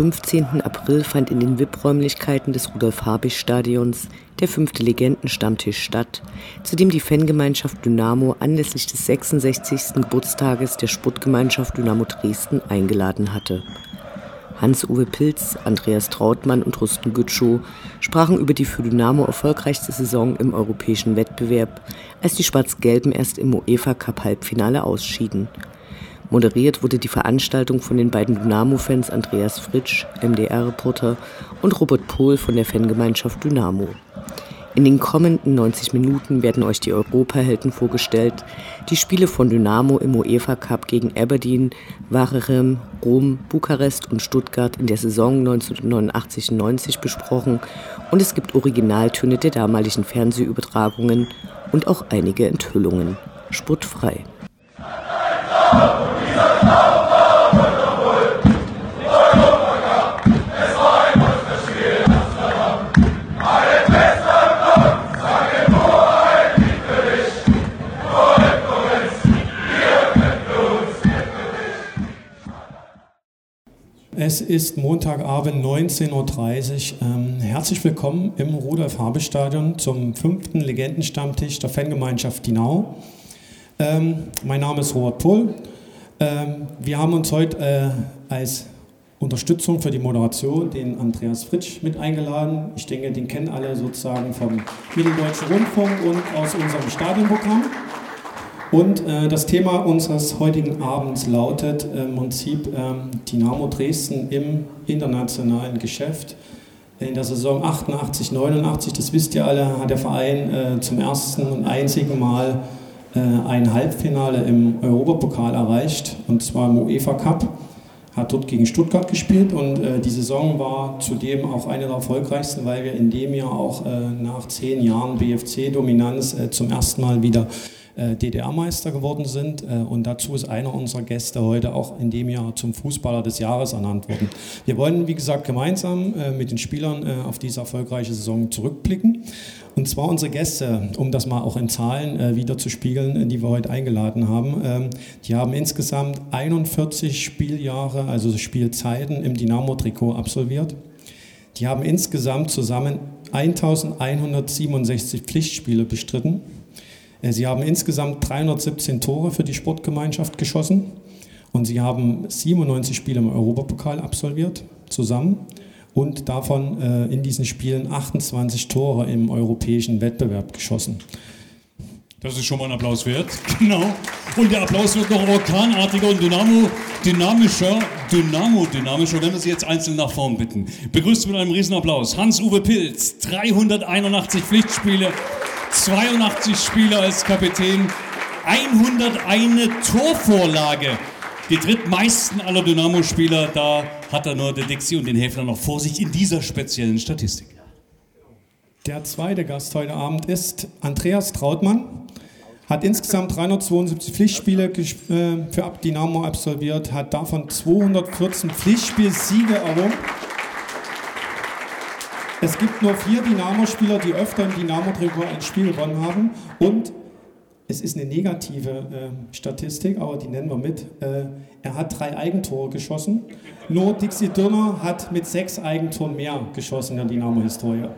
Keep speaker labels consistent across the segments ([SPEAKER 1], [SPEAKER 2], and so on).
[SPEAKER 1] Am 15. April fand in den VIP-Räumlichkeiten des Rudolf-Habich-Stadions der fünfte Legendenstammtisch statt, zu dem die Fangemeinschaft Dynamo anlässlich des 66. Geburtstages der Sportgemeinschaft Dynamo Dresden eingeladen hatte. Hans-Uwe Pilz, Andreas Trautmann und Rusten Gütschow sprachen über die für Dynamo erfolgreichste Saison im europäischen Wettbewerb, als die Schwarz-Gelben erst im UEFA Cup Halbfinale ausschieden Moderiert wurde die Veranstaltung von den beiden Dynamo-Fans Andreas Fritsch, MDR-Reporter, und Robert Pohl von der Fangemeinschaft Dynamo. In den kommenden 90 Minuten werden euch die Europahelden vorgestellt, die Spiele von Dynamo im UEFA Cup gegen Aberdeen, Varerem, Rom, Bukarest und Stuttgart in der Saison 1989-90 besprochen und es gibt Originaltöne der damaligen Fernsehübertragungen und auch einige Enthüllungen. Sportfrei.
[SPEAKER 2] Es ist Montagabend 19.30 Uhr. Ähm, herzlich willkommen im Rudolf-Habe-Stadion zum fünften Legendenstammtisch der Fangemeinschaft Dinau. Ähm, mein Name ist Robert Pohl. Ähm, wir haben uns heute äh, als Unterstützung für die Moderation den Andreas Fritsch mit eingeladen. Ich denke, den kennen alle sozusagen vom Mitteldeutschen Rundfunk und aus unserem Stadionprogramm. Und äh, das Thema unseres heutigen Abends lautet äh, im Prinzip äh, Dynamo Dresden im internationalen Geschäft. In der Saison 88, 89, das wisst ihr alle, hat der Verein äh, zum ersten und einzigen Mal ein Halbfinale im Europapokal erreicht, und zwar im UEFA Cup. Hat dort gegen Stuttgart gespielt und äh, die Saison war zudem auch eine der erfolgreichsten, weil wir in dem Jahr auch äh, nach zehn Jahren BFC-Dominanz äh, zum ersten Mal wieder äh, DDR-Meister geworden sind. Äh, und dazu ist einer unserer Gäste heute auch in dem Jahr zum Fußballer des Jahres ernannt worden. Wir wollen, wie gesagt, gemeinsam äh, mit den Spielern auf diese erfolgreiche Saison zurückblicken. Und zwar unsere Gäste, um das mal auch in Zahlen wieder zu spiegeln, die wir heute eingeladen haben. Ähm, die haben insgesamt 41 Spieljahre, also Spielzeiten im Dynamo-Trikot absolviert. Die haben insgesamt zusammen 1167 Pflichtspiele bestritten. Äh, sie haben insgesamt 317 Tore für die Sportgemeinschaft geschossen und sie haben 97 Spiele im Europapokal absolviert zusammen und davon äh, in diesen Spielen 28 Tore im europäischen Wettbewerb geschossen.
[SPEAKER 3] Das ist schon mal ein Applaus wert. Genau. Und der Applaus wird noch orkanartiger und Dynamo, dynamischer, Dynamo, dynamischer, wenn wir Sie jetzt einzeln nach vorn bitten. Begrüßt mit einem Riesenapplaus Hans-Uwe Pilz, 381 Pflichtspiele, 82 Spiele als Kapitän, 101 Torvorlage. Die drittmeisten aller Dynamo-Spieler, da hat er nur der Dixie und den Häfler noch vor sich in dieser speziellen Statistik.
[SPEAKER 2] Der zweite Gast heute Abend ist Andreas Trautmann, hat insgesamt 372 Pflichtspiele äh, für Dynamo absolviert, hat davon 214 Pflichtspielsiege errungen. Es gibt nur vier Dynamo-Spieler, die öfter im Dynamo-Trikot ein Spiel gewonnen haben. Und es ist eine negative äh, Statistik, aber die nennen wir mit. Äh, er hat drei Eigentore geschossen. Nur Dixie Dürner hat mit sechs Eigentoren mehr geschossen in der Dynamo-Historie.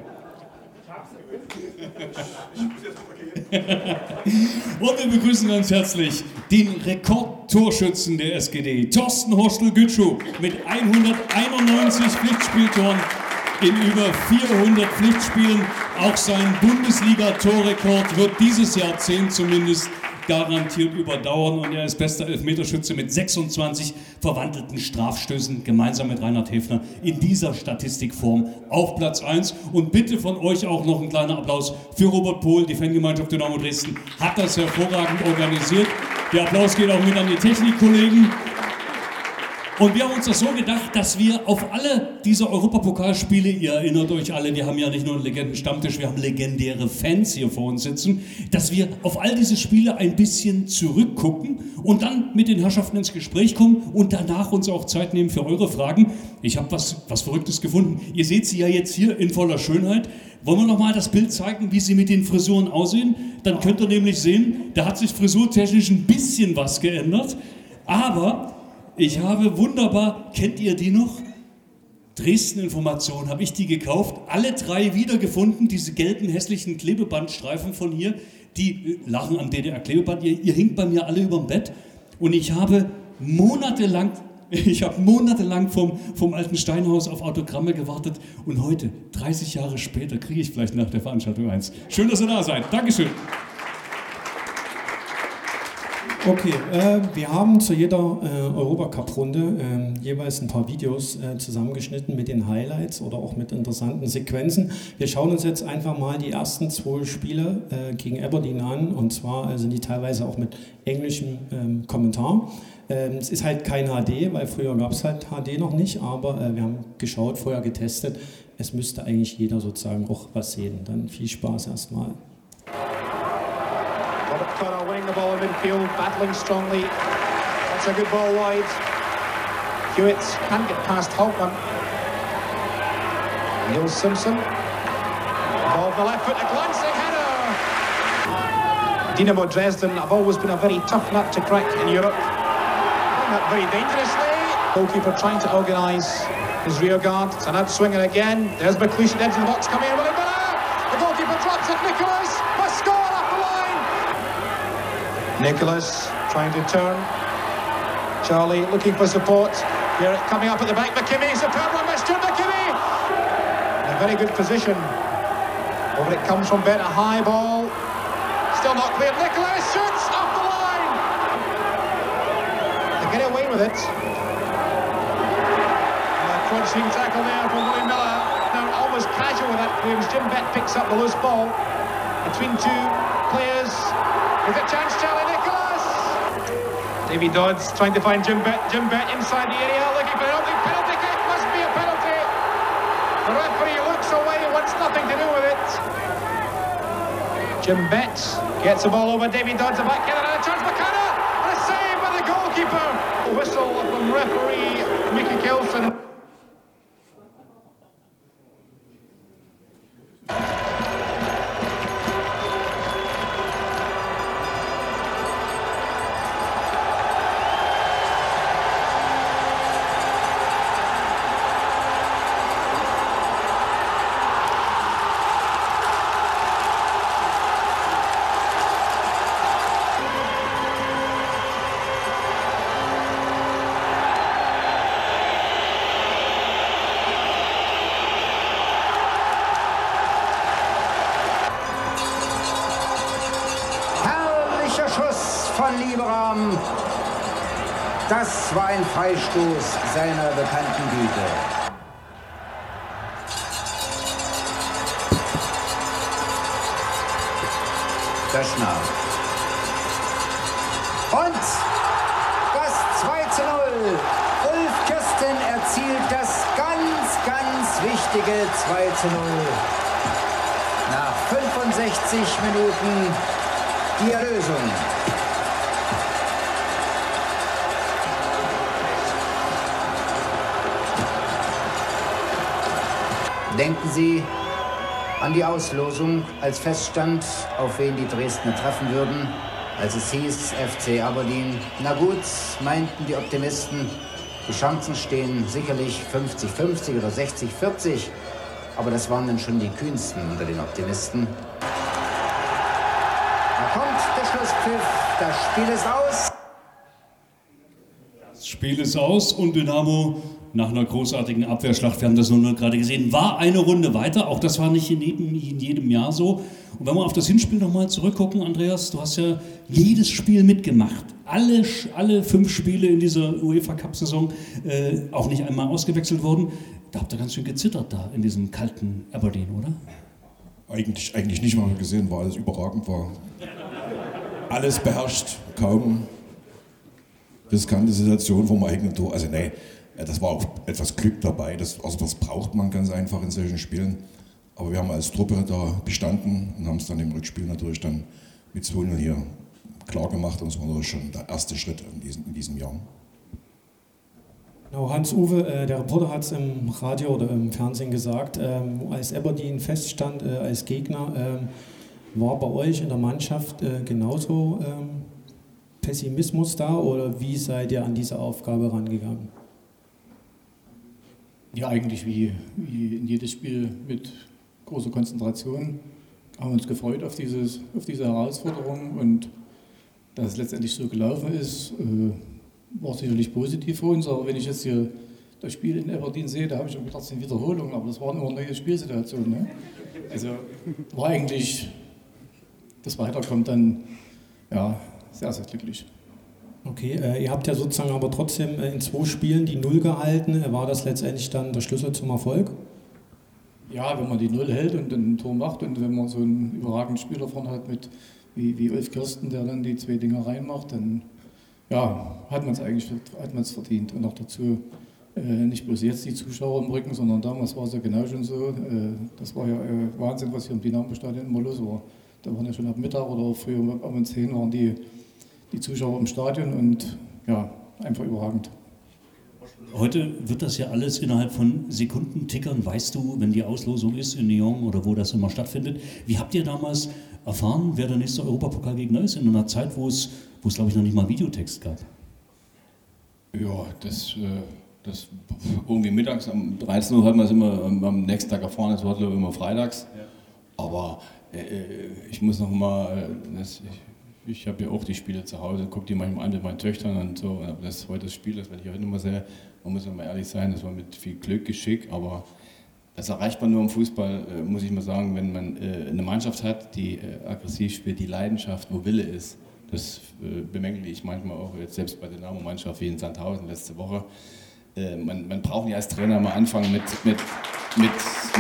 [SPEAKER 3] Und wir begrüßen ganz herzlich den Rekordtorschützen der SGD, Thorsten Horstel-Gütschow, mit 191 Pflichtspieltoren in über 400 Pflichtspielen. Auch sein Bundesliga-Torrekord wird dieses Jahrzehnt zumindest garantiert überdauern und er ist bester Elfmeterschütze mit 26 verwandelten Strafstößen gemeinsam mit Reinhard Häfner in dieser Statistikform auf Platz 1 und bitte von euch auch noch ein kleiner Applaus für Robert Pohl, die Fangemeinschaft Dynamo Dresden hat das hervorragend organisiert. Der Applaus geht auch mit an die Technikkollegen. Und wir haben uns das so gedacht, dass wir auf alle diese Europapokalspiele, ihr erinnert euch alle, wir haben ja nicht nur einen Legendenstammtisch, wir haben legendäre Fans hier vor uns sitzen, dass wir auf all diese Spiele ein bisschen zurückgucken und dann mit den Herrschaften ins Gespräch kommen und danach uns auch Zeit nehmen für eure Fragen. Ich habe was, was Verrücktes gefunden. Ihr seht sie ja jetzt hier in voller Schönheit. Wollen wir nochmal das Bild zeigen, wie sie mit den Frisuren aussehen? Dann könnt ihr nämlich sehen, da hat sich frisurtechnisch ein bisschen was geändert. Aber ich habe wunderbar, kennt ihr die noch? Dresden-Information habe ich die gekauft, alle drei wiedergefunden, diese gelben hässlichen Klebebandstreifen von hier, die lachen am DDR-Klebeband, ihr, ihr hinkt bei mir alle über dem Bett und ich habe monatelang ich habe monatelang vom, vom alten Steinhaus auf Autogramme gewartet und heute, 30 Jahre später, kriege ich vielleicht nach der Veranstaltung eins. Schön, dass ihr da seid. Dankeschön.
[SPEAKER 2] Okay, äh, wir haben zu jeder äh, Europacup-Runde äh, jeweils ein paar Videos äh, zusammengeschnitten mit den Highlights oder auch mit interessanten Sequenzen. Wir schauen uns jetzt einfach mal die ersten zwei Spiele äh, gegen Aberdeen an und zwar äh, sind die teilweise auch mit englischem ähm, Kommentar. Ähm, es ist halt kein HD, weil früher gab es halt HD noch nicht, aber wir haben geschaut, vorher getestet. Es müsste eigentlich jeder sozusagen auch was sehen. Dann viel Spaß erstmal.
[SPEAKER 4] Connor winning the ball in midfield, battling strongly. That's a good ball wide. Hewitt can't get past Holtman. Neil Simpson. Ball the left foot, a glancing header. Dinamo Dresden have always been a very tough nut to crack in Europe. That very dangerously. Goalkeeper trying to organise his rear guard. It's an outswinger again. There's McLeish at the edge of the box coming in. Nicholas trying to turn. Charlie looking for support. Here coming up at the back. McKimmie, superb one by Stuart McKimmie. In a very good position. Over it comes from Ben, a high ball. Still not clear. Nicholas shoots off the line. They get away with it. A crunching tackle there from Willie Miller. Now almost casual with that. Williams Jim Bett picks up the loose ball between two players. With a chance, Nicholas. Davy Dodds trying to find Jim Bett. Jim Bett inside the area, looking for penalty. Penalty kick must be a penalty. The referee looks away, wants nothing to do with it. Jim Bett gets the ball over. Davy Dodds, a back and a chance. McKenna, and a save by the goalkeeper. A whistle from referee Mickey Kelson.
[SPEAKER 5] Freistoß seiner bekannten Güte. Döschner. Und das 2 zu 0. Ulf Kirsten erzielt das ganz, ganz wichtige 2 zu 0. Nach 65 Minuten die Erlösung. Sie an die Auslosung, als feststand, auf wen die Dresdner treffen würden, als es hieß FC Aberdeen. Na gut, meinten die Optimisten, die Chancen stehen sicherlich 50-50 oder 60-40, aber das waren dann schon die kühnsten unter den Optimisten. Da kommt der Schlusspfiff, das Spiel ist aus.
[SPEAKER 3] Das Spiel ist aus und Dynamo nach einer großartigen Abwehrschlacht, wir haben das nur gerade gesehen, war eine Runde weiter. Auch das war nicht in jedem, in jedem Jahr so. Und wenn wir auf das Hinspiel nochmal zurückgucken, Andreas, du hast ja jedes Spiel mitgemacht. Alle, alle fünf Spiele in dieser UEFA-Cup-Saison äh, auch nicht einmal ausgewechselt worden. Da habt ihr ganz schön gezittert da in diesem kalten Aberdeen, oder?
[SPEAKER 6] Eigentlich, eigentlich nicht mal gesehen, weil alles überragend war. Alles beherrscht, kaum riskante Situation vom eigenen Tor. Also nee, das war auch etwas Glück dabei. Das, also das braucht man ganz einfach in solchen Spielen. Aber wir haben als Truppe da bestanden und haben es dann im Rückspiel natürlich dann mit 2 hier klar gemacht. Und das war natürlich schon der erste Schritt in diesem, in diesem Jahr.
[SPEAKER 2] Genau, Hans-Uwe, äh, der Reporter hat es im Radio oder im Fernsehen gesagt, ähm, als Aberdeen feststand äh, als Gegner, ähm, war bei euch in der Mannschaft äh, genauso ähm, Pessimismus da oder wie seid ihr an diese Aufgabe rangegangen?
[SPEAKER 7] Ja, eigentlich wie, wie in jedes Spiel mit großer Konzentration. Haben uns gefreut auf, dieses, auf diese Herausforderung und dass es letztendlich so gelaufen ist, äh, war sicherlich positiv für uns. Aber wenn ich jetzt hier das Spiel in Aberdeen sehe, da habe ich schon gedacht, es sind Wiederholungen, aber das waren immer neue Spielsituationen. Ne? Also war eigentlich das Weiterkommt dann ja, sehr, sehr glücklich.
[SPEAKER 2] Okay, äh, ihr habt ja sozusagen aber trotzdem äh, in zwei Spielen die Null gehalten. War das letztendlich dann der Schlüssel zum Erfolg?
[SPEAKER 7] Ja, wenn man die Null hält und ein Tor macht und wenn man so einen überragenden Spieler vorne hat mit wie, wie Ulf Kirsten, der dann die zwei Dinger reinmacht, dann ja, hat man es eigentlich hat man's verdient. Und auch dazu äh, nicht bloß jetzt die Zuschauer im Rücken, sondern damals war es ja genau schon so. Äh, das war ja äh, Wahnsinn, was hier im Dynamo-Stadion immer los war. Da waren ja schon ab Mittag oder früher um 10 waren die, die Zuschauer im Stadion und ja, einfach überragend.
[SPEAKER 3] Heute wird das ja alles innerhalb von Sekunden tickern. Weißt du, wenn die Auslosung ist in Lyon oder wo das immer stattfindet? Wie habt ihr damals erfahren, wer der nächste Europapokalgegner ist, in einer Zeit, wo es, wo es glaube ich, noch nicht mal Videotext gab?
[SPEAKER 8] Ja, das, äh, das irgendwie mittags um 13 Uhr hat man es immer am nächsten Tag erfahren, das war glaube ich immer freitags. Ja. Aber äh, äh, ich muss noch mal, das, ich, ich habe ja auch die Spiele zu Hause, gucke die manchmal an mit meinen Töchtern und so. Aber das heute das Spiel, das werde ich heute immer sehr, man muss ja mal ehrlich sein, das war mit viel Glück, Geschick, aber das erreicht man nur im Fußball, äh, muss ich mal sagen, wenn man äh, eine Mannschaft hat, die äh, aggressiv spielt, die Leidenschaft, wo Wille ist. Das bemängle ich manchmal auch jetzt selbst bei der Dynamo-Mannschaft wie in Sandhausen letzte Woche. Man, man braucht ja als Trainer mal anfangen mit, mit, mit,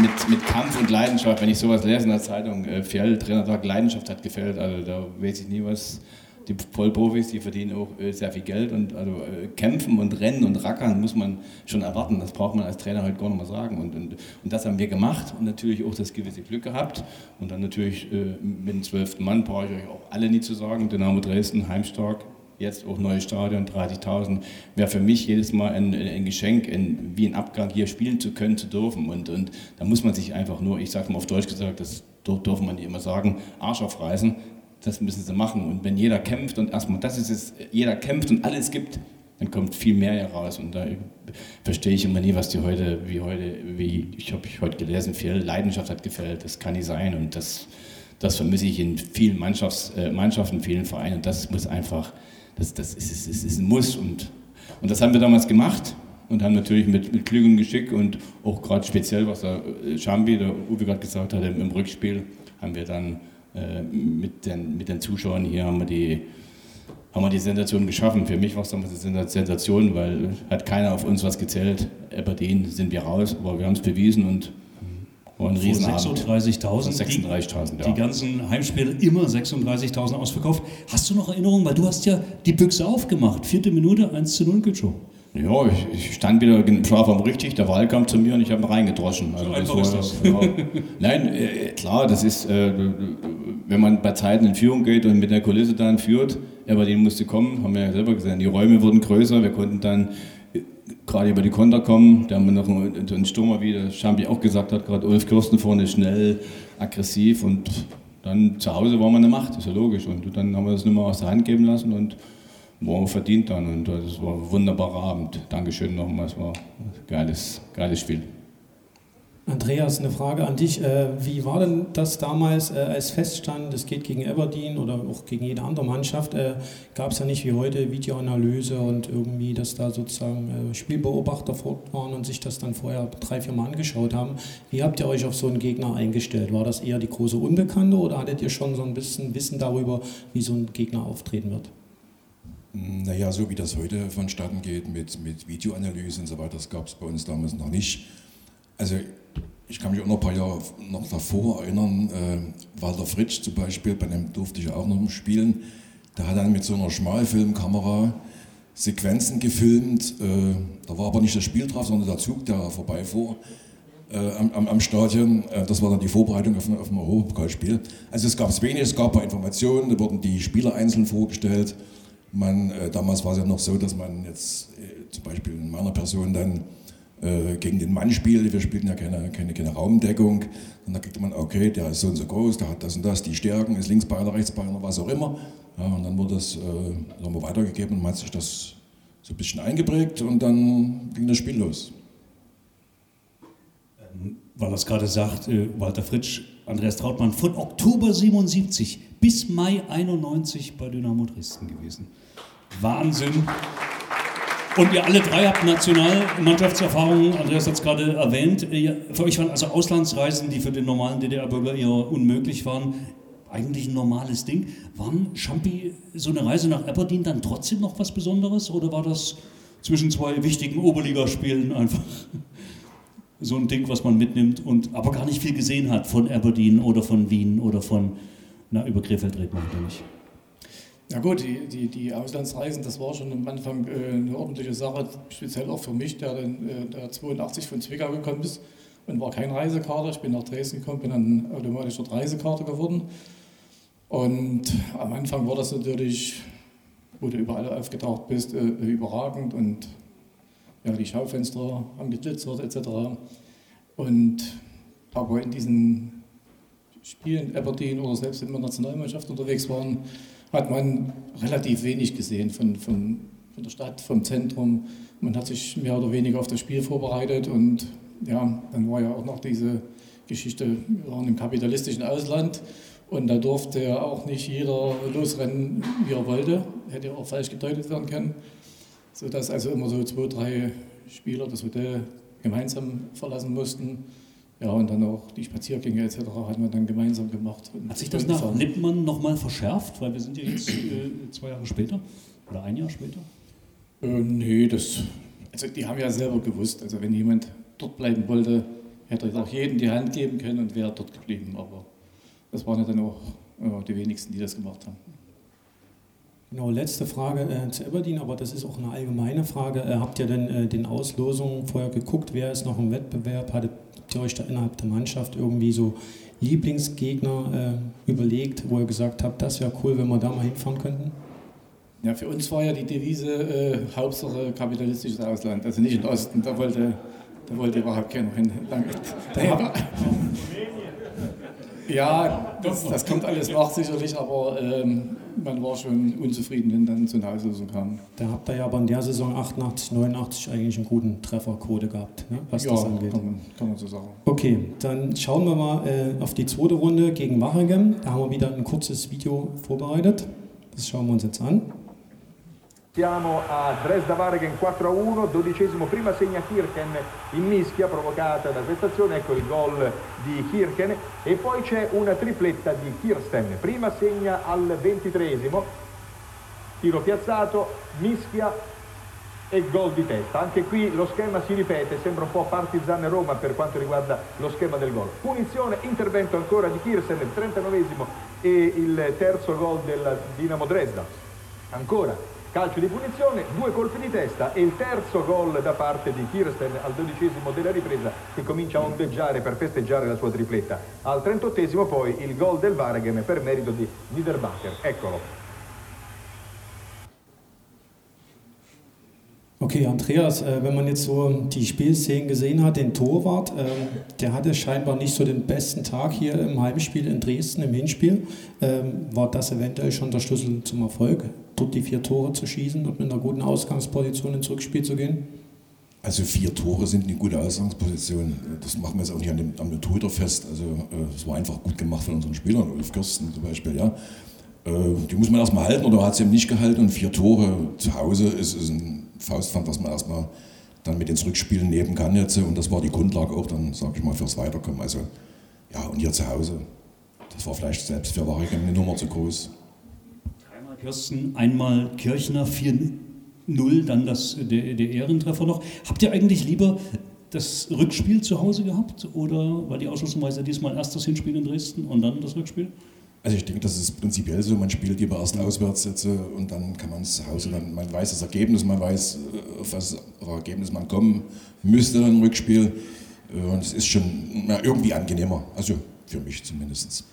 [SPEAKER 8] mit, mit Kampf und Leidenschaft. Wenn ich sowas lese in der Zeitung, Fjell, Trainer sagt, Leidenschaft hat gefällt, also da weiß ich nie, was, die Vollprofis, die verdienen auch äh, sehr viel Geld und also äh, kämpfen und rennen und rackern muss man schon erwarten. Das braucht man als Trainer halt gar nicht mal sagen. Und, und, und das haben wir gemacht und natürlich auch das gewisse Glück gehabt. Und dann natürlich äh, mit dem zwölften Mann brauche ich euch auch alle nie zu sagen. Dynamo Dresden, heimstark, jetzt auch neues Stadion, 30.000, wäre für mich jedes Mal ein, ein Geschenk, ein, wie ein Abgang hier spielen zu können, zu dürfen. Und, und da muss man sich einfach nur, ich sage mal auf Deutsch gesagt, das darf man nicht immer sagen, Arsch aufreißen das müssen sie machen. Und wenn jeder kämpft und erstmal das ist es, jeder kämpft und alles gibt, dann kommt viel mehr heraus. Und da verstehe ich immer nie, was die heute, wie heute, wie ich habe heute gelesen, viel Leidenschaft hat gefällt. Das kann nicht sein. Und das, das vermisse ich in vielen Mannschafts, äh, Mannschaften, vielen Vereinen. Und das muss einfach, das, das ist, ist, ist, ist ein Muss. Und, und das haben wir damals gemacht und haben natürlich mit, mit und Geschick und auch gerade speziell, was der Schambi, der Uwe gerade gesagt hat, im Rückspiel, haben wir dann äh, mit, den, mit den Zuschauern hier haben wir die haben wir die Sensation geschaffen. Für mich war es damals eine Sensation, weil hat keiner auf uns was gezählt. Aberdeen sind wir raus, aber wir haben es bewiesen und ein Riesenabend.
[SPEAKER 3] 36.000.
[SPEAKER 8] 36.000,
[SPEAKER 3] ja. Die ganzen Heimspiele immer 36.000 ausverkauft. Hast du noch Erinnerungen? Weil du hast ja die Büchse aufgemacht. Vierte Minute, 1 zu 0 Gütschow.
[SPEAKER 8] Ja, ich, ich, stand wieder scharf richtig, der Wahl kam zu mir und ich habe ihn reingedroschen.
[SPEAKER 3] Also so einfach das war, ist
[SPEAKER 8] das. Ja. Nein, äh, klar, das ist, äh, wenn man bei Zeiten in Führung geht und mit der Kulisse dann führt, aber den musste kommen, haben wir ja selber gesehen, die Räume wurden größer, wir konnten dann gerade über die Konter kommen, da haben wir noch einen, einen Stürmer, wie der Champi auch gesagt hat, gerade Ulf Kirsten vorne, schnell, aggressiv und dann zu Hause war man eine Macht, ist ja logisch. Und dann haben wir das nicht mehr aus der Hand geben lassen und Morgen verdient dann und das war ein wunderbarer Abend. Dankeschön nochmal, es war ein geiles, geiles Spiel.
[SPEAKER 2] Andreas, eine Frage an dich. Äh, wie war denn das damals, äh, als feststand, es geht gegen Aberdeen oder auch gegen jede andere Mannschaft? Äh, Gab es ja nicht wie heute Videoanalyse und irgendwie, dass da sozusagen Spielbeobachter fort waren und sich das dann vorher drei, vier Mal angeschaut haben. Wie habt ihr euch auf so einen Gegner eingestellt? War das eher die große Unbekannte oder hattet ihr schon so ein bisschen Wissen darüber, wie so ein Gegner auftreten wird?
[SPEAKER 8] Naja, so wie das heute vonstatten geht mit, mit Videoanalyse und so weiter, das gab es bei uns damals noch nicht. Also ich kann mich auch noch ein paar Jahre noch davor erinnern, äh, Walter Fritsch zum Beispiel, bei dem durfte ich auch noch spielen, der hat dann mit so einer Schmalfilmkamera Sequenzen gefilmt, äh, da war aber nicht das Spiel drauf, sondern der Zug, der vorbeifuhr äh, am, am, Stadion. Äh, das war dann die Vorbereitung auf, auf ein Europapokalspiel. Also es gab wenig, es gab ein paar Informationen, da wurden die Spieler einzeln vorgestellt. Man, äh, damals war es ja noch so, dass man jetzt äh, zum Beispiel in meiner Person dann äh, gegen den Mann spielte. Wir spielten ja keine, keine, keine Raumdeckung. Und da kriegte man, okay, der ist so und so groß, der hat das und das, die Stärken, ist Linksbeiner, Rechtsbeiner, was auch immer. Ja, und dann wurde das äh, haben weitergegeben und man hat sich das so ein bisschen eingeprägt und dann ging das Spiel los.
[SPEAKER 3] weil er es gerade sagt, äh, Walter Fritsch, Andreas Trautmann, von Oktober 77 bis Mai 91 bei Dynamo Dresden gewesen. Wahnsinn. Und ihr alle drei habt Nationalmannschaftserfahrungen, Andreas hat es gerade erwähnt. Für euch waren also Auslandsreisen, die für den normalen DDR-Bürger eher unmöglich waren, eigentlich ein normales Ding. Waren Champi so eine Reise nach Aberdeen dann trotzdem noch was Besonderes oder war das zwischen zwei wichtigen Oberligaspielen einfach so ein Ding, was man mitnimmt und aber gar nicht viel gesehen hat von Aberdeen oder von Wien oder von, na, über Krefeld redet man nicht.
[SPEAKER 7] Ja gut, die, die, die Auslandsreisen, das war schon am Anfang äh, eine ordentliche Sache, speziell auch für mich, der dann äh, der 82 von Zwickau gekommen ist und war kein Reisekarte. Ich bin nach Dresden gekommen, bin dann automatisch dort Reisekarte geworden. Und am Anfang war das natürlich, wo du überall aufgetaucht bist, äh, überragend und ja, die Schaufenster haben geglitzert etc. Und aber in diesen Spielen, Aberdeen oder selbst in der Nationalmannschaft unterwegs waren, hat man relativ wenig gesehen von, von, von der Stadt, vom Zentrum. Man hat sich mehr oder weniger auf das Spiel vorbereitet und ja, dann war ja auch noch diese Geschichte, wir waren im kapitalistischen Ausland und da durfte ja auch nicht jeder losrennen, wie er wollte. Hätte ja auch falsch gedeutet werden können. Sodass also immer so zwei, drei Spieler das Hotel gemeinsam verlassen mussten. Ja, und dann auch die Spaziergänge etc. hat man dann gemeinsam gemacht.
[SPEAKER 3] Hat sich das nach Lippmann nochmal verschärft? Weil wir sind ja jetzt äh, zwei Jahre später oder ein Jahr später?
[SPEAKER 7] Äh, nee, das, also die haben ja selber gewusst, also wenn jemand dort bleiben wollte, hätte er auch jedem die Hand geben können und wäre dort geblieben. Aber das waren ja dann auch äh, die wenigsten, die das gemacht haben.
[SPEAKER 2] Genau, letzte Frage äh, zu Aberdeen, aber das ist auch eine allgemeine Frage. Äh, habt ihr denn äh, den Auslosungen vorher geguckt, wer ist noch im Wettbewerb? Hattet ihr euch da innerhalb der Mannschaft irgendwie so Lieblingsgegner äh, überlegt, wo ihr gesagt habt, das wäre cool, wenn wir da mal hinfahren könnten?
[SPEAKER 7] Ja, für uns war ja die Devise äh, Hauptsache kapitalistisches Ausland, also nicht im Osten, da wollte, da wollte überhaupt keiner hin. Da, ja, das, das, kommt alles nach sicherlich, aber ähm, man war schon unzufrieden, wenn dann so eine Auslösung kam.
[SPEAKER 2] Da habt ihr ja aber in der Saison 88, 89 eigentlich einen guten Trefferquote gehabt, ne, was ja, das angeht.
[SPEAKER 7] Kann man, kann man so sagen.
[SPEAKER 2] Okay, dann schauen wir mal äh, auf die zweite Runde gegen Wachegem. Da haben wir wieder ein kurzes Video vorbereitet. Das schauen wir uns jetzt an.
[SPEAKER 9] Siamo a Dresda Vareghen 4 a 1, dodicesimo prima segna Kirchen in mischia provocata da questa azione, ecco il gol di Kirchen e poi c'è una tripletta di Kirsten, prima segna al ventitresimo, tiro piazzato, mischia e gol di testa. Anche qui lo schema si ripete, sembra un po' Partizan Roma per quanto riguarda lo schema del gol. Punizione, intervento ancora di Kirsten, il 39esimo e il terzo gol del Dinamo Dresda. Ancora calcio di punizione, due colpi di testa e il terzo gol da parte di Kirsten al dodicesimo della ripresa che comincia a ondeggiare per festeggiare la sua tripletta. Al trentottesimo poi il gol del Varegem per merito di Niederbacher. Eccolo.
[SPEAKER 2] Okay, Andreas, äh, wenn man jetzt so die Spielszenen gesehen hat, den Torwart, äh, der hatte scheinbar nicht so den besten Tag hier im Heimspiel in Dresden, im Hinspiel. Ähm, war das eventuell schon der Schlüssel zum Erfolg, dort die vier Tore zu schießen und mit einer guten Ausgangsposition ins Rückspiel zu gehen?
[SPEAKER 6] Also vier Tore sind eine gute Ausgangsposition. Das machen wir jetzt auch nicht an dem, am Torhüter fest. Also es war einfach gut gemacht von unseren Spielern, Ulf Kirsten zum Beispiel, ja. Die muss man erstmal halten oder hat sie eben nicht gehalten und vier Tore zu Hause ist, ist ein Faustpfand, was man erstmal dann mit ins Rückspielen nehmen kann jetzt. Und das war die Grundlage auch dann, sage ich mal, fürs Weiterkommen. Also ja, und hier zu Hause, das war vielleicht selbst für Waregem eine Nummer zu groß.
[SPEAKER 3] Kirsten, einmal Kirchner, 4-0, dann das, der, der Ehrentreffer noch. Habt ihr eigentlich lieber das Rückspiel zu Hause gehabt oder weil die Ausschlussweise diesmal erst das Hinspiel in Dresden und dann das Rückspiel?
[SPEAKER 6] Also ich denke, das ist prinzipiell so, man spielt lieber erst Auswärtssätze und dann kann man zu Hause, dann, man weiß das Ergebnis, man weiß, äh, auf was auf Ergebnis man kommen müsste dann im Rückspiel. Äh, und es ist schon ja, irgendwie angenehmer, also für mich zumindest.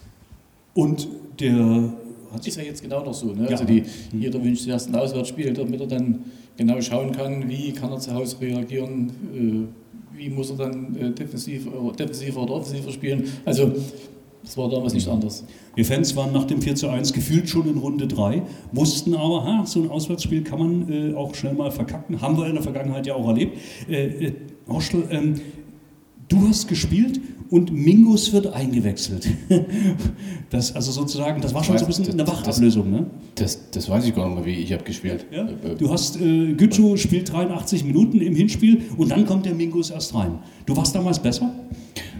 [SPEAKER 3] Und der
[SPEAKER 7] hat ist ja jetzt genau noch so. Ne? Ja. Also die, jeder wünscht sich erst ein Auswärtsspiel, damit er dann genau schauen kann, wie kann er zu Hause reagieren, äh, wie muss er dann defensiv, defensiver oder offensiver spielen. Also das war damals nicht anders.
[SPEAKER 3] Wir Fans waren nach dem 4 zu 1 gefühlt schon in Runde 3, wussten aber, ha, so ein Auswärtsspiel kann man äh, auch schnell mal verkacken. Haben wir in der Vergangenheit ja auch erlebt. Äh, äh, Horstl, ähm, Du hast gespielt und Mingus wird eingewechselt. Das, also sozusagen, das war schon so ein bisschen eine Wachablösung, ne?
[SPEAKER 8] Das, das weiß ich gar nicht mehr, wie ich habe gespielt.
[SPEAKER 3] Ja? Du hast, äh, Gütschow spielt 83 Minuten im Hinspiel und dann kommt der Mingus erst rein. Du warst damals besser?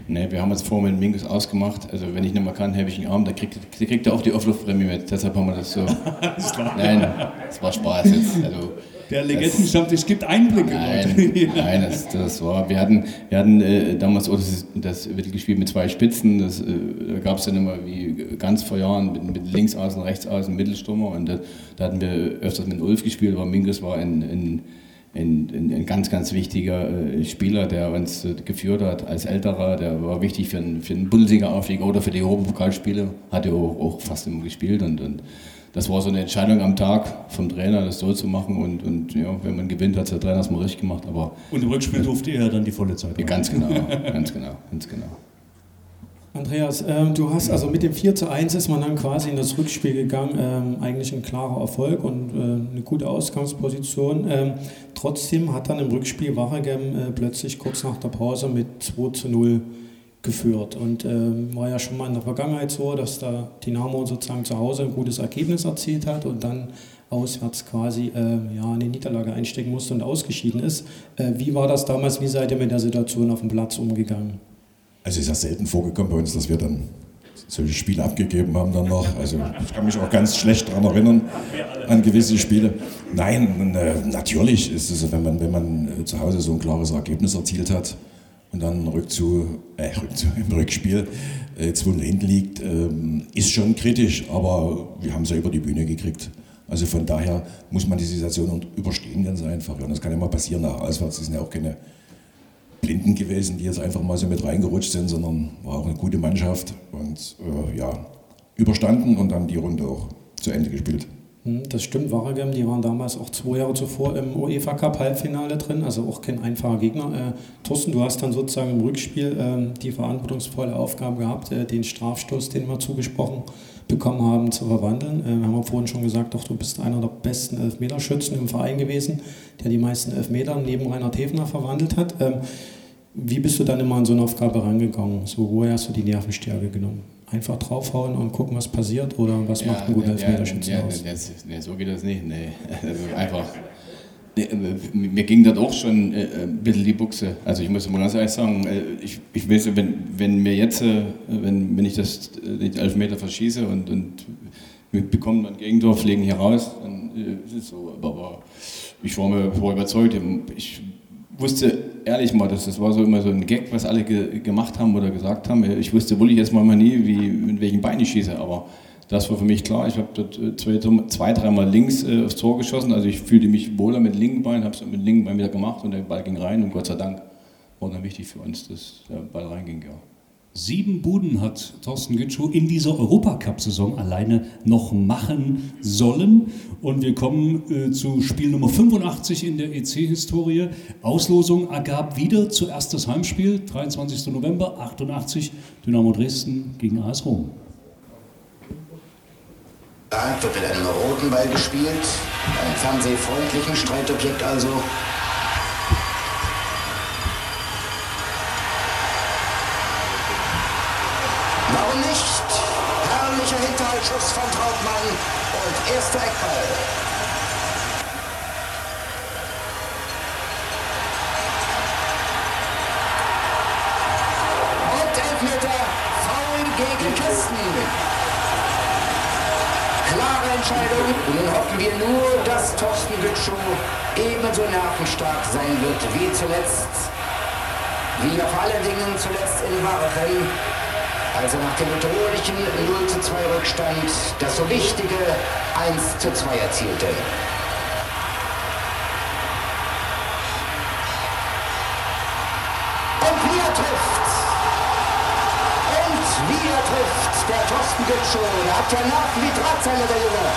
[SPEAKER 8] Ne, wir haben uns vorher mit Mingus ausgemacht. Also wenn ich nicht mehr kann, habe ich einen Arm, da kriegt, kriegt er auch die Auflaufprämie mit. Deshalb haben wir das so. Nein, das war Spaß jetzt. Also,
[SPEAKER 3] Der Legendenstammtisch gibt Einblicke.
[SPEAKER 8] Nein, nein das, das war. Wir hatten, wir hatten äh, damals auch das, das Mittel gespielt mit zwei Spitzen. Das, äh, da gab es dann immer wie ganz vor Jahren mit, mit Linksaußen, Rechtsaußen, Mittelstürmer. Und da, da hatten wir öfters mit Ulf gespielt, aber Mingus war ein, ein, ein, ein, ein ganz, ganz wichtiger äh, Spieler, der uns äh, geführt hat als Älterer. Der war wichtig für einen, für Bundesliga-Aufstieg oder für die Europapokalspiele. Hat er auch, auch fast immer gespielt. Und, und das war so eine Entscheidung am Tag vom Trainer, das so zu machen. Und, und ja, wenn man gewinnt, hat der Trainer das mal richtig gemacht. Aber
[SPEAKER 3] Und im Rückspiel durfte er dann die volle Zeit.
[SPEAKER 8] ja, ganz genau, ganz genau, ganz genau.
[SPEAKER 2] Andreas, ähm, du hast also mit dem 4 zu 1 ist man dann quasi in das Rückspiel gegangen. Ähm, eigentlich ein klarer Erfolg und äh, eine gute Ausgangsposition. Ähm, trotzdem hat dann im Rückspiel Waregem äh, plötzlich kurz nach der Pause mit 2 zu 0 geführt. Und ähm, war ja schon mal in der Vergangenheit so, dass der Dynamo sozusagen zu Hause ein gutes Ergebnis erzielt hat und dann auswärts quasi äh, ja, eine Niederlage einstecken musste und ausgeschieden ist. Äh, wie war das damals? Wie seid ihr mit der Situation auf dem Platz umgegangen?
[SPEAKER 6] Also ist ja selten vorgekommen bei uns, dass wir dann solche Spiele abgegeben haben dann noch. Also ich kann mich auch ganz schlecht daran erinnern, an gewisse Spiele. Nein, äh, natürlich ist es, wenn man, wenn man äh, zu Hause so ein klares Ergebnis erzielt hat und dann Rückzu, äh, Rückzu, im Rückspiel äh, 2 hinten liegt, ähm, ist schon kritisch, aber wir haben es ja über die Bühne gekriegt. Also von daher muss man die Situation überstehen ganz einfach. Und das kann ja mal passieren nach Auswärts. Das sind ja auch keine Blinden gewesen, die jetzt einfach mal so mit reingerutscht sind, sondern war auch eine gute Mannschaft und äh, ja, überstanden und dann die Runde auch zu Ende gespielt.
[SPEAKER 2] Hm, Das stimmt, Waregem, die waren damals auch zwei Jahre zuvor im UEFA Cup Halbfinale drin, also auch kein einfacher Gegner. Äh, Thorsten, du hast dann sozusagen im Rückspiel ähm, die verantwortungsvolle Aufgabe gehabt, äh, den Strafstoß, den wir zugesprochen bekommen haben, zu verwandeln. Äh, wir haben ja vorhin schon gesagt, doch du bist einer der besten Elfmeterschützen im Verein gewesen, der die meisten Elfmeter neben Rainer Tefner verwandelt hat. Ähm, wie bist du dann immer an so eine Aufgabe rangegangen? So, woher hast du die Nervenstärke genommen? Einfach draufhauen und gucken, was passiert? Oder was macht ein guter Elfmeterschütze
[SPEAKER 8] ja,
[SPEAKER 2] aus?
[SPEAKER 8] ja, so geht das nicht. Nee. Also einfach. Äh, mir ging das auch schon äh, ein bisschen die Buchse. Also ich muss mal ganz ehrlich sagen, äh, ich, ich weiß, wenn, wenn mir jetzt, äh, wenn, wenn ich das äh, die Elfmeter verschieße und, und wir bekommen dann Gegentor, fliegen hier raus, dann äh, ist es so. Aber, aber ich war mir vorher überzeugt. Ich wusste ehrlich mal, dass das war so immer so ein Gag, was alle ge gemacht haben oder gesagt haben. Ich wusste wohl ich jetzt mal nie, wie, mit welchem Bein ich schieße, aber das war für mich klar. Ich habe dort äh, zwei, zwei dreimal links äh, aufs Tor geschossen, also ich fühlte mich wohler mit linkem Bein, habe es mit linkem Bein wieder gemacht und der Ball ging rein und Gott sei Dank war dann wichtig für uns, dass der Ball reinging, ja.
[SPEAKER 3] Sieben Buden hat Thorsten Gütschow in dieser Europacup-Saison alleine noch machen sollen. Und wir kommen äh, zu Spiel Nummer 85 in der EC-Historie. Auslosung ergab wieder zuerst das Heimspiel, 23. November 88, Dynamo Dresden gegen AS Rom.
[SPEAKER 5] Dank wird mit einem roten Ball gespielt, einem fernsehfreundlichen Streitobjekt also. Warum nicht? Hinterhaltsschuss von Trautmann und erster Eckball. Und Elfmeter, Foul gegen Kisten. Klare Entscheidung. Nun hoffen wir nur, dass Thorsten Gütschow ebenso nervenstark sein wird wie zuletzt. Wie auf allen Dingen zuletzt in Warchen. Also nach dem bedrohlichen 0 zu 2 Rückstand das so wichtige 1 zu 2 erzielte. Und wie er trifft. Und wie er trifft, der Thorsten Gütschow. Der hat ja Nerven wie Drahtseile, der Junge.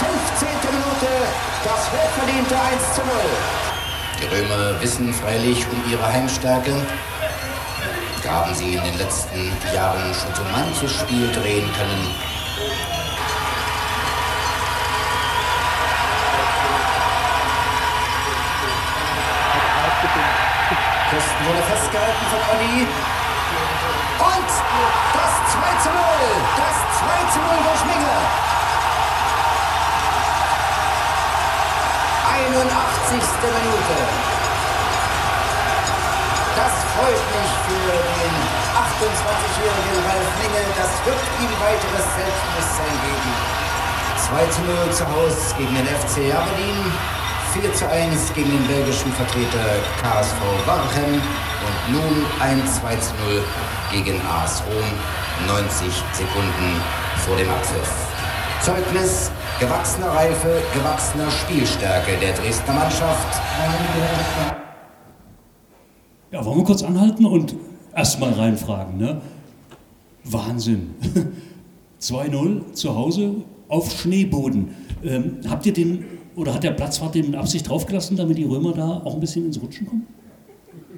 [SPEAKER 5] 15. Minute, das hochverdiente 1 zu 0. Die Römer wissen freilich um ihre Heimstärke. Da haben sie in den letzten Jahren schon so manches Spiel drehen können. Kirsten wurde festgehalten von Olli. Und das 2 zu 0. Das 2 zu 0 durch Minge. 81. Minute. Freut mich für den 28-jährigen Ralf Minge. Das wird ihm weiteres Selbstbewusstsein geben. 2 zu 0 zu Hause gegen den FC Aberdeen. 4 zu 1 gegen den belgischen Vertreter KSV Warchem und nun ein 2 zu 0 gegen AS Rom, 90 Sekunden vor dem Abpfiff. Zeugnis gewachsener Reife, gewachsener Spielstärke der Dresdner Mannschaft.
[SPEAKER 3] Wollen wir kurz anhalten und erstmal reinfragen. Ne? Wahnsinn. 2-0 zu Hause auf Schneeboden. Ähm, habt ihr den, oder hat der Platzwart den mit Absicht draufgelassen, damit die Römer da auch ein bisschen ins Rutschen kommen?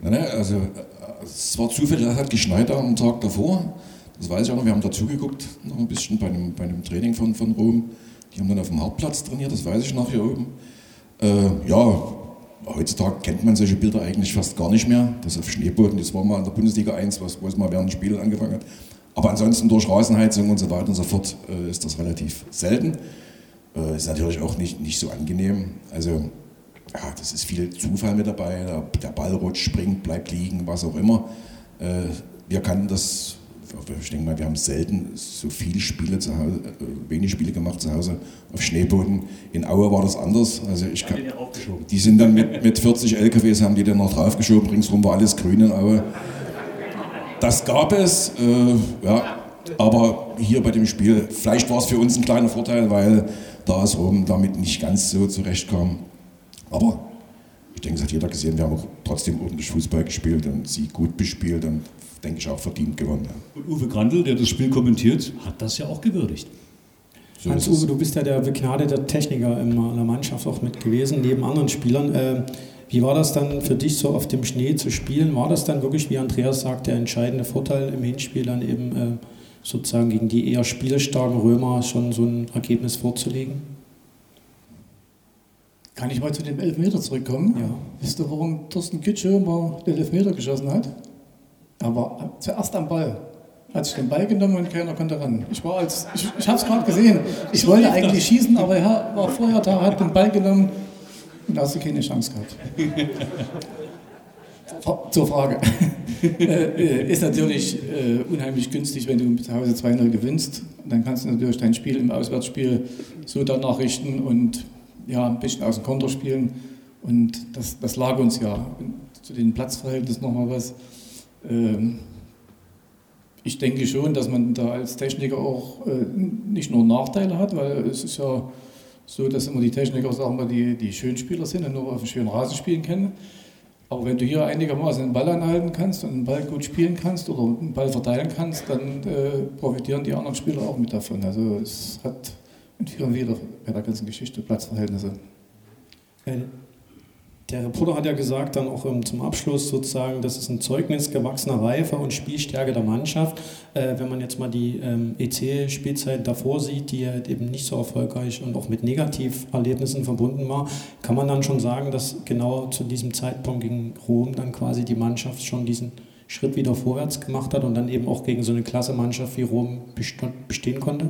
[SPEAKER 6] Nein, also es war zufällig, es hat geschneit am Tag davor. Das weiß ich auch noch, wir haben dazugeguckt, noch ein bisschen bei einem, bei einem Training von, von Rom. Die haben dann auf dem Hauptplatz trainiert, das weiß ich noch hier oben. Äh, ja, heutzutage kennt man solche Bilder eigentlich fast gar nicht mehr. Das auf Schneeboden, das war mal in der Bundesliga 1, was, wo es mal während des Spiels angefangen hat. Aber ansonsten durch Rasenheizung und so weiter und so fort äh, ist das relativ selten. Äh, ist natürlich auch nicht, nicht so angenehm. Also, ja, das ist viel Zufall mit dabei. Der, der Ball rutscht, springt, bleibt liegen, was auch immer. Äh, wir kannten das, ich denke mal, wir haben selten so viele Spiele zu Hause, äh, wenig Spiele gemacht zu Hause auf Schneeboden. In Aue war das anders. Also ich kann, die sind dann mit, mit 40 LKWs, haben die dann noch draufgeschoben, ringsrum war alles grün in Aue. Das gab es, äh, ja, aber hier bei dem Spiel, vielleicht war es für uns ein kleiner Vorteil, weil da es Rom damit nicht ganz so zurechtkam. Aber ich denke, es hat jeder gesehen, wir haben auch trotzdem ordentlich Fußball gespielt und sie gut bespielt und denke ich auch verdient gewonnen. Ja.
[SPEAKER 3] Und Uwe Grandl, der das Spiel kommentiert, hat das ja auch gewürdigt.
[SPEAKER 2] So Hans-Uwe, du bist ja der begnadete Techniker in der Mannschaft auch mit gewesen, neben anderen Spielern. Äh, wie war das dann für dich so auf dem Schnee zu spielen? War das dann wirklich, wie Andreas sagt, der entscheidende Vorteil im Hinspiel dann eben äh, sozusagen gegen die eher spielstarken Römer schon so ein Ergebnis vorzulegen?
[SPEAKER 7] Kann ich mal zu dem Elfmeter zurückkommen?
[SPEAKER 2] Ja.
[SPEAKER 7] Wisst ihr, warum Thorsten Kütsche mal den Elfmeter geschossen hat? Er war zuerst am Ball. Hat sich den Ball genommen und keiner konnte ran. Ich war als, ich, ich habe es gerade gesehen. Ich wollte eigentlich schießen, aber er war vorher da, hat den Ball genommen und da hast du keine Chance gehabt. Zur Frage. äh, ist natürlich äh, unheimlich günstig, wenn du zu Hause 2-0 gewinnst. Dann kannst du natürlich dein Spiel im Auswärtsspiel so danach richten und ja, ein bisschen aus dem Konter spielen. Und das, das lag uns ja. Und zu den Platzverhältnissen nochmal was. Ähm, ich denke schon, dass man da als Techniker auch äh, nicht nur Nachteile hat, weil es ist ja so, dass immer die Techniker, sagen wir, die, die Schönspieler sind und nur auf einem schönen Rasen spielen können. Aber wenn du hier einigermaßen den Ball anhalten kannst und den Ball gut spielen kannst oder den Ball verteilen kannst, dann äh, profitieren die anderen Spieler auch mit davon. Also es hat in vielen wieder bei der ganzen Geschichte Platzverhältnisse.
[SPEAKER 2] Der Reporter hat ja gesagt, dann auch zum Abschluss sozusagen, das ist ein Zeugnis gewachsener Reife und Spielstärke der Mannschaft. Äh, wenn man jetzt mal die ähm, EC-Spielzeit davor sieht, die ja eben nicht so erfolgreich und auch mit Negativerlebnissen verbunden war, kann man dann schon sagen, dass genau zu diesem Zeitpunkt gegen Rom dann quasi die Mannschaft schon diesen Schritt wieder vorwärts gemacht hat und dann eben auch gegen so eine klasse Mannschaft wie Rom bestehen konnte?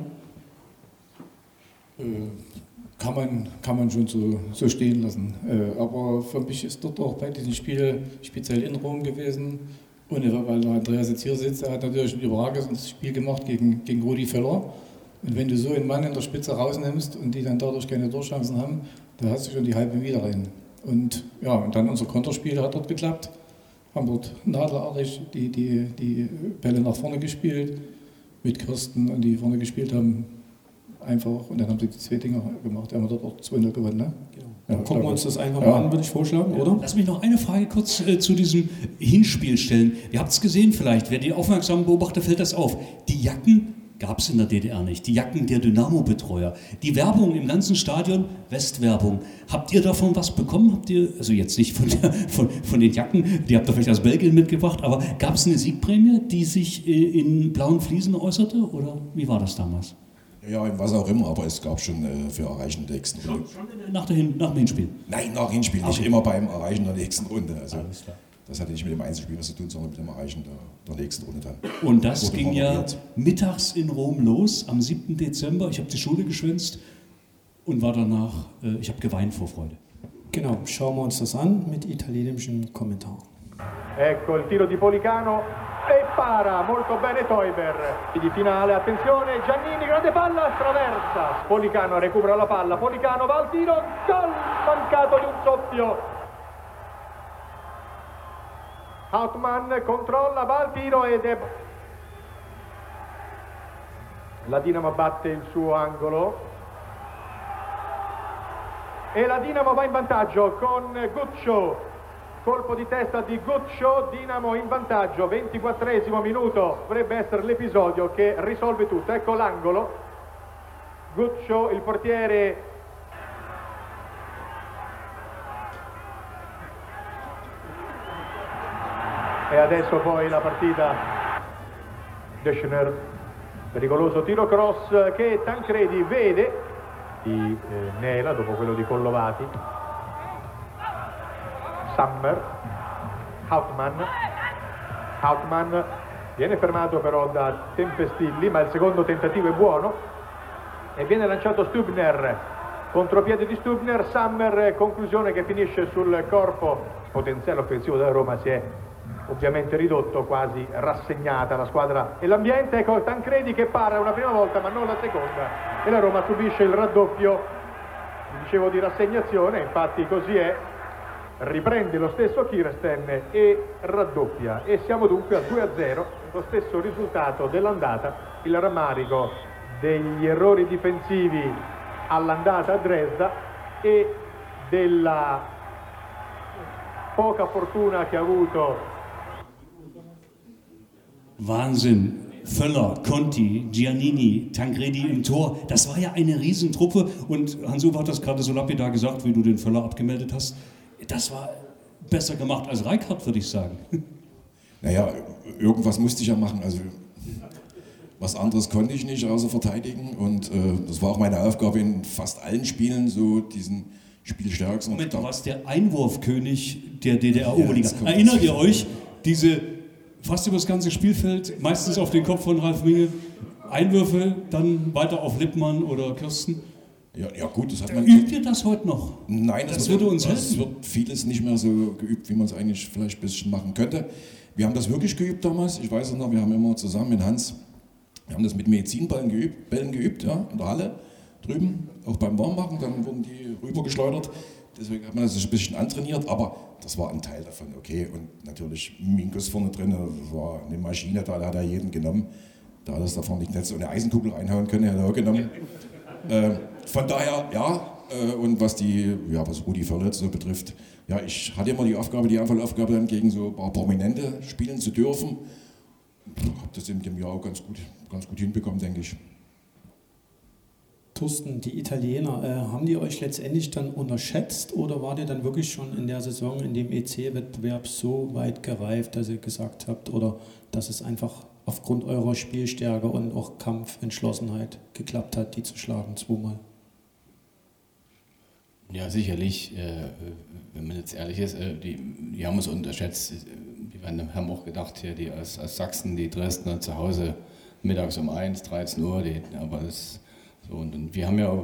[SPEAKER 7] Kann man, kann man schon so, so stehen lassen. Äh, aber für mich ist dort auch bei diesem Spiel speziell in Rom gewesen. Und weil Andreas jetzt hier sitzt, er hat natürlich ein überragendes Spiel gemacht gegen, gegen Rudi Völler. Und wenn du so einen Mann in der Spitze rausnimmst und die dann dadurch keine Durchchancen haben, da hast du schon die halbe wieder rein. Und ja, und dann unser Konterspiel hat dort geklappt. Haben dort nadelartig die, die, die Bälle nach vorne gespielt mit Kirsten und die vorne gespielt haben, einfach und dann haben sie die zwei Dinger gemacht. Die haben dort auch 2-0 gewonnen. Ne?
[SPEAKER 2] Genau. Ja, gucken wir uns das einfach mal an, würde ich vorschlagen, oder?
[SPEAKER 3] Lass mich noch eine Frage kurz äh, zu diesem Hinspiel stellen. Ihr habt es gesehen vielleicht, wer die aufmerksamen Beobachter fällt das auf. Die Jacken gab es in der DDR nicht. Die Jacken der Dynamo-Betreuer. Die Werbung im ganzen Stadion, Westwerbung. Habt ihr davon was bekommen? Habt ihr, also jetzt nicht von, der, von, von den Jacken, die habt ihr vielleicht aus Belgien mitgebracht, aber gab es eine Siegprämie, die sich äh, in blauen Fliesen äußerte? Oder wie war das damals?
[SPEAKER 6] Ja, was auch immer, aber es gab schon äh, für Erreichen der nächsten
[SPEAKER 3] Runde. Schon nach, der Hin nach dem Hinspiel?
[SPEAKER 6] Nein, nach dem Hinspiel, nicht immer beim Erreichen der nächsten Runde. Also, das hatte nicht mit dem Einzelspiel was zu tun, sondern mit dem Erreichen der, der nächsten Runde dann.
[SPEAKER 3] Und das ging ja mittags in Rom los, am 7. Dezember. Ich habe die Schule geschwänzt und war danach, äh, ich habe geweint vor Freude.
[SPEAKER 2] Genau, schauen wir uns das an mit italienischem Kommentar.
[SPEAKER 9] Ecco il tiro di Policano e para molto bene Toiber. Di finale, attenzione, Giannini, grande palla, traversa. Policano recupera la palla, Policano va al tiro, gol mancato di un soffio. Hautmann controlla, va al tiro ed è... La Dinamo batte il suo angolo. E la Dinamo va in vantaggio con Guccio colpo di testa di Guccio, Dinamo in vantaggio, 24 minuto, dovrebbe essere l'episodio che risolve tutto, ecco l'angolo, Guccio, il portiere. E adesso poi la partita. Deschner, pericoloso tiro cross che Tancredi vede di eh, Nela dopo quello di Collovati Summer, Hauptmann, Hauptmann. Viene fermato però da Tempestilli, ma il secondo tentativo è buono. E viene lanciato Stubner, contropiede di Stubner, Summer, conclusione che finisce sul corpo, potenziale offensivo della Roma. Si è ovviamente ridotto, quasi rassegnata la squadra e l'ambiente, ecco Tancredi che para una prima volta ma non la seconda. E la Roma subisce il raddoppio, dicevo di rassegnazione, infatti così è, riprende lo stesso Kirsten e raddoppia e siamo dunque a 2-0 lo stesso risultato dell'andata il rammarico degli errori difensivi all'andata a Dresda e della poca fortuna che ha avuto
[SPEAKER 3] Wahnsinn. Völler, Conti, Giannini, Tancredi im Tor. Das war ja eine Riesentruppe. Und Hans-Uwe hat das gerade so lapidar gesagt, wie du den Völler abgemeldet hast. Das war besser gemacht als Reikhardt, würde ich sagen.
[SPEAKER 6] Naja, irgendwas musste ich ja machen. Also was anderes konnte ich nicht außer verteidigen. Und äh, das war auch meine Aufgabe in fast allen Spielen, so diesen spielstärksten.
[SPEAKER 3] Moment, du warst der Einwurfkönig der DDR-Oberliga. Ja, Erinnert ihr euch, diese fast über das ganze Spielfeld, meistens auf den Kopf von Ralf Minge, Einwürfe, dann weiter auf Lippmann oder Kirsten?
[SPEAKER 6] Ja, ja gut, das hat man.
[SPEAKER 3] Übt ihr das heute noch?
[SPEAKER 6] Nein, das, das würde uns helfen. Es wird vieles nicht mehr so geübt, wie man es eigentlich vielleicht ein bisschen machen könnte. Wir haben das wirklich geübt damals. Ich weiß noch, wir haben immer zusammen mit Hans, wir haben das mit Medizinballen geübt, Bällen geübt, ja, in der Halle drüben, auch beim Warmmachen, dann wurden die rübergeschleudert. Deswegen hat man das ein bisschen antrainiert, aber das war ein Teil davon, okay. Und natürlich Minkus vorne drin, das war eine Maschine, da hat er jeden genommen. Da hat er es davon nicht so eine Eisenkugel reinhauen können, hat er auch genommen. Äh, von daher, ja, äh, und was die, ja, was Rudi Völler so betrifft, ja, ich hatte immer die Aufgabe, die Aufgabe dann gegen so ein paar Prominente spielen zu dürfen. Habe das in dem Jahr auch ganz gut, ganz gut hinbekommen, denke ich.
[SPEAKER 2] Thorsten, die Italiener, äh, haben die euch letztendlich dann unterschätzt oder wart ihr dann wirklich schon in der Saison in dem EC-Wettbewerb so weit gereift, dass ihr gesagt habt, oder dass es einfach aufgrund eurer Spielstärke und auch Kampfentschlossenheit geklappt hat, die zu schlagen zweimal?
[SPEAKER 8] Ja, sicherlich. Äh, wenn man jetzt ehrlich ist, äh, die, die haben uns unterschätzt. Die haben auch gedacht, hier, die aus, aus Sachsen, die Dresdner zu Hause mittags um 1, 13 Uhr, die, aber das, so, und, und, wir haben ja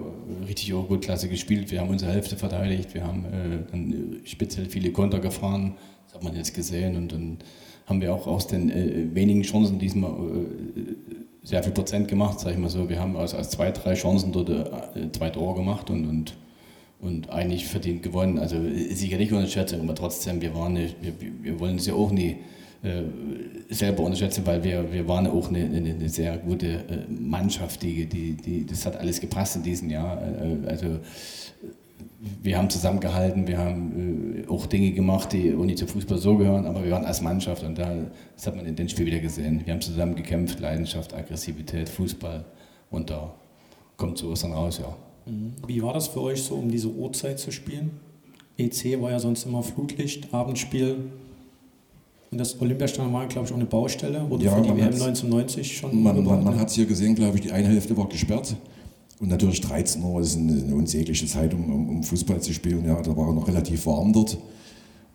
[SPEAKER 8] richtig auch gut klasse gespielt. Wir haben unsere Hälfte verteidigt, wir haben äh, dann speziell viele Konter gefahren, das hat man jetzt gesehen. Und dann haben wir auch aus den äh, wenigen Chancen diesmal äh, sehr viel Prozent gemacht, sag ich mal so. Wir haben aus, aus zwei, drei Chancen dort äh, zwei Tore gemacht und, und und eigentlich verdient gewonnen. Also sicherlich unterschätzen, aber trotzdem, wir, waren nicht, wir, wir wollen es ja auch nie äh, selber unterschätzen, weil wir, wir waren auch eine, eine, eine sehr gute äh, Mannschaft, die, die, die, das hat alles gepasst in diesem Jahr. Äh, also wir haben zusammengehalten, wir haben äh, auch Dinge gemacht, die auch nicht zum Fußball so gehören, aber wir waren als Mannschaft und da, das hat man in dem Spiel wieder gesehen. Wir haben zusammen gekämpft, Leidenschaft, Aggressivität, Fußball und da kommt sowas dann raus, ja.
[SPEAKER 2] Wie war das für euch so, um diese Uhrzeit zu spielen? EC war ja sonst immer Flutlicht, Abendspiel. Und das Olympiastadion war, glaube ich, auch eine Baustelle. Wurde ja, für die WM 1990 schon
[SPEAKER 6] Man, man, man hat es hier gesehen, glaube ich, die eine Hälfte war gesperrt. Und natürlich 13 Uhr ist eine, eine unsägliche Zeit, um, um, Fußball zu spielen. Ja, da war noch relativ warm dort.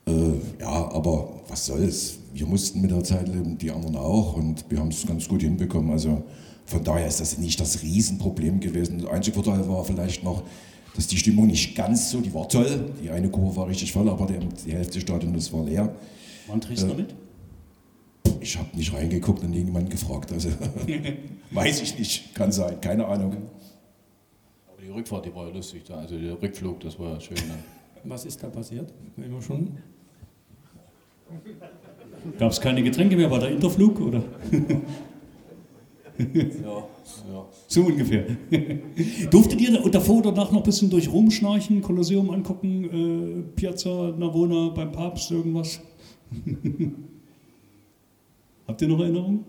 [SPEAKER 6] Äh, ja, aber was soll's? Wir mussten mit der Zeit leben, die anderen auch und wir haben es ganz gut hinbekommen. Also von daher ist das nicht das Riesenproblem gewesen. Der einzige Vorteil war vielleicht noch, dass die Stimmung nicht ganz so, die war toll, die eine Kurve war richtig voll, aber die, die Hälfte des Stadions war leer.
[SPEAKER 3] Wann Dresdner
[SPEAKER 6] Äh,
[SPEAKER 3] mit?
[SPEAKER 6] Ich habe nicht reingeguckt und irgendjemanden gefragt. Also weiß ich nicht, kann sein, keine Ahnung.
[SPEAKER 8] Aber die Rückfahrt, die war ja lustig da. Also der Rückflug, das war schön. Ne?
[SPEAKER 2] Was ist da passiert? Immer schon?
[SPEAKER 3] Gab es keine Getränke mehr? War der Interflug? Oder?
[SPEAKER 8] Ja, ja.
[SPEAKER 3] So ungefähr. Durftet ihr da- davor oder danach noch ein bisschen durch Rom schnarchen, Kolosseum angucken, äh, Piazza Navona beim Papst, irgendwas? Habt ihr noch Erinnerungen?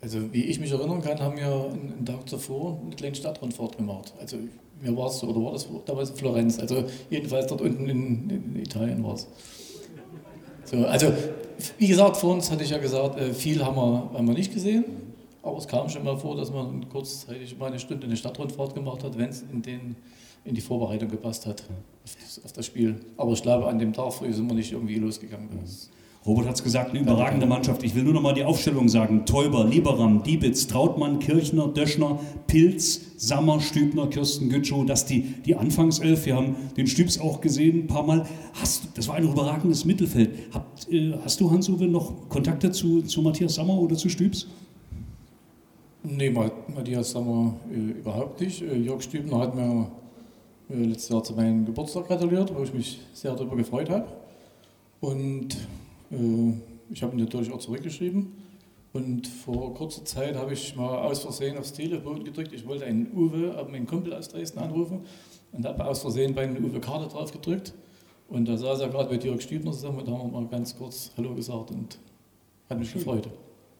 [SPEAKER 7] Also wie ich mich erinnern kann, haben wir einen Tag zuvor eine kleine Stadtrundfahrt gemacht. Also mir war es so, oder war das damals Florenz? Also jedenfalls dort unten in, in Italien war es. So, also wie gesagt, vor uns hatte ich ja gesagt, äh, viel haben wir, haben wir nicht gesehen. Aber es kam schon mal vor, dass man kurzzeitig mal eine Stunde eine Stadtrundfahrt gemacht hat, wenn es in, in die Vorbereitung gepasst hat auf das, auf das Spiel. Aber ich glaube, an dem Tag früh sind wir nicht irgendwie losgegangen. Das
[SPEAKER 3] Robert hat es gesagt, eine überragende Mannschaft. Ich will nur noch mal die Aufstellung sagen. Täuber, Lieberam, Diebitz, Trautmann, Kirchner, Döschner, Pilz, Sammer, Stübner, Kirsten Gütschow. Das die, die Anfangself. Wir haben den Stübs auch gesehen ein paar Mal. Hast, das war ein überragendes Mittelfeld. Habt, äh, hast du, Hans-Uwe, noch Kontakte zu, zu Matthias Sammer oder zu Stübs?
[SPEAKER 7] Nee, Ma- Matthias Sammer äh, überhaupt nicht. Äh, Jörg Stübner hat mir äh, letztes Jahr zu meinem Geburtstag gratuliert, wo ich mich sehr darüber gefreut habe. Und ich habe ihn natürlich auch zurückgeschrieben. Und vor kurzer Zeit habe ich mal aus Versehen aufs Telefon gedrückt. Ich wollte einen Uwe, äh, meinen Kumpel aus Dresden anrufen und habe aus Versehen bei einem Uwe Karte drauf gedrückt. Und da saß er gerade mit Jörg Stübner zusammen und da haben wir mal ganz kurz Hallo gesagt und hat mich gefreut.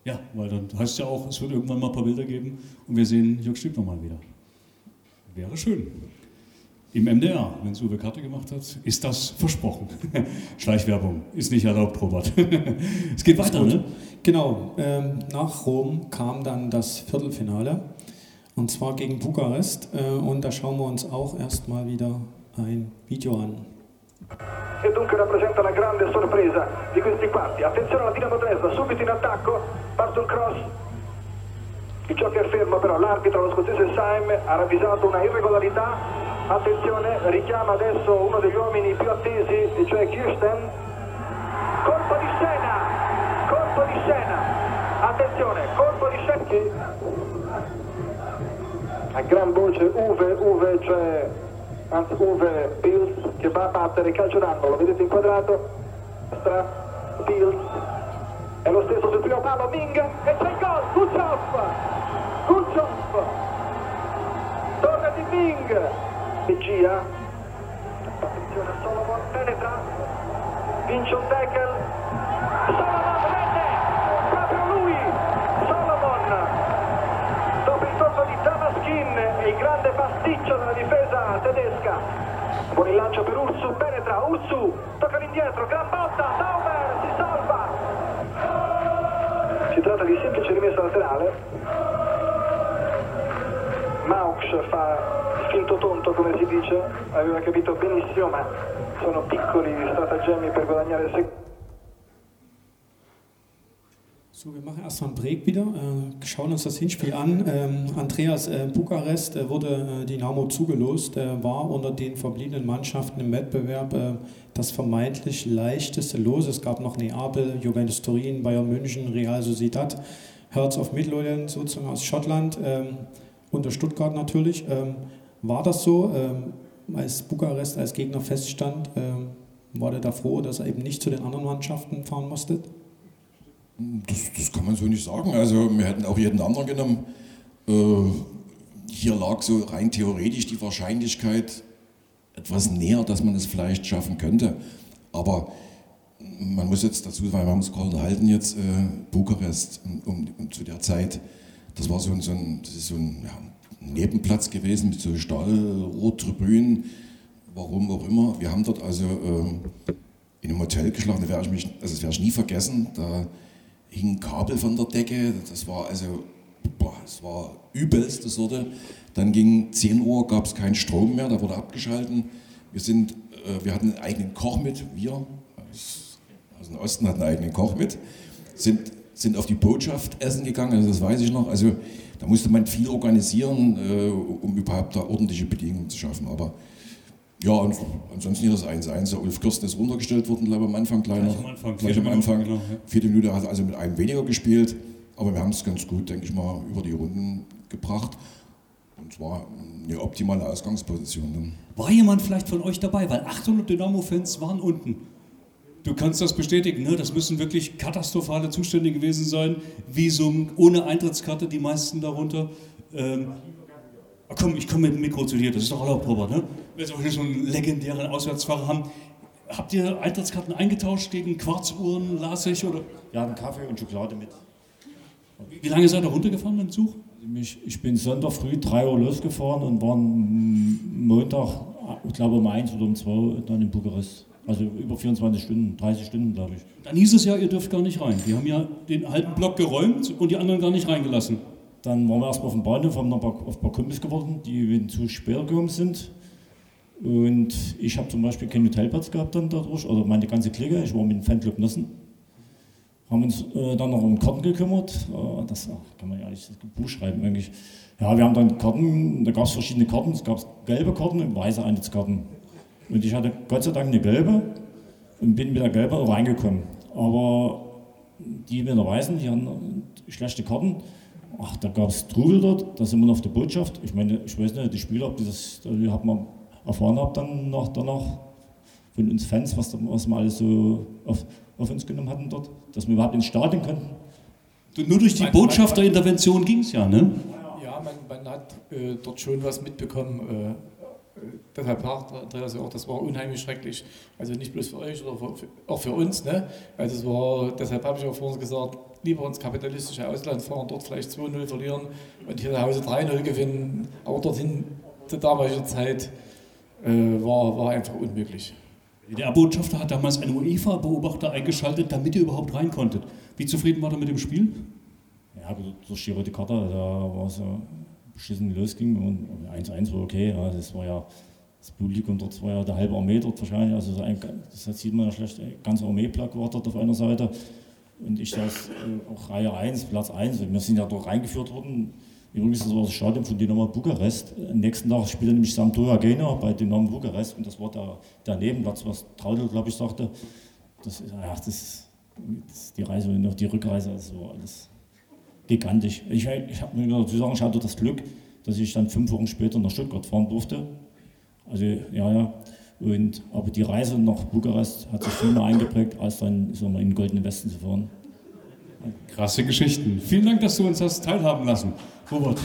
[SPEAKER 3] Ja, weil dann heißt ja auch, es wird irgendwann mal ein paar Bilder geben und wir sehen Jörg Stübner mal wieder. Wäre schön. Im MDR, wenn es Uwe Karte gemacht hat, ist das versprochen. Schleichwerbung ist nicht erlaubt, Robert. es geht weiter, ne?
[SPEAKER 2] Genau, ähm, nach Rom kam dann das Viertelfinale und zwar gegen Bukarest äh, und da schauen wir uns auch erstmal wieder ein Video an.
[SPEAKER 10] e dunque rappresenta la grande sorpresa di questi quarti. Attenzione alla Dinamo Dresda, subito in attacco, parte un cross. Il gioco è fermo però, l'arbitro, lo scozzese Saim, ha ravvisato una irregolarità. Attenzione, richiama adesso uno degli uomini più attesi, cioè Kirsten. Colpo di scena, colpo di scena. Attenzione, colpo di scena. A gran voce Uve, Uve, cioè anzi Uve Pils che va a battere calcio d'angolo, lo vedete inquadrato, destra, Pils, è lo stesso sul primo palo, Ming, e c'è il gol, Kuchov, Kuchov, torna di Ming, regia, attenzione Solomon, penetra, vince un tackle, Solomon rete, proprio lui, Solomon, dopo il tocco di Damaskin e il grande pasticcio della difesa tedesca. Buon il per Ursu, penetra, Ursu, tocca all'indietro, gran botta, Sauber, si salva. Si tratta di semplice rimessa laterale. Maux fa finto tonto, come si dice, aveva capito benissimo, ma sono piccoli stratagemmi per guadagnare secondi.
[SPEAKER 2] So, wir machen erstmal einen Break wieder, äh, schauen uns das Hinspiel an. Ähm, Andreas äh, Bukarest äh, wurde äh, Dynamo zugelost, äh, war unter den verbliebenen Mannschaften im Wettbewerb äh, das vermeintlich leichteste Los. Es gab noch Neapel, Juventus Turin, Bayern München, Real Sociedad, Hearts of Midlothian sozusagen aus Schottland, ähm, unter Stuttgart natürlich. Ähm, war das so, ähm, als Bukarest als Gegner feststand? Ähm, war der da froh, dass er eben nicht zu den anderen Mannschaften fahren musste?
[SPEAKER 6] Das, das kann man so nicht sagen. Also wir hätten auch jeden anderen genommen. Äh, hier lag so rein theoretisch die Wahrscheinlichkeit etwas näher, dass man es vielleicht schaffen könnte. Aber man muss jetzt dazu sagen, wir haben uns gerade unterhalten jetzt, äh, Bukarest um, um, um zu der Zeit, das war so ein, so ein, das ist so ein ja, Nebenplatz gewesen mit so Stahlrohrtribünen, warum auch immer. Wir haben dort also äh, in einem Hotel geschlafen, da werde ich mich, also das werde ich nie vergessen, da hing ein Kabel von der Decke, das war also, boah, das war übelste Sorte. Dann ging 10 Uhr, gab es keinen Strom mehr, da wurde abgeschalten. Wir sind äh, wir hatten einen eigenen Koch mit, wir aus, aus dem Osten hatten einen eigenen Koch mit, sind, sind auf die Botschaft essen gegangen, also das weiß ich noch. Also da musste man viel organisieren, äh, um überhaupt da ordentliche Bedingungen zu schaffen. Aber ja, und ansonsten hier das 1-1. Der Ulf Kirsten ist runtergestellt worden, glaube ich, am Anfang kleiner.
[SPEAKER 3] Gleich am Anfang,
[SPEAKER 6] Gleich
[SPEAKER 3] vierte
[SPEAKER 6] am Anfang.
[SPEAKER 3] Minute, genau, ja.
[SPEAKER 6] Vierte Minute hat er also mit einem weniger gespielt. Aber wir haben es ganz gut, denke ich mal, über die Runden gebracht. Und es war eine optimale Ausgangsposition. Dann.
[SPEAKER 3] War jemand vielleicht von euch dabei? Weil 800 Dynamo-Fans waren unten. Du kannst das bestätigen, ne? das müssen wirklich katastrophale Zustände gewesen sein. Visum, ohne Eintrittskarte, die meisten darunter. Ähm, ah, komm, ich komme mit dem Mikro zu dir, das ist doch erlaubt, Robert. Ne? Wenn wir so einen legendären Auswärtsfahrer haben. Habt ihr Eintrittskarten eingetauscht gegen Quarzuhren, las ich? Oder?
[SPEAKER 11] Wir hatten Kaffee und Schokolade mit.
[SPEAKER 3] Wie- lange seid ihr runtergefahren mit dem Zug?
[SPEAKER 11] Ich, bin Sonntag früh 3 Uhr losgefahren und war Montag, ich glaube um 1 oder um 2 dann in Bukarest. Also über 24 Stunden, 30 Stunden, glaube ich.
[SPEAKER 3] Dann hieß es ja, ihr dürft gar nicht rein. Die haben ja den halben Block geräumt und die anderen gar nicht reingelassen.
[SPEAKER 11] Dann waren wir erstmal auf dem Bahnhof, haben noch ein paar- auf ein paar Kumpels geworden, die zu später gekommen sind. Und ich habe zum Beispiel keinen Hotelplatz gehabt dann dadurch, oder meine ganze Clique, ich war mit dem Fanclub Nossen. Haben uns äh, dann noch um Karten gekümmert. Äh, das ach, kann man ja nicht das Buch schreiben eigentlich. Ja, wir haben dann Karten, da gab es verschiedene Karten. Es gab gelbe Karten und weiße Eintrittskarten. Und ich hatte Gott sei Dank eine gelbe und bin mit der gelben auch reingekommen. Aber die mit der weißen, die hatten schlechte Karten. Ach, da gab es Trubel dort, da sind wir noch auf der Botschaft. Ich meine, ich weiß nicht, die Spieler, ob die das, die hat man erfahren habt dann nach, danach von uns Fans, was, was wir alles so auf, auf uns genommen hatten dort, dass wir überhaupt ins Stadion konnten.
[SPEAKER 3] Du, nur durch die
[SPEAKER 7] Man-
[SPEAKER 3] Botschafterintervention ging es ja, ne?
[SPEAKER 7] Ja, man, man hat äh, dort schon was mitbekommen. Äh, deshalb sagt Andreas ja auch, das war unheimlich schrecklich. Also nicht bloß für euch, oder für, für, auch für uns. Ne? Also es war, deshalb habe ich auch vorhin gesagt, lieber ins kapitalistische Ausland fahren, dort vielleicht 2-0 verlieren und hier zu Hause 3-0 gewinnen. Aber dorthin, zu damaliger Zeit, äh, war, war einfach unmöglich.
[SPEAKER 3] Der Botschafter hat damals einen UEFA-Beobachter eingeschaltet, damit ihr überhaupt rein konntet. Wie zufrieden war er mit dem Spiel?
[SPEAKER 11] Ja, gut, durch die rote Karte, da war es ja beschissen losging und 1-1 war okay. Ja, das war ja das Publikum dort, war ja der halbe Armee dort wahrscheinlich. Also so ein, das sieht man ja schlecht. Ein ganzer Armeeplack war dort auf einer Seite. Und ich saß äh, auch Reihe 1, Platz 1. Und wir sind ja dort reingeführt worden. Übrigens, das war das Stadion von Dynamo Bukarest. Am nächsten Tag spielte nämlich Sampdoria Gena bei Dynamo Bukarest. Und das war der, der Nebenplatz, was Traudel, glaube ich, sagte. Das, ist- ja, das, das, die Reise und auch die Rückreise, das war alles gigantisch. Ich, ich habe mir dazu sagen, ich hatte das Glück, dass ich dann fünf Wochen später nach Stuttgart fahren durfte. Also, ja, ja. Und, aber die Reise nach Bukarest hat sich viel mehr eingeprägt, als dann sagen wir, in den Goldenen Westen zu fahren.
[SPEAKER 3] Krasse Geschichten. Vielen Dank, dass du uns das teilhaben lassen. Robert.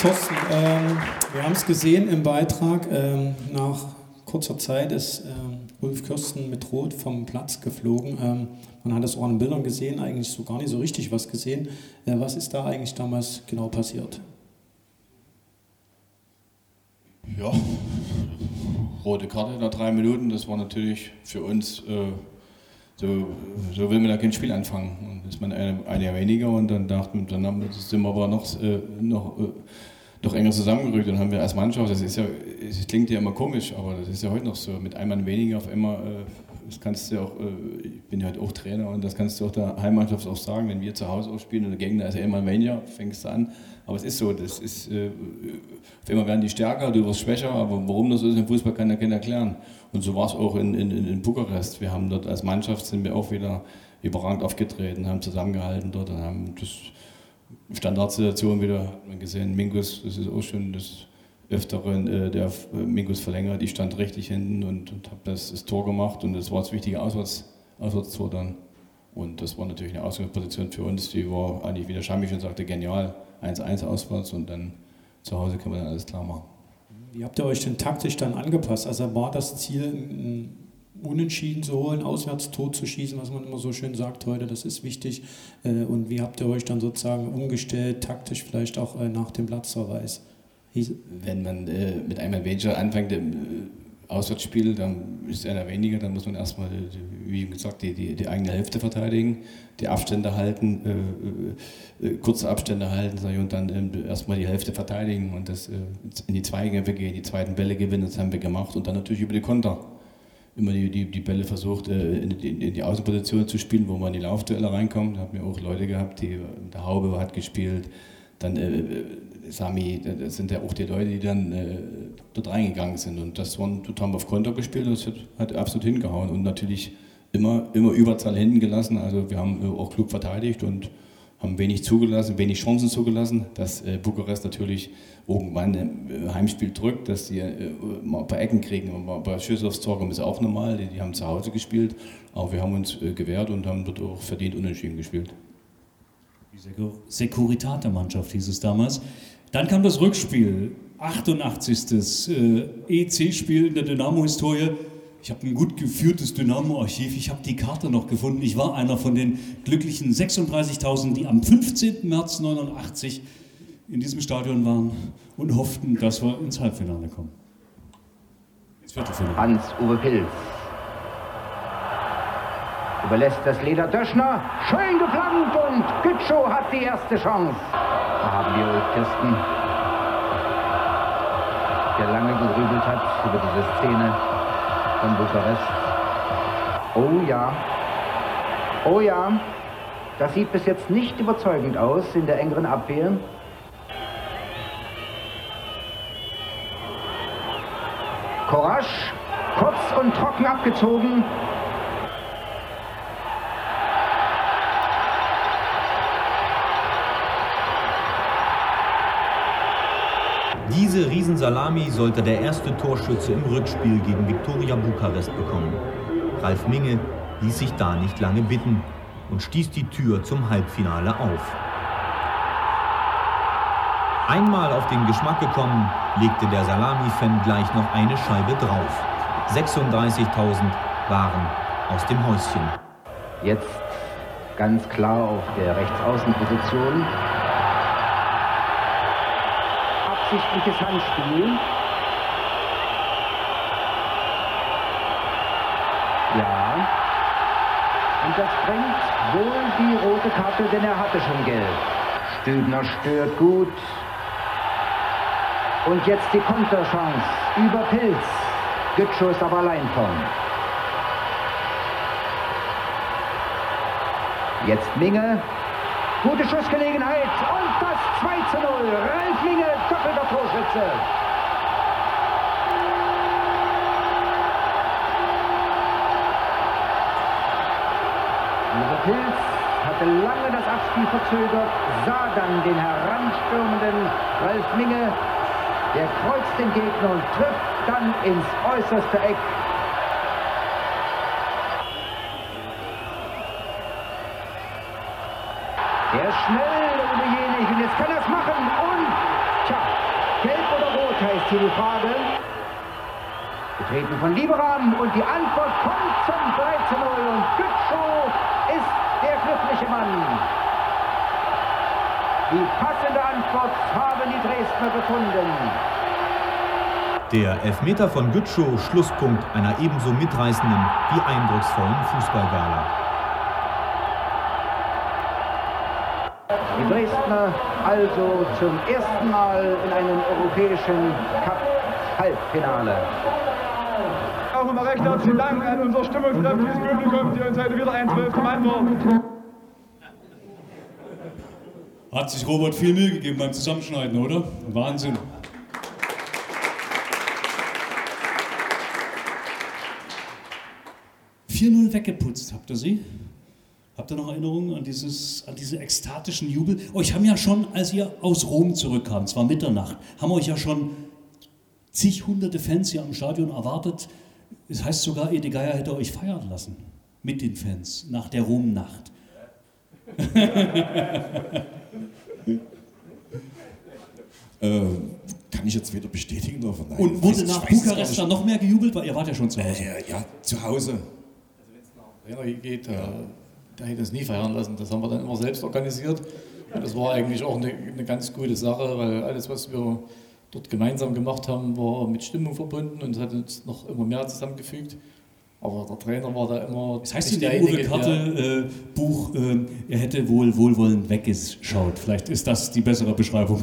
[SPEAKER 2] Thorsten, ähm, wir haben es gesehen im Beitrag. Ähm, nach kurzer Zeit ist ähm, Ulf Kirsten mit Rot vom Platz geflogen. Ähm, man hat es auch an den Bildern gesehen, eigentlich so gar nicht so richtig was gesehen. Äh, was ist da eigentlich damals genau passiert?
[SPEAKER 8] Ja, rote Karte nach drei Minuten, das war natürlich für uns, äh, so, so will man da kein Spiel anfangen. Und ist man eine, eine weniger und dann dachten dann haben, sind wir aber noch, äh, noch, noch enger zusammengerückt und haben wir als Mannschaft, das ist ja, es klingt ja immer komisch, aber das ist ja heute noch so, mit einem Mann weniger auf einmal, äh, das kannst du ja auch, äh, ich bin ja halt auch Trainer und das kannst du auch der Heimmannschaft auch sagen, wenn wir zu Hause auch spielen und der Gegner ist ja immer weniger, fängst du an. Aber es ist so, das ist, äh, auf einmal werden die stärker, du wirst schwächer, aber warum das so ist im Fußball, kann ja keiner erklären. Und so war es auch in, in, in Bukarest. Wir haben dort als Mannschaft sind wir auch wieder überragend aufgetreten, haben zusammengehalten dort und haben das Standardsituation wieder hat man gesehen. Mingus, das ist auch schon das Öfteren, äh, der äh, Mingus verlängert, ich stand richtig hinten und, und habe das, das Tor gemacht und das war das wichtige Auswärts, Auswärtstor dann. Und das war natürlich eine Ausgangsposition für uns, die war eigentlich, wie der Schami schon sagte, genial. 1-1 auswärts und dann zu Hause kann man dann alles klar machen.
[SPEAKER 2] Wie habt ihr euch denn taktisch dann angepasst? Also war das Ziel, Unentschieden zu holen, Auswärtstor zu schießen, was man immer so schön sagt heute, das ist wichtig. Äh, Und wie habt ihr euch dann sozusagen umgestellt, taktisch vielleicht auch äh, nach dem Platzverweis?
[SPEAKER 8] Wenn man äh, mit einem Major anfängt, äh, Auswärtsspiel, dann ist einer weniger, dann muss man erstmal, wie gesagt, die, die, die eigene Hälfte verteidigen, die Abstände halten, äh, äh, kurze Abstände halten und dann äh, erstmal die Hälfte verteidigen und das in die Zweikämpfe gehen, die zweiten Bälle gewinnen, das haben wir gemacht und dann natürlich über die Konter. Immer die, die, die Bälle versucht, äh, in, in, die Außenposition zu spielen, wo man in die Laufduelle reinkommt. Da haben wir auch Leute gehabt, die, der Haube hat gespielt, dann äh, Sami, das sind ja auch die Leute, die dann äh, dort reingegangen sind. Und das, waren, dort haben wir auf Konter gespielt und das hat, hat, absolut hingehauen. Und natürlich immer, immer Überzahl hinten gelassen. Also wir haben äh, auch klug verteidigt und haben wenig zugelassen, wenig Chancen zugelassen, dass äh, Bukarest natürlich irgendwann ein Heimspiel drückt, dass die äh, mal ein paar Ecken kriegen. Bei kommen ist auch normal, die, die, haben zu Hause gespielt. Aber wir haben uns äh, gewehrt und haben dort auch verdient unentschieden gespielt.
[SPEAKER 3] Die Securitate-Mannschaft hieß es damals. Dann kam das Rückspiel, 88. Äh, EC-Spiel in der Dynamo-Historie. Ich habe ein gut geführtes Dynamo-Archiv. Ich habe die Karte noch gefunden. Ich war einer von den glücklichen 36.000, die am 15. März 89 in diesem Stadion waren und hofften, dass wir ins Halbfinale kommen.
[SPEAKER 5] Ins Viertelfinale. Hans-Uwe Pilz überlässt das Leder Döschner. Schön geplant und Gütschow hat die erste Chance. Da haben wir Ulf Kirsten, der lange gegrübelt hat über diese Szene von Bukarest. Oh ja, oh ja, das sieht bis jetzt nicht überzeugend aus in der engeren Abwehr. Courage, kurz und trocken abgezogen,
[SPEAKER 12] Diese Riesensalami sollte der erste Torschütze im Rückspiel gegen Viktoria Bukarest bekommen. Ralf Minge ließ sich da nicht lange bitten und stieß die Tür zum Halbfinale auf. Einmal auf den Geschmack gekommen, legte der Salami-Fan gleich noch eine Scheibe drauf. 36.000 waren aus dem Häuschen.
[SPEAKER 5] Jetzt ganz klar auf der Rechtsaußenposition absichtliches Handspiel. Ja. Und das bringt wohl die rote Karte, denn er hatte schon gelb. Stübner stört gut. Und jetzt die Konterchance über Pilz. Gütschow ist aber allein von. Jetzt Minge. Gute Schussgelegenheit und das 2 zu 0. Ralf Minge, doppelter Torschütze. Uwe Pilz hatte lange das Abspiel verzögert, sah dann den heranstürmenden Ralf Minge. Der kreuzt den Gegner und trifft dann ins äußerste Eck. Er ist schnell, der Uwe Jetzt kann er es machen. Und, tja, gelb oder rot heißt hier die Frage. Getreten von Lieberam und die Antwort kommt zum 3 zu 0. Und Gütschow ist der glückliche Mann. Die passende Antwort haben die Dresdner gefunden.
[SPEAKER 12] Der Elfmeter von Gütschow, Schlusspunkt einer ebenso mitreißenden wie eindrucksvollen Fußballgala.
[SPEAKER 5] Die Dresdner also zum ersten Mal in einem europäischen Cup-Halbfinale.
[SPEAKER 13] Auch nochmal recht herzlichen Dank an unser stimmungskräftiges Publikum, die uns heute wieder ein zwölfter Mann war.
[SPEAKER 3] Hat sich Robert viel Mühe gegeben beim Zusammenschneiden, oder? Wahnsinn. Vier 0 weggeputzt, habt ihr sie? Habt ihr noch Erinnerungen an, dieses, an diese ekstatischen Jubel? Euch haben ja schon, als ihr aus Rom zurückkamt, es war Mitternacht, haben euch ja schon zig hunderte Fans hier am Stadion erwartet. Es heißt sogar, Ede Geier hätte euch feiern lassen mit den Fans nach der Rom-Nacht.
[SPEAKER 6] äh, kann ich jetzt weder bestätigen noch verneinen.
[SPEAKER 3] Und wurde nach Bukarest dann noch mehr gejubelt, weil ihr wart ja schon zu Hause?
[SPEAKER 6] Äh, ja, zu Hause. Also
[SPEAKER 7] wenn es nach geht, äh, der hätte es nie feiern lassen. Das haben wir dann immer selbst organisiert. Und das war eigentlich auch eine, eine ganz gute Sache, weil alles, was wir dort gemeinsam gemacht haben, war mit Stimmung verbunden und hat uns noch immer mehr zusammengefügt. Aber der Trainer war da immer.
[SPEAKER 3] Das heißt in dem Uwe Karte-Buch, äh, äh, er hätte wohl wohlwollend weggeschaut. Vielleicht ist das die bessere Beschreibung.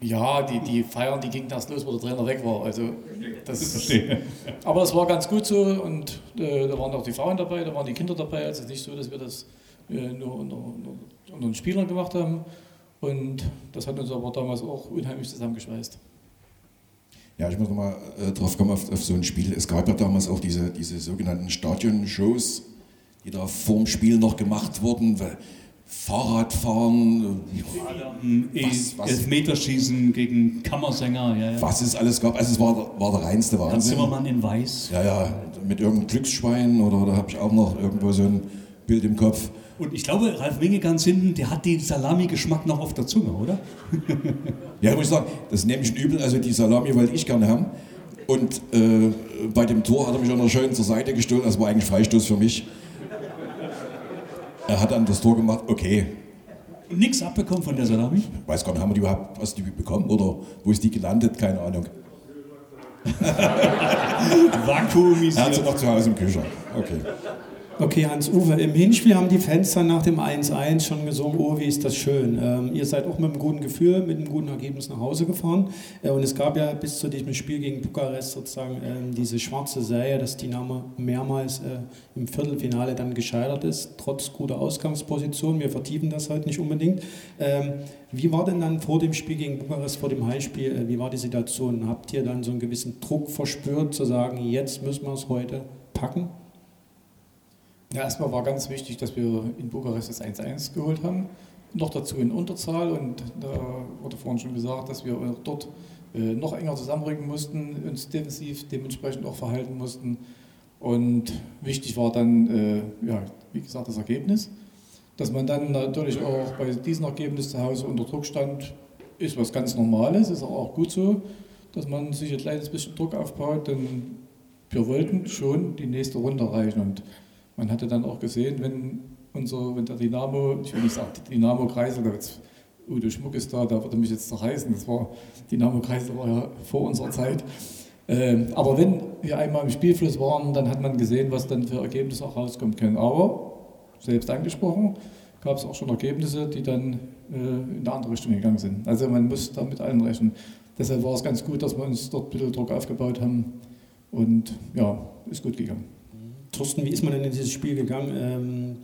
[SPEAKER 7] Ja, die, die Feiern, die gingen erst los, wo der Trainer weg war. Also das Verstehe. Aber es war ganz gut so und äh, da waren auch die Frauen dabei, da waren die Kinder dabei. Also es ist nicht so, dass wir das äh, nur unter, unter, unter den Spielern gemacht haben. Und das hat uns aber damals auch unheimlich zusammengeschweißt.
[SPEAKER 6] Ja, ich muss nochmal äh, drauf kommen auf, auf, so ein Spiel. Es gab ja damals auch diese, diese sogenannten Stadion-Shows, die da vorm Spiel noch gemacht wurden. Fahrradfahren,
[SPEAKER 3] äh, was, was, Elfmeterschießen gegen Kammersänger. Ja,
[SPEAKER 6] ja. Was es alles gab. Also es war, war der reinste Wahnsinn. Hans
[SPEAKER 3] Zimmermann in Weiß.
[SPEAKER 6] Ja, ja, mit irgendeinem Glücksschwein oder da habe ich auch noch irgendwo so ein Bild im Kopf.
[SPEAKER 3] Und ich glaube, Ralf Minge ganz hinten, der hat den Salami-Geschmack noch auf der Zunge, oder?
[SPEAKER 6] ja, ich muss sagen, das nehme ich Übel. Also die Salami wollte ich gerne haben. Und äh, bei dem Tor hat er mich auch noch schön zur Seite gestohlen. Das war eigentlich Freistoß für mich. Er hat dann das Tor gemacht, okay.
[SPEAKER 3] Nichts abbekommen von der Salami?
[SPEAKER 6] Ich weiß gar nicht, haben wir die überhaupt was die bekommen oder wo ist die gelandet? Keine Ahnung.
[SPEAKER 3] Vakuumisiert.
[SPEAKER 6] Er hat sie noch zu Hause im Kühlschrank. Okay.
[SPEAKER 2] Okay, Hans-Uwe, im Hinspiel haben die Fans dann nach dem 1-1 schon gesungen, oh, wie ist das schön. Ähm, ihr seid auch mit einem guten Gefühl, mit einem guten Ergebnis nach Hause gefahren. Äh, und es gab ja bis zu diesem Spiel gegen Bukarest sozusagen äh, diese schwarze Serie, dass Dynamo mehrmals äh, im Viertelfinale dann gescheitert ist, trotz guter Ausgangsposition. Wir vertiefen das heute nicht unbedingt. Ähm, wie war denn dann vor dem Spiel gegen Bukarest, vor dem Heimspiel, äh, wie war die Situation? Habt ihr dann so einen gewissen Druck verspürt, zu sagen, jetzt müssen wir es heute packen?
[SPEAKER 7] Ja, erstmal war ganz wichtig, dass wir in Bukarest das 1-1 geholt haben. Noch dazu in Unterzahl und da wurde vorhin schon gesagt, dass wir dort äh, noch enger zusammenrücken mussten, uns defensiv dementsprechend auch verhalten mussten. Und wichtig war dann, äh, ja, wie gesagt, das Ergebnis. Dass man dann natürlich auch bei diesem Ergebnis zu Hause unter Druck stand, ist was ganz Normales, ist auch gut so, dass man sich ein kleines bisschen Druck aufbaut, denn wir wollten schon die nächste Runde erreichen. Und man hatte dann auch gesehen, wenn, unser, wenn der Dynamo, ich will nicht sagen Dynamo-Kreisel, da jetzt Udo Schmuck ist da, da würde mich jetzt zerreißen, das war, Dynamo-Kreisel war ja vor unserer Zeit. Ähm, aber wenn wir einmal im Spielfluss waren, dann hat man gesehen, was dann für Ergebnisse auch rauskommen können. Aber, selbst angesprochen, gab es auch schon Ergebnisse, die dann äh, in eine andere Richtung gegangen sind. Also man muss da mit allen rechnen. Deshalb war es ganz gut, dass wir uns dort ein bisschen Druck aufgebaut haben und ja, ist gut gegangen.
[SPEAKER 2] Thorsten, wie ist man denn in dieses Spiel gegangen? Ähm,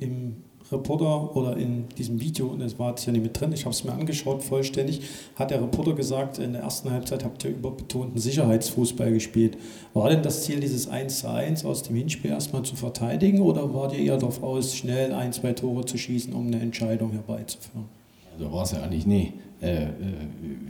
[SPEAKER 2] Im Reporter oder in diesem Video, und das war jetzt ja nicht mit drin, ich habe es mir angeschaut vollständig, hat der Reporter gesagt, in der ersten Halbzeit habt ihr überbetonten Sicherheitsfußball gespielt. War denn das Ziel, dieses 1 zu 1 aus dem Hinspiel erstmal zu verteidigen oder wart ihr eher darauf aus, schnell ein, zwei Tore zu schießen, um eine Entscheidung herbeizuführen?
[SPEAKER 8] Also war es ja eigentlich nie. Äh, äh,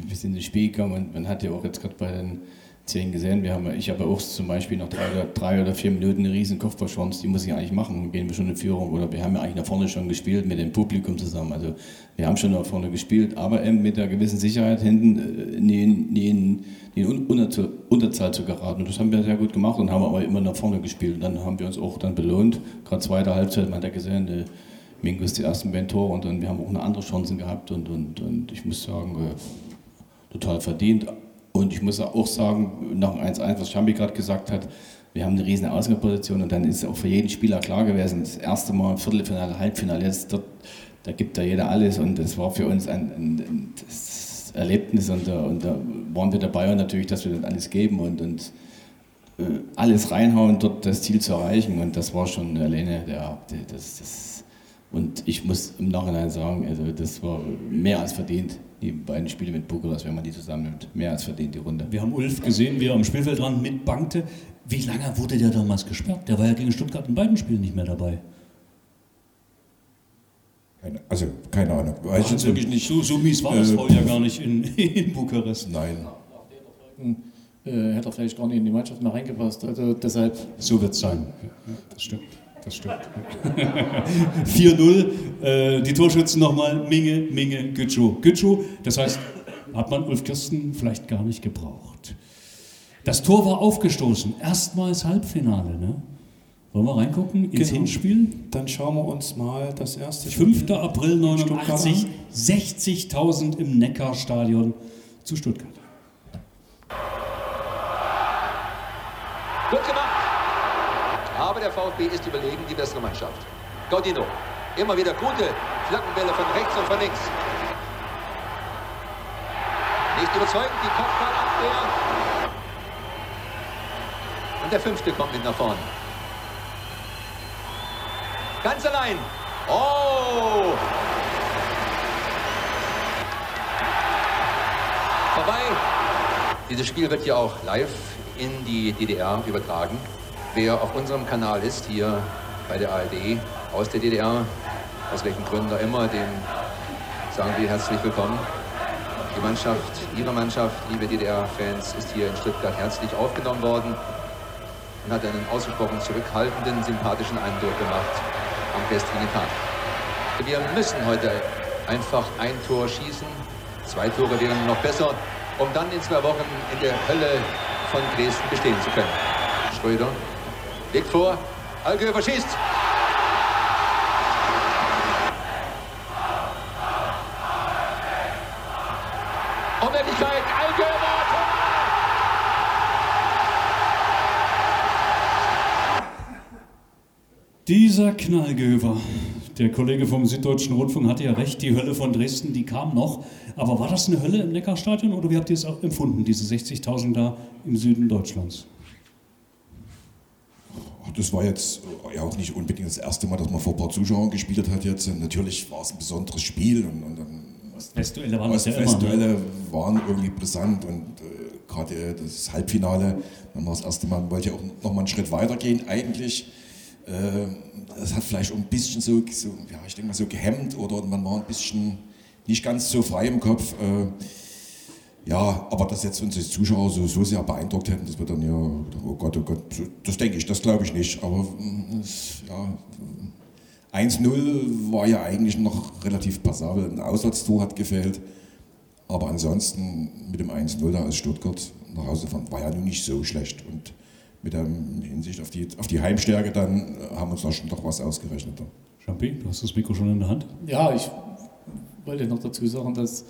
[SPEAKER 8] wir sind ins Spiel gegangen und man hat ja auch jetzt gerade bei den 10 gesehen. Wir haben, ich habe auch zum Beispiel nach drei oder, drei oder vier Minuten eine riesen Kopfballchance, die muss ich eigentlich machen, gehen wir schon in Führung. Oder wir haben ja eigentlich nach vorne schon gespielt mit dem Publikum zusammen. Also wir haben schon nach vorne gespielt, aber eben mit der gewissen Sicherheit hinten äh, in, in, nie in Unterzahl zu geraten. Und das haben wir sehr gut gemacht und haben aber immer nach vorne gespielt. Und dann haben wir uns auch dann belohnt. Gerade zweite Halbzeit, man hat ja gesehen, Mingo ist die ersten beiden Tore und dann wir haben auch eine andere Chancen gehabt und, und, und ich muss sagen, äh, total verdient und ich muss auch sagen, nach dem 1-1, was Schambi gerade gesagt hat, wir haben eine riesen Ausgangsposition und dann ist auch für jeden Spieler klar gewesen, das erste Mal Viertelfinale, Halbfinale, jetzt dort, da gibt da jeder alles und das war für uns ein, ein, ein Erlebnis und da, und da, waren wir dabei und natürlich, dass wir das alles geben und, und äh, alles reinhauen, dort das Ziel zu erreichen und das war schon alleine der, das, das, und ich muss im Nachhinein sagen, also das war mehr als verdient die beiden Spiele mit Bukarest, wenn man die zusammennimmt. Mehr als verdient die Runde.
[SPEAKER 3] Wir haben Ulf gesehen, wie er am Spielfeldrand mitbankte. Wie lange wurde der damals gesperrt? Der war ja gegen Stuttgart in beiden Spielen nicht mehr dabei.
[SPEAKER 6] Keine, also, keine Ahnung.
[SPEAKER 3] Weiß ich wirklich nicht. So, so mies war das äh, ja gar nicht in, in Bukarest.
[SPEAKER 6] Nein.
[SPEAKER 7] Äh, hätte er vielleicht gar nicht in die Mannschaft mehr reingepasst. Also deshalb.
[SPEAKER 3] So wird es sein. Ja, das stimmt das stimmt. 4-0, äh, die Torschützen nochmal, Minge, Minge, Gütschu. Gütschu, das heißt, hat man Ulf Kirsten vielleicht gar nicht gebraucht. Das Tor war aufgestoßen, erstmals Halbfinale, ne? Wollen wir reingucken ins genau. Hinspiel?
[SPEAKER 2] Dann schauen wir uns mal das erste
[SPEAKER 3] Spiel 5. April 89, 60.000 im Neckarstadion zu Stuttgart.
[SPEAKER 14] Gut gemacht. Der VfB ist überlegen die bessere Mannschaft. Gaudino. Immer wieder gute Flankenbälle von rechts und von links. Nicht überzeugend, die Kopfballabwehr. Und der fünfte kommt mit nach vorne. Ganz allein. Oh! Vorbei. Dieses Spiel wird hier auch live in die DDR übertragen. Wer auf unserem Kanal ist, hier bei der ARD, aus der DDR, aus welchen Gründen auch immer, dem sagen wir herzlich willkommen. Die Mannschaft, Ihre Mannschaft, liebe DDR-Fans, ist hier in Stuttgart herzlich aufgenommen worden und hat einen ausgesprochen zurückhaltenden, sympathischen Eindruck gemacht am gestrigen Tag. Wir müssen heute einfach ein Tor schießen. Zwei Tore wären noch besser, um dann in zwei Wochen in der Hölle von Dresden bestehen zu können. Schröder legt vor, Algöfer schießt. Unmöglichkeit, Algöfer,
[SPEAKER 3] Dieser Knallgöver. Der Kollege vom Süddeutschen Rundfunk hatte ja recht, die Hölle von Dresden, die kam noch. Aber war das eine Hölle im Neckarstadion oder wie habt ihr es empfunden, diese 60.000 da im Süden Deutschlands?
[SPEAKER 6] Das war jetzt ja auch nicht unbedingt das erste Mal, dass man vor ein paar Zuschauern gespielt hat jetzt. Natürlich war es ein besonderes Spiel und, und dann
[SPEAKER 3] Westduelle waren das ja. Ne?
[SPEAKER 6] waren irgendwie brisant und äh, gerade das Halbfinale, dann war das erste Mal, man wollte ja auch noch mal einen Schritt weiter gehen eigentlich. Äh, das hat vielleicht auch ein bisschen so, so, ja, ich denke mal so gehemmt oder man war ein bisschen nicht ganz so frei im Kopf. Äh, ja, aber dass jetzt unsere Zuschauer so, so sehr beeindruckt hätten, dass wir dann ja, oh Gott, oh Gott, das denke ich, das glaube ich nicht. Aber mm, ja, 1-0 war ja eigentlich noch relativ passabel. Ein Auswärtstor hat gefehlt. Aber ansonsten mit dem 1-0 da aus Stuttgart nach Hause fahren, war ja nun nicht so schlecht. Und mit der Hinsicht auf die, auf die Heimstärke dann äh, haben wir uns da schon doch was ausgerechnet.
[SPEAKER 3] Champi, du hast das Mikro schon in der Hand.
[SPEAKER 7] Ja, ich wollte noch dazu sagen, dass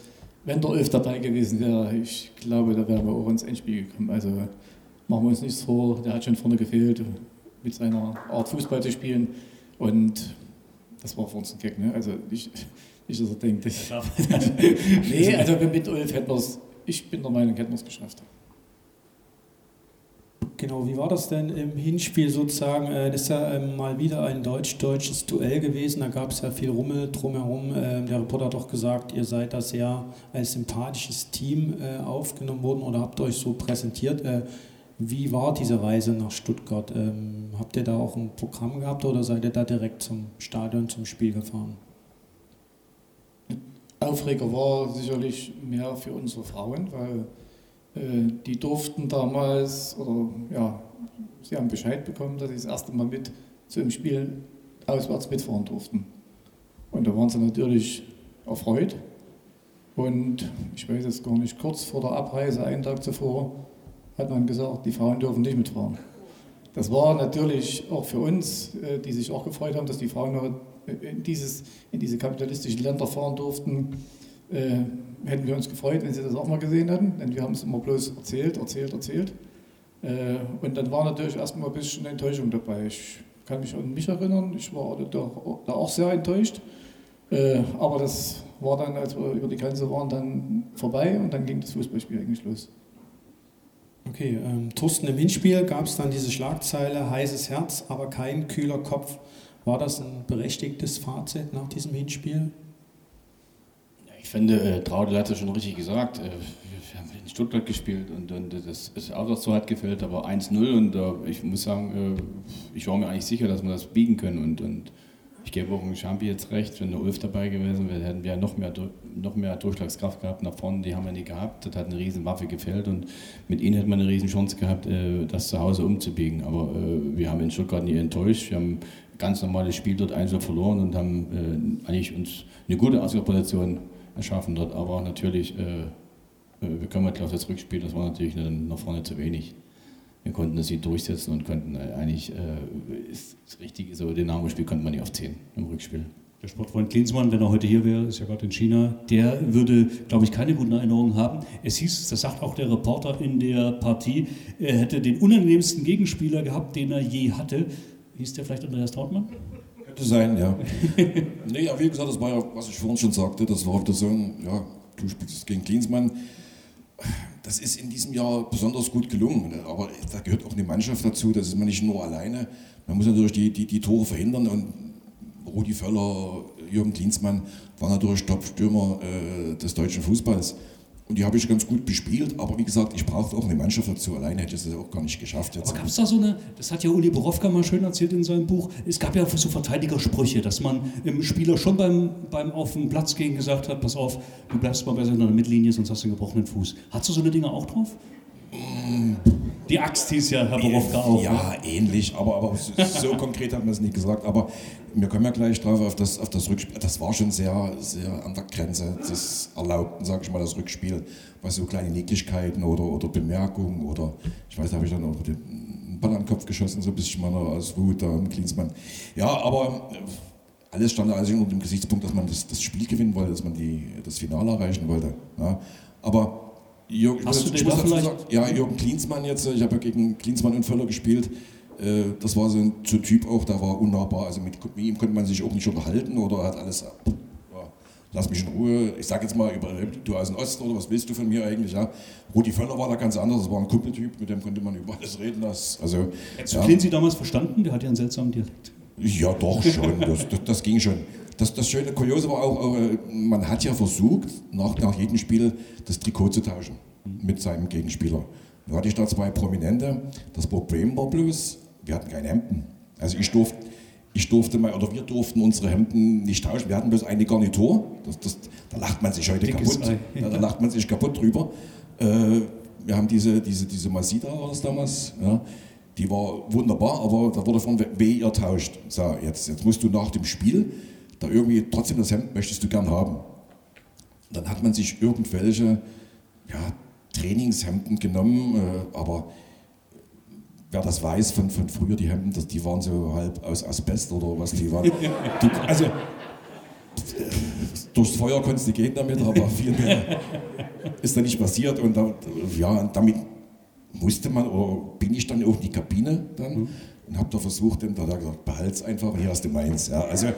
[SPEAKER 7] wenn der Ölf dabei gewesen wäre, ich glaube, da wären wir auch ins Endspiel gekommen. Also machen wir uns nichts vor, der hat schon vorne gefehlt mit seiner Art Fußball zu spielen und das war für uns ein Gag, ne? Also nicht, nicht dass er denkt, ich, nee, also mit Ulf hätten wir es, ich bin der Meinung, hätten wir es geschafft.
[SPEAKER 2] Genau, wie war das denn im Hinspiel sozusagen? Äh, Das ist ja ähm, mal wieder ein deutsch-deutsches Duell gewesen. Da gab es ja viel Rummel drumherum. Ähm, Der Reporter hat doch gesagt, ihr seid da sehr als sympathisches Team äh, aufgenommen worden oder habt euch so präsentiert. Äh, Wie war diese Reise nach Stuttgart? Ähm, Habt ihr da auch ein Programm gehabt oder seid ihr da direkt zum Stadion, zum Spiel gefahren?
[SPEAKER 7] Aufreger war sicherlich mehr für unsere Frauen, weil die durften damals, oder ja, sie haben Bescheid bekommen, dass sie das erste Mal mit zu einem Spiel auswärts mitfahren durften. Und da waren sie natürlich erfreut. Und ich weiß es gar nicht, kurz vor der Abreise, einen Tag zuvor, hat man gesagt, die Frauen dürfen nicht mitfahren. Das war natürlich auch für uns, äh, die sich auch gefreut haben, dass die Frauen in, dieses, in diese kapitalistischen Länder fahren durften. Hätten wir uns gefreut, wenn sie das auch mal gesehen hätten, denn wir haben es immer bloß erzählt, erzählt, erzählt. Äh, und dann war natürlich erstmal ein bisschen Enttäuschung dabei. Ich kann mich an mich erinnern, ich war da, da auch sehr enttäuscht. Äh, aber das war dann, als wir über die Grenze waren, dann vorbei und dann ging das Fußballspiel eigentlich los.
[SPEAKER 2] Okay, ähm, Thorsten, im Hinspiel gab es dann diese Schlagzeile, heißes Herz, aber kein kühler Kopf. War das ein berechtigtes Fazit nach diesem Hinspiel?
[SPEAKER 8] Ich finde, äh, Traudel hat es schon richtig gesagt. Äh, wir haben in Stuttgart gespielt und, und das, das Auswärtstor hat gefällt, aber 1-0 und äh, ich muss sagen, äh, ich war mir eigentlich sicher, dass wir das biegen können und, und ich gebe auch dem Champi jetzt recht, wenn der Ulf dabei gewesen wäre, hätten wir noch mehr, noch mehr Durchschlagskraft gehabt nach vorne, die haben wir nicht gehabt, das hat eine riesen Waffe gefällt und mit ihnen hätte man eine riesen Chance gehabt, äh, das zu Hause umzubiegen, aber äh, wir haben in Stuttgart nie enttäuscht, wir haben ganz normales Spiel dort 1 verloren und haben äh, eigentlich uns eine gute Ausgangsposition erschaffen dort. Aber natürlich, äh, wir kommen halt auf das Rückspiel, das war natürlich nach vorne zu wenig. Wir konnten das nicht durchsetzen und konnten eigentlich, äh, ist das Richtige, so Dynamo-Spiel konnte man nicht aufziehen im Rückspiel.
[SPEAKER 3] Der Sportfreund Klinsmann, wenn er heute hier wäre, ist ja gerade in China, der würde, glaube ich, keine guten Erinnerungen haben. Es hieß, das sagt auch der Reporter in der Partie, er hätte den unangenehmsten Gegenspieler gehabt, den er je hatte. Hieß der vielleicht Andreas Trautmann?
[SPEAKER 6] Könnte sein, ja. nee, ja, wie gesagt, das war ja, was ich vorhin schon sagte, das war auf der Saison, ja, du spielst gegen Klinsmann. Das ist in diesem Jahr besonders gut gelungen, aber da gehört auch eine Mannschaft dazu, das ist man nicht nur alleine. Man muss natürlich die, die, die Tore verhindern und Rudi Völler, Jürgen Klinsmann waren natürlich Top-Stürmer äh, des deutschen Fußballs. Und die habe ich ganz gut bespielt, aber wie gesagt, ich brauchte auch eine Mannschaft dazu. Alleine hätte ich es auch gar nicht geschafft. Jetzt.
[SPEAKER 3] Aber gab es da so eine, das hat ja Uli Borowka mal schön erzählt in seinem Buch, es gab ja so Verteidigersprüche, dass man im Spieler schon beim, beim auf den Platz gehen gesagt hat, pass auf, du bleibst mal besser in der Mittellinie, sonst hast du einen gebrochenen Fuß. Hast du so eine Dinge auch drauf? Die Axt hieß ja Herr Borowka auch.
[SPEAKER 6] Ja, ne? ähnlich, aber, aber so konkret hat man es nicht gesagt. Aber wir kommen ja gleich drauf auf das, auf das Rückspiel. Das war schon sehr, sehr an der Grenze des Erlaubten, sage ich mal, das Rückspiel. Was so kleine Nicklichkeiten oder, oder Bemerkungen oder, ich weiß, da habe ich dann auch den Ball an den Kopf geschossen, so ein bisschen mal aus Wut da im Klinsmann. Ja, aber alles stand also unter dem Gesichtspunkt, dass man das, das Spiel gewinnen wollte, dass man die, das Finale erreichen wollte. Ja. Aber Jürgen,
[SPEAKER 3] Hast du
[SPEAKER 6] ich muss
[SPEAKER 3] da
[SPEAKER 6] dazu sagen, ja, Jürgen Klinsmann jetzt, ich habe ja gegen Klinsmann und Völler gespielt. Äh, Das war so ein, so ein Typ auch, der war unnahbar. Also mit, mit ihm konnte man sich auch nicht unterhalten oder hat alles, ja, lass mich in Ruhe. Ich sag jetzt mal, über, du aus dem Osten oder was willst du von mir eigentlich? Ja? Rudi Völler war da ganz anders, das war ein Kumpeltyp, mit dem konnte man über alles reden. Das, also,
[SPEAKER 3] Hättest du
[SPEAKER 6] ja.
[SPEAKER 3] Klinsi damals verstanden? Der hat ja einen seltsamen Dialekt.
[SPEAKER 6] Ja, doch schon. Das, das, das ging schon. Das, das schöne Kuriose war auch, auch, äh, man hat ja versucht, nach, nach jedem Spiel das Trikot zu tauschen mit seinem Gegenspieler. Da hatte ich da zwei Prominente. Das Problem war bloß, wir hatten keine Hemden. Also ich durfte, ich durfte mal, oder wir durften unsere Hemden nicht tauschen. Wir hatten bloß eine Garnitur. Das, das, da lacht man sich heute
[SPEAKER 3] Dickes
[SPEAKER 6] kaputt.
[SPEAKER 3] Ei.
[SPEAKER 6] Ja, da lacht man sich kaputt drüber. Äh, wir haben diese, diese, diese Masita war das damals. Ja. Die war wunderbar, aber da wurde von weh ihr tauscht. So, jetzt, jetzt musst du nach dem Spiel da irgendwie trotzdem das Hemd möchtest du gern haben. Dann hat man sich irgendwelche ja, Trainingshemden genommen, äh, aber wer das weiß von, von früher, die Hemden, die waren so halb aus Asbest oder was die waren. Du, also durchs Feuer konntest du gehen damit, aber viel mehr ist da nicht passiert und da, ja, damit musste man, oder bin ich dann auch in die Kabine dann und habe da versucht, und da hat er gesagt, behalt's einfach hier hast du meins. Ja, also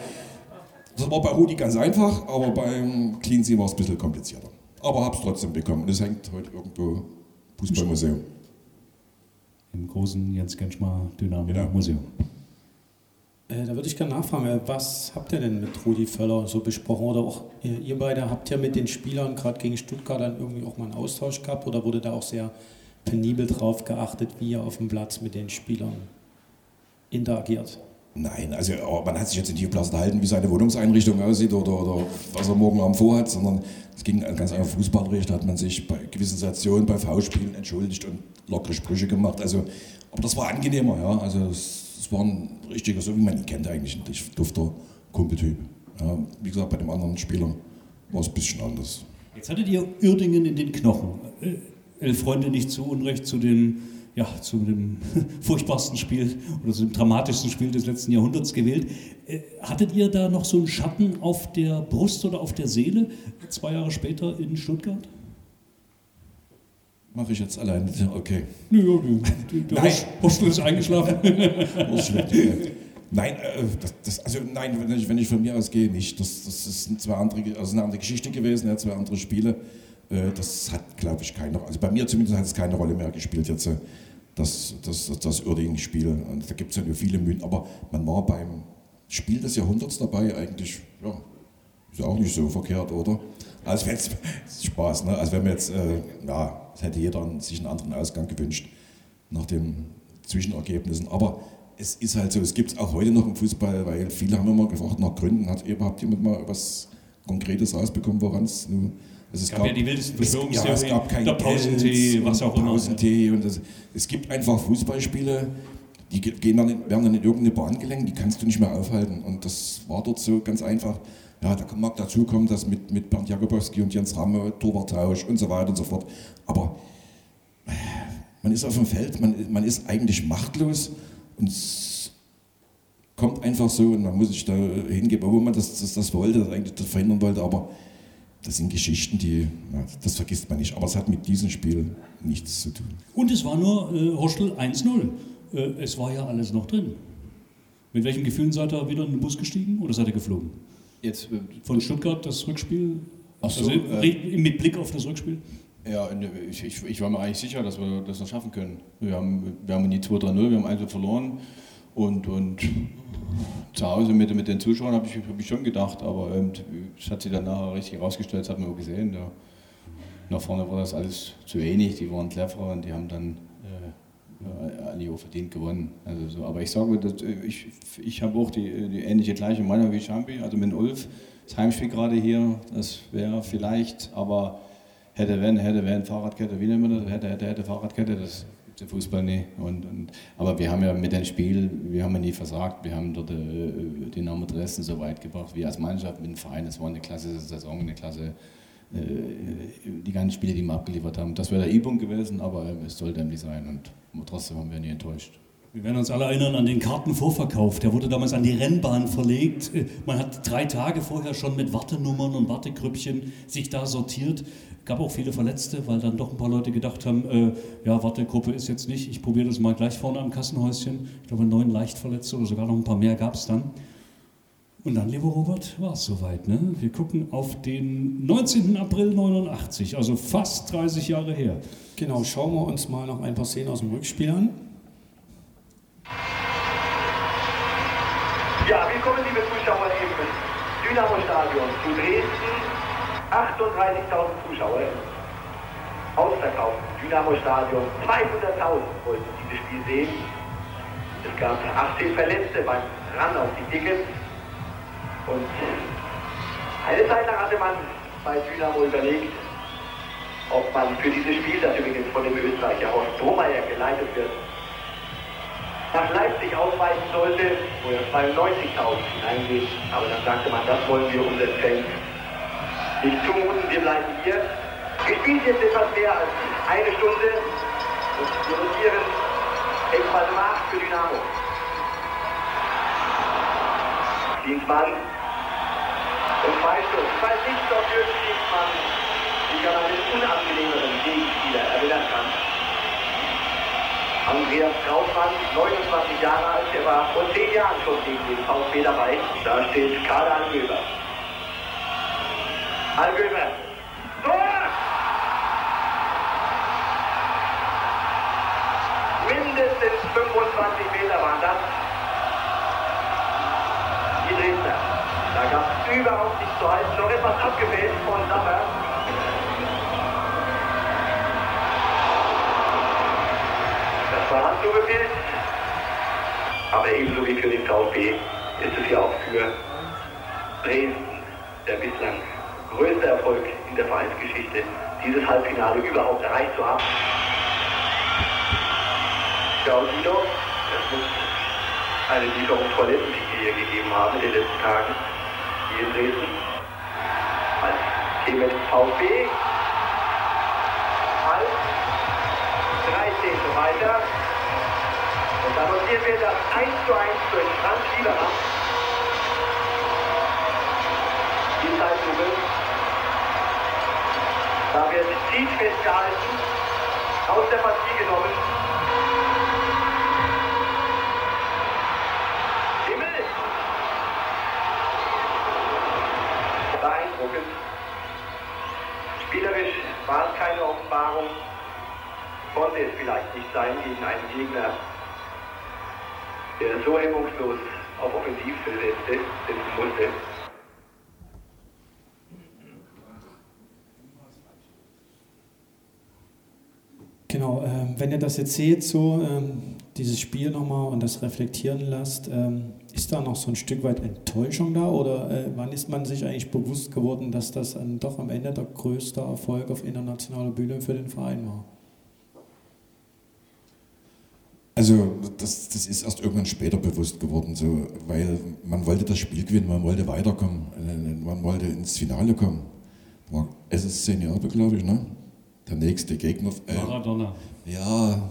[SPEAKER 6] das war bei Rudi ganz einfach, aber beim Cleansea war es ein bisschen komplizierter. Aber habe es trotzdem bekommen und es hängt heute irgendwo im Fußballmuseum.
[SPEAKER 3] Im großen Jens Genschmar Dynamo
[SPEAKER 6] Genau.
[SPEAKER 3] Museum.
[SPEAKER 2] Äh, da würde ich gerne nachfragen, äh, was habt ihr denn mit Rudi Völler so besprochen? Oder auch ihr, ihr beide, habt ihr mit den Spielern gerade gegen Stuttgart dann irgendwie auch mal einen Austausch gehabt? Oder wurde da auch sehr penibel drauf geachtet, wie ihr auf dem Platz mit den Spielern interagiert?
[SPEAKER 6] Nein, also man hat sich jetzt nicht geblasen halten, wie seine Wohnungseinrichtung aussieht oder, oder was er morgen Abend vorhat, sondern es ging ganz einfach fußballerisch. Da hat man sich bei gewissen Situationen, bei V-Spielen entschuldigt und lockere Sprüche gemacht. Also, aber das war angenehmer, ja. Also es, war ein richtiger, so wie man ihn kennt eigentlich, ein dufter Kumpeltyp. Ja, wie gesagt, bei dem anderen Spieler war es ein bisschen anders.
[SPEAKER 3] Jetzt hattet ihr Uerdingen in den Knochen. Äh, Elf Freunde nicht zu Unrecht zu dem, ja, zu dem furchtbarsten Spiel oder zu dem dramatischsten Spiel des letzten Jahrhunderts gewählt. Äh, Hattet ihr da noch so einen Schatten auf der Brust oder auf der Seele, zwei Jahre später in Stuttgart?
[SPEAKER 6] Mache ich jetzt alleine, okay.
[SPEAKER 3] Ja, der, der
[SPEAKER 6] Nein.
[SPEAKER 3] Hostel ist eingeschlafen.
[SPEAKER 6] Das ist schlecht, ja. Nein, äh, das, das, also nein, wenn ich, wenn ich von mir ausgehe, nicht. Das, das ist zwei andere, also eine andere Geschichte gewesen, ja, zwei andere Spiele. Äh, Das hat, glaube ich, keine Also bei mir zumindest hat es keine Rolle mehr gespielt jetzt, äh, das, das, das. Und da gibt es ja nur viele Mythen, aber man war beim Spiel des Jahrhunderts dabei eigentlich, ja, ist ja auch nicht so verkehrt, oder? Also wenn Spaß, ne? Also wenn wir jetzt, äh, ja, hätte jeder sich einen anderen Ausgang gewünscht nach den Zwischenergebnissen. Aber es ist halt so, es gibt es auch heute noch im Fußball, weil viele haben immer gefragt nach Gründen. Hat überhaupt jemand mal was Konkretes rausbekommen, woran es nun. Also
[SPEAKER 3] Es gab ja die wildesten
[SPEAKER 6] es, ja, es
[SPEAKER 3] Verschwörungstheorien,
[SPEAKER 6] gab kein
[SPEAKER 3] der Pausentee, was auch immer.
[SPEAKER 6] Pausentee und das, es gibt einfach Fußballspiele, die ge- gehen dann, werden dann in irgendeine Bahn gelenkt, die kannst du nicht mehr aufhalten. Und das war dort so ganz einfach. Ja, da mag dazu kommen, dass mit, mit Bernd Jakubowski und Jens Ramme, Torwarttausch und so weiter und so fort. Aber äh, man ist auf dem Feld, man, man ist eigentlich machtlos und es, kommt einfach so und man muss sich da hingeben, obwohl man das, das, das wollte, das eigentlich das verhindern wollte, aber das sind Geschichten, die, ja, das vergisst man nicht. Aber es hat mit diesem Spiel nichts zu tun.
[SPEAKER 3] Und es war nur äh, Hostel 1-0. Äh, es war ja alles noch drin. Mit welchen Gefühlen seid ihr wieder in den Bus gestiegen oder seid ihr geflogen?
[SPEAKER 8] Jetzt, äh,
[SPEAKER 3] Von Stuttgart das Rückspiel?
[SPEAKER 8] Ach so,
[SPEAKER 3] also,
[SPEAKER 8] äh,
[SPEAKER 3] mit Blick auf das Rückspiel?
[SPEAKER 8] Ja, ich, ich, ich war mir eigentlich sicher, dass wir das noch schaffen können. Wir haben, wir haben die 2-3-0, wir haben also verloren. Und, und zu Hause mit, mit den Zuschauern habe ich, hab ich schon gedacht, aber es hat sich dann nachher richtig herausgestellt, das hat man auch gesehen. Da, nach vorne war das alles zu wenig, die waren cleverer und die haben dann äh, alle auch verdient gewonnen. Also so. Aber ich sage, dass, äh, ich, ich habe auch die, die ähnliche gleiche Meinung wie Champi, also mit Ulf. Das Heimspiel gerade hier, das wäre vielleicht, aber hätte, wenn, hätte, wenn, Fahrradkette, wie nennt man das? Hätte, hätte, hätte, Fahrradkette, das der Fußball nie. Und, und, aber wir haben ja mit dem Spiel, wir haben ja nie versagt, wir haben dort äh, den Namen Dresden so weit gebracht, wir als Mannschaft, mit dem Verein, es war eine klasse Saison, eine klasse, äh, die ganzen Spiele, die wir abgeliefert haben. Das wäre der E-Punkt gewesen, aber äh, es sollte nicht sein und trotzdem haben wir nie enttäuscht.
[SPEAKER 3] Wir werden uns alle erinnern an den Kartenvorverkauf. Der wurde damals an die Rennbahn verlegt. Man hat drei Tage vorher schon mit Wartenummern und Wartegrüppchen sich da sortiert. Gab auch viele Verletzte, weil dann doch ein paar Leute gedacht haben, äh, ja, Wartegruppe ist jetzt nicht, ich probiere das mal gleich vorne am Kassenhäuschen. Ich glaube, neun Leichtverletzte oder sogar noch ein paar mehr gab es dann. Und dann, lieber Robert, war es soweit. Ne? Wir gucken auf den 19. April 89, also fast 30 Jahre her.
[SPEAKER 2] Genau, schauen wir uns mal noch ein paar Szenen aus dem Rückspiel an.
[SPEAKER 15] Ja, willkommen liebe Zuschauer im Dynamo-Stadion zu Dresden. 38.000 Zuschauer. Ausverkauft. Dynamo-Stadion. 200.000 wollten dieses Spiel sehen. Es gab 18 Verletzte beim Ran auf die Tickets. Und eine Zeit lang hatte man bei Dynamo überlegt, ob man für dieses Spiel, das übrigens von dem Österreicher Horst Bromeyer geleitet wird, nach Leipzig ausweichen sollte, wo ja 92.000 hineingehen. Aber dann sagte man, das wollen wir unseren Fans nicht zumuten, wir bleiben hier. Wir spielen jetzt etwas mehr als eine Stunde und wir notieren Markt für Dynamo. Klinsmann und Freistoß. Weiß nicht, ob Jürgen Klinsmann sich an einen unangenehmeren Gegenspieler erinnern kann. Andreas Krautmann, 29 Jahre alt, der war vor 10 Jahren schon gegen den VfB dabei. Da steht Karl Algöber. Algöber. Tor! Mindestens 25 Meter waren das. Die Dresdner. Da gab es überhaupt nichts zu halten. Noch etwas abgewählt von Sammer. Das war Handschuhbefehl. Aber ebenso wie für den VfB ist es ja auch für Dresden der bislang größte Erfolg in der Vereinsgeschichte, dieses Halbfinale überhaupt erreicht zu haben. Ja, und Dino, es muss eine Lieferung Toilettenlinie hier gegeben haben in den letzten Tagen hier in Dresden. Als der VfB als 13. weiter. Und dann notieren wir das 1 zu 1 durch Franz Liebermann. Die Zeitlupe. Da wird Ziel festgehalten, aus der Partie genommen. Himmel! Beeindruckend. Spielerisch war es keine Offenbarung. Konnte es vielleicht nicht sein gegen einen Gegner, der so hemmungslos auf Offensivfeld setzte, setzen musste.
[SPEAKER 2] Genau, ähm, wenn ihr das jetzt seht, so ähm, dieses Spiel nochmal und das reflektieren lasst, ähm, ist da noch so ein Stück weit Enttäuschung da oder äh, wann ist man sich eigentlich bewusst geworden, dass das dann doch am Ende der größte Erfolg auf internationaler Bühne für den Verein war?
[SPEAKER 6] Also das, das ist erst irgendwann später bewusst geworden, so, weil man wollte das Spiel gewinnen, man wollte weiterkommen, äh, man wollte ins Finale kommen. War SSC Neapel, glaube ich, ne? Der nächste Gegner.
[SPEAKER 3] Maradona.
[SPEAKER 6] Ja,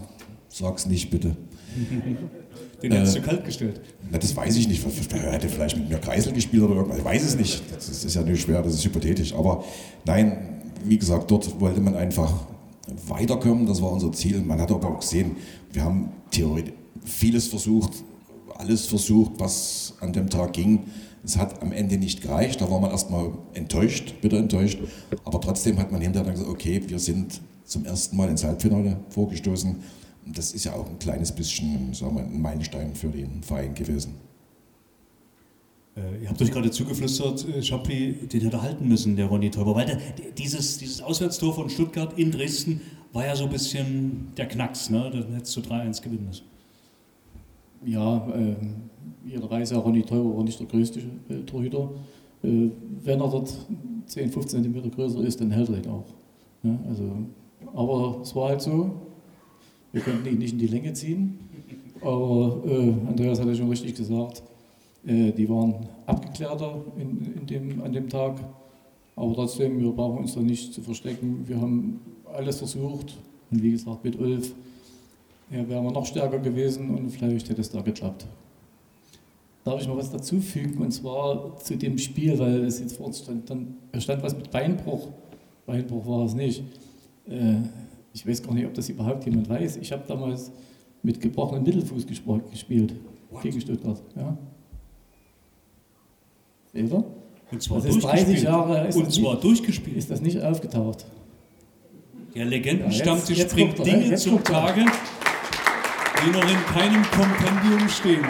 [SPEAKER 6] sag's nicht bitte.
[SPEAKER 3] Den hättest du kalt gestellt.
[SPEAKER 6] Na, das weiß ich nicht. Er hätte vielleicht mit mir Kreisel gespielt oder irgendwas. Ich weiß es nicht. Das ist ja nicht schwer, das ist hypothetisch. Aber nein, wie gesagt, dort wollte man einfach weiterkommen. Das war unser Ziel. Man hat aber auch gesehen, wir haben theoretisch vieles versucht, alles versucht, was an dem Tag ging. Es hat am Ende nicht gereicht. Da war man erstmal enttäuscht, bitter enttäuscht. Aber trotzdem hat man hinterher dann gesagt, okay, wir sind zum ersten Mal ins Halbfinale vorgestoßen. Und das ist ja auch ein kleines bisschen sagen wir, ein Meilenstein für den Verein gewesen.
[SPEAKER 3] Äh, ihr habt euch gerade zugeflüstert, äh, Chappie, den hätte halten müssen, der Ronny Teuber. Weil der, dieses, dieses Auswärtstor von Stuttgart in Dresden war ja so ein bisschen der Knacks, ne? Dann hättest du 3-1 gewinnen müssen.
[SPEAKER 7] Ja, äh, jeder weiß ja, Ronny Teuber war nicht der größte äh, Torhüter. Äh, wenn er dort 10, 15 cm größer ist, dann hält er ihn auch. Ja, also, aber es war halt so, wir konnten ihn nicht in die Länge ziehen. Aber äh, Andreas hat ja schon richtig gesagt, äh, die waren abgeklärter in, in dem, an dem Tag. Aber trotzdem, wir brauchen uns da nicht zu verstecken. Wir haben alles versucht. Und wie gesagt, mit Ulf ja, wären wir noch stärker gewesen und vielleicht hätte es da geklappt. Darf ich mal was dazufügen? Und zwar zu dem Spiel, weil es jetzt vor uns stand, dann stand was mit Beinbruch. Beinbruch war es nicht. Äh, ich weiß gar nicht, ob das überhaupt jemand weiß. Ich habe damals mit gebrochenem Mittelfuß gespielt What? gegen Stuttgart. Ja. Seht ihr?
[SPEAKER 3] Und zwar
[SPEAKER 7] das ist 30 Jahre.
[SPEAKER 3] Ist und zwar nicht, durchgespielt.
[SPEAKER 7] Ist das nicht aufgetaucht?
[SPEAKER 3] Der Legendenstammtisch ja, bringt Dinge zum Tage, die noch in keinem Kompendium stehen.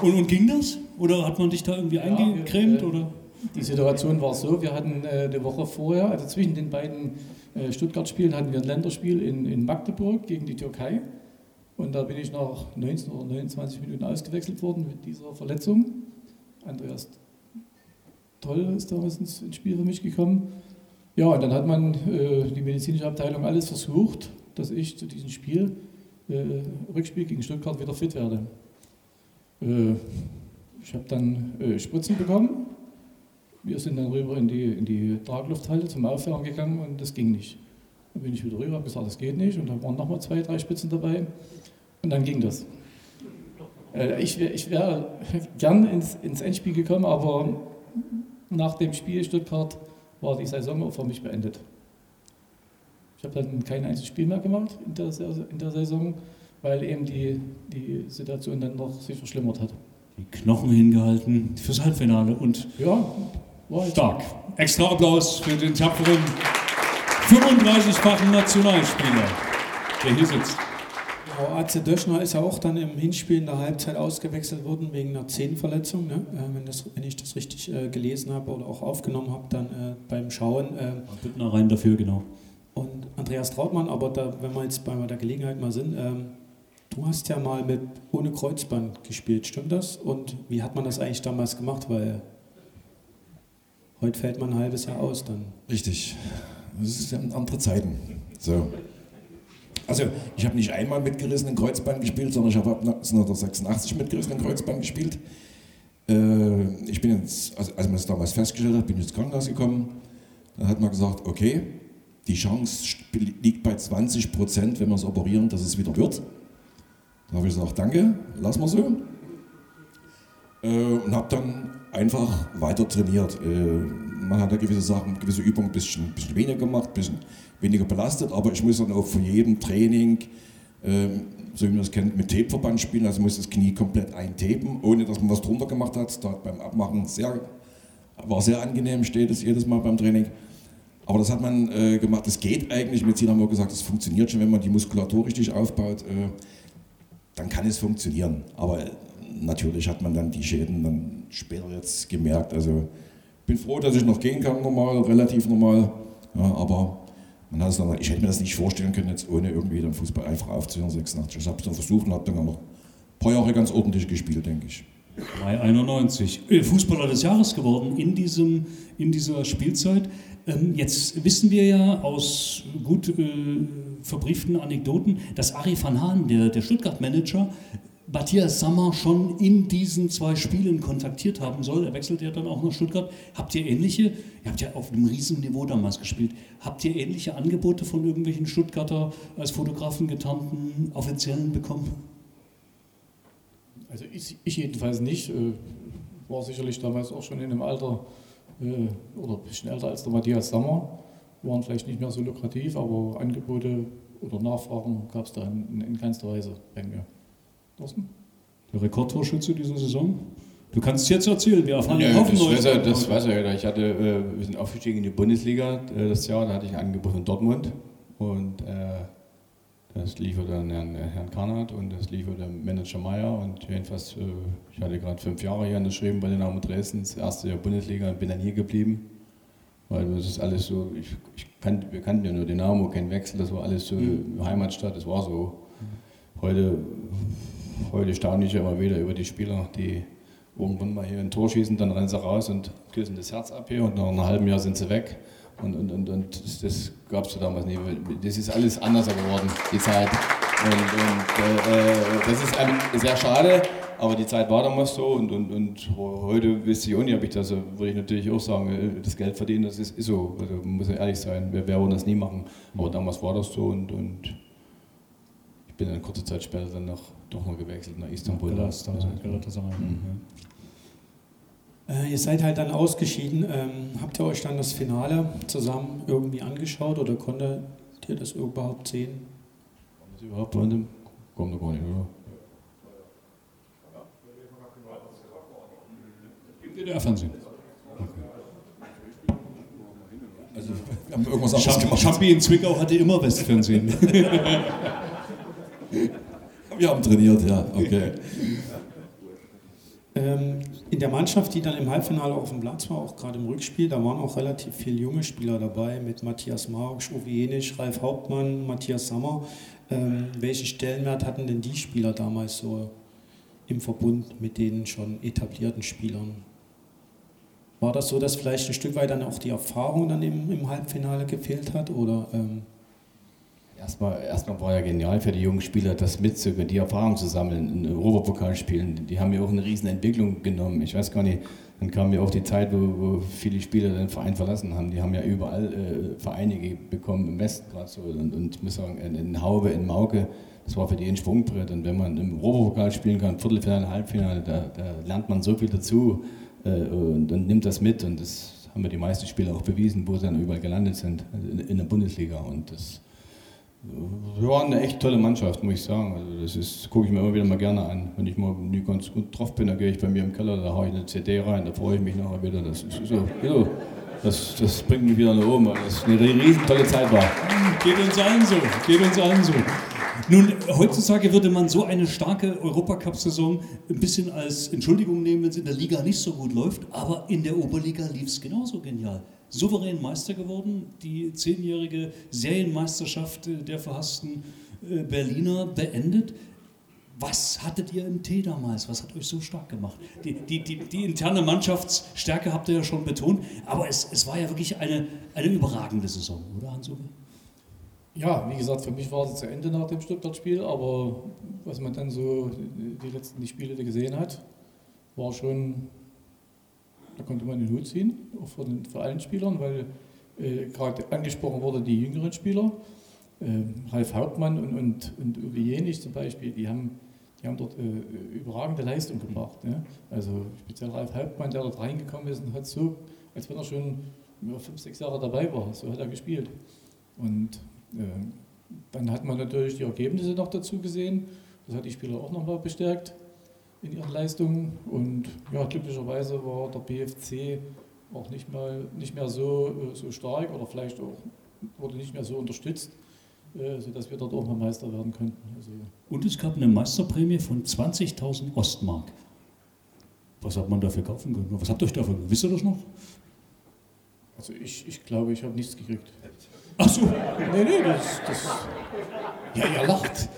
[SPEAKER 3] Und, und, ging das? Oder hat man dich da irgendwie ja, eingecremt?
[SPEAKER 7] Äh, oder? Die Situation war so, wir hatten äh, eine Woche vorher, also zwischen den beiden äh, Stuttgart-Spielen hatten wir ein Länderspiel in, in Magdeburg gegen die Türkei. Und da bin ich nach 19 oder 29 Minuten ausgewechselt worden mit dieser Verletzung. Andreas Toll ist damals ins, ins Spiel für mich gekommen. Ja, und dann hat man äh, die medizinische Abteilung alles versucht, dass ich zu diesem Spiel, äh, Rückspiel gegen Stuttgart, wieder fit werde. Äh, ich habe dann äh, Spritzen bekommen. Wir sind dann rüber in die, in die Traglufthalle zum Aufwärmen gegangen und das ging nicht. Dann bin ich wieder rüber, habe gesagt, das geht nicht. Und dann waren nochmal zwei, drei Spitzen dabei. Und dann ging das. Äh, ich wäre wär gern ins, ins Endspiel gekommen, aber nach dem Spiel Stuttgart war die Saison auch für mich beendet. Ich habe dann kein einziges Spiel mehr gemacht in der, in der Saison, weil eben die, die Situation dann noch sich verschlimmert hat.
[SPEAKER 3] Die Knochen hingehalten fürs Halbfinale und
[SPEAKER 7] ja,
[SPEAKER 3] stark. Extra Applaus für den tapferen 35-fachen Nationalspieler, der hier sitzt.
[SPEAKER 2] Frau Atze Döschner ist ja auch dann im Hinspiel in der Halbzeit ausgewechselt worden wegen einer Zehenverletzung, ne? äh, wenn, das, wenn, ich das richtig äh, gelesen habe oder auch aufgenommen habe, dann äh, beim Schauen. Äh,
[SPEAKER 3] Büttner rein dafür, genau.
[SPEAKER 2] Und Andreas Trautmann, aber da, wenn wir jetzt bei der Gelegenheit mal sind, ähm, du hast ja mal mit ohne Kreuzband gespielt, stimmt das? Und wie hat man das eigentlich damals gemacht? Weil heute fällt man ein halbes Jahr aus dann.
[SPEAKER 6] Richtig. Das sind andere Zeiten. So. Also ich habe nicht einmal mit gerissenen Kreuzband gespielt, sondern ich habe ab 1986 mit gerissenen Kreuzband gespielt. Äh, ich bin jetzt, also als man es damals festgestellt hat, bin ich ins Krankenhaus gekommen. Dann hat man gesagt, okay, die Chance liegt bei 20 Prozent, wenn wir es operieren, dass es wieder wird. Da habe ich gesagt, danke, lass mal so. Äh, und habe dann einfach weiter trainiert. Äh, man hat ja gewisse Sachen, gewisse Übungen ein bisschen, bisschen weniger gemacht, ein bisschen weniger belastet, aber ich muss dann auch vor jedem Training, ähm, so wie man das kennt, mit Tapeverband spielen, also muss das Knie komplett eintapen, ohne dass man was drunter gemacht hat. Da hat beim Abmachen sehr, war sehr angenehm, steht es jedes Mal beim Training. Aber das hat man äh, gemacht, das geht eigentlich. Mit Ziel haben wir gesagt, das funktioniert schon, wenn man die Muskulatur richtig aufbaut, äh, dann kann es funktionieren. Aber natürlich hat man dann die Schäden dann später jetzt gemerkt. Also bin froh, dass ich noch gehen kann, normal, relativ normal. Ja, aber man hat dann, ich hätte mir das nicht vorstellen können, jetzt ohne irgendwie den Fußball einfach aufzuhören, 86. Ich habe es dann versucht und habe dann noch ein paar Jahre ganz ordentlich gespielt, denke ich.
[SPEAKER 3] Bei 91. Äh, Fußballer des Jahres geworden in, diesem, in dieser Spielzeit. Ähm, jetzt wissen wir ja aus gut äh, verbrieften Anekdoten, dass Ari van Haan, der, der Stuttgart-Manager, Matthias Sammer schon in diesen zwei Spielen kontaktiert haben soll. Er wechselt ja dann auch nach Stuttgart. Habt ihr ähnliche, ihr habt ja auf einem riesigen Niveau damals gespielt, habt ihr ähnliche Angebote von irgendwelchen Stuttgarter als Fotografen getarnten Offiziellen bekommen?
[SPEAKER 7] Also ich, ich jedenfalls nicht. Äh, war sicherlich damals auch schon in einem Alter äh, oder ein bisschen älter als der Matthias Sammer. Waren vielleicht nicht mehr so lukrativ, aber Angebote oder Nachfragen gab es da in, in keinster Weise bei mir.
[SPEAKER 3] Thorsten? Der Rekordtorschütze dieser Saison? Du kannst es jetzt erzählen, wir erfahren
[SPEAKER 8] ja, das, weiß er, das weiß er ja. Ich hatte, äh, wir sind aufgestiegen in die Bundesliga äh, das Jahr, da hatte ich ein Angebot von Dortmund und äh, das liefert dann Herrn, Herrn Karnat und das liefert der Manager Meier und jedenfalls, äh, ich hatte gerade fünf Jahre hier unterschrieben bei den Dynamo Dresden, das erste Jahr Bundesliga und bin dann hier geblieben. Weil das ist alles so, ich, ich kan, wir kannten ja nur Dynamo, kein Wechsel, das war alles so mhm. Heimatstadt, das war so. Heute, heute staune ich ja immer wieder über die Spieler, die irgendwann mal hier ein Tor schießen, dann rennen sie raus und küssen das Herz ab hier und nach einem halben Jahr sind sie weg. Und, und, und, und das, gab es damals nie. Das ist alles anders geworden, die Zeit. Und, und äh, das ist sehr schade, aber die Zeit war damals so und, und, und heute wüsste ich auch nicht, ob ich das, würde ich natürlich auch sagen, äh, das Geld verdienen, das ist, ist so. Also muss ja ehrlich sein, wer, wer würde das nie machen. Aber damals war das so und, und ich bin dann kurze Zeit später dann noch, doch noch gewechselt nach Istanbul. Galatasaray. Also, mhm.
[SPEAKER 2] Äh, ihr seid halt dann ausgeschieden. Ähm, habt ihr euch dann das Finale zusammen irgendwie angeschaut oder konntet ihr das überhaupt sehen?
[SPEAKER 8] Kommt das überhaupt bei dem? Kommt doch gar nicht, oder?
[SPEAKER 3] Im DDR-Fernsehen.
[SPEAKER 6] Also, wir haben irgendwas anderes.
[SPEAKER 3] Champi in Zwickau hatte immer Westfernsehen.
[SPEAKER 6] wir haben trainiert, ja, okay.
[SPEAKER 2] Ähm, in der Mannschaft, die dann im Halbfinale auf dem Platz war, auch gerade im Rückspiel, da waren auch relativ viele junge Spieler dabei, mit Matthias Marx, Uwe Jenisch, Ralf Hauptmann, Matthias Sammer. Ähm, welchen Stellenwert hatten denn die Spieler damals so im Verbund mit den schon etablierten Spielern? War das so, dass vielleicht ein Stück weit dann auch die Erfahrung dann im, im Halbfinale gefehlt hat? Oder, ähm
[SPEAKER 8] Erstmal, erstmal war ja genial für die jungen Spieler, das mitzunehmen, die Erfahrung zu sammeln, in Europapokalspielen. Die haben ja auch eine riesen Entwicklung genommen. Ich weiß gar nicht, dann kam ja auch die Zeit, wo, wo viele Spieler den Verein verlassen haben. Die haben ja überall äh, Vereine bekommen, im Westen gerade so. Und, und ich muss sagen, in, in Haube, in Mauke, das war für die ein Sprungbrett. Und wenn man im Europapokal spielen kann, Viertelfinale, Halbfinale, da, da lernt man so viel dazu äh, und, und, nimmt das mit. Und das haben ja die meisten Spieler auch bewiesen, wo sie dann überall gelandet sind, in, in der Bundesliga. Und das waren eine echt tolle Mannschaft, muss ich sagen. Also das ist, gucke ich mir immer wieder mal gerne an. Wenn ich mal nie ganz gut drauf bin, dann gehe ich bei mir im Keller, da haue ich eine CD rein, da freue ich mich nachher wieder. Das ist so, so. Das, das bringt mich wieder nach oben, weil das eine riesen tolle Zeit war.
[SPEAKER 3] Geht uns allen so, geht uns allen so. Nun, heutzutage würde man so eine starke Europacup-Saison ein bisschen als Entschuldigung nehmen, wenn es in der Liga nicht so gut läuft, aber in der Oberliga lief es genauso genial souverän Meister geworden. Die zehnjährige Serienmeisterschaft der verhassten äh, Berliner beendet. Was hattet ihr im Tee damals? Was hat euch so stark gemacht? Die, die, die, die interne Mannschaftsstärke habt ihr ja schon betont, aber es, es war ja wirklich eine, eine überragende Saison, oder Hans-Uwe?
[SPEAKER 7] Ja, wie gesagt, für mich war es zu Ende nach dem Stuttgart-Spiel, aber was man dann so die letzten die Spiele gesehen hat, war schon da konnte man den Hut ziehen, auch vor, den, vor allen Spielern, weil äh, gerade angesprochen wurde die jüngeren Spieler. Äh, Ralf Hauptmann und, und, und Uwe Jenich zum Beispiel, die haben, die haben dort äh, überragende Leistung gebracht. Ja? Also speziell Ralf Hauptmann, der dort reingekommen ist und hat so, als wenn er schon ja, fünf, sechs Jahre dabei war, so hat er gespielt. Und äh, dann hat man natürlich die Ergebnisse noch dazu gesehen. Das hat die Spieler auch nochmal bestärkt in ihren Leistungen. Und ja, glücklicherweise war der BFC auch nicht mehr, nicht mehr so, äh, so stark oder vielleicht auch wurde nicht mehr so unterstützt, äh, sodass wir dort auch mal Meister werden könnten. Also
[SPEAKER 3] Und es gab eine Meisterprämie von 20.000 Ostmark. Was hat man dafür kaufen können? Was habt ihr euch dafür? Wisst ihr das noch?
[SPEAKER 7] Also ich, ich glaube, ich habe nichts gekriegt.
[SPEAKER 3] Ach so. Nee, nee, das, das ja, ihr lacht.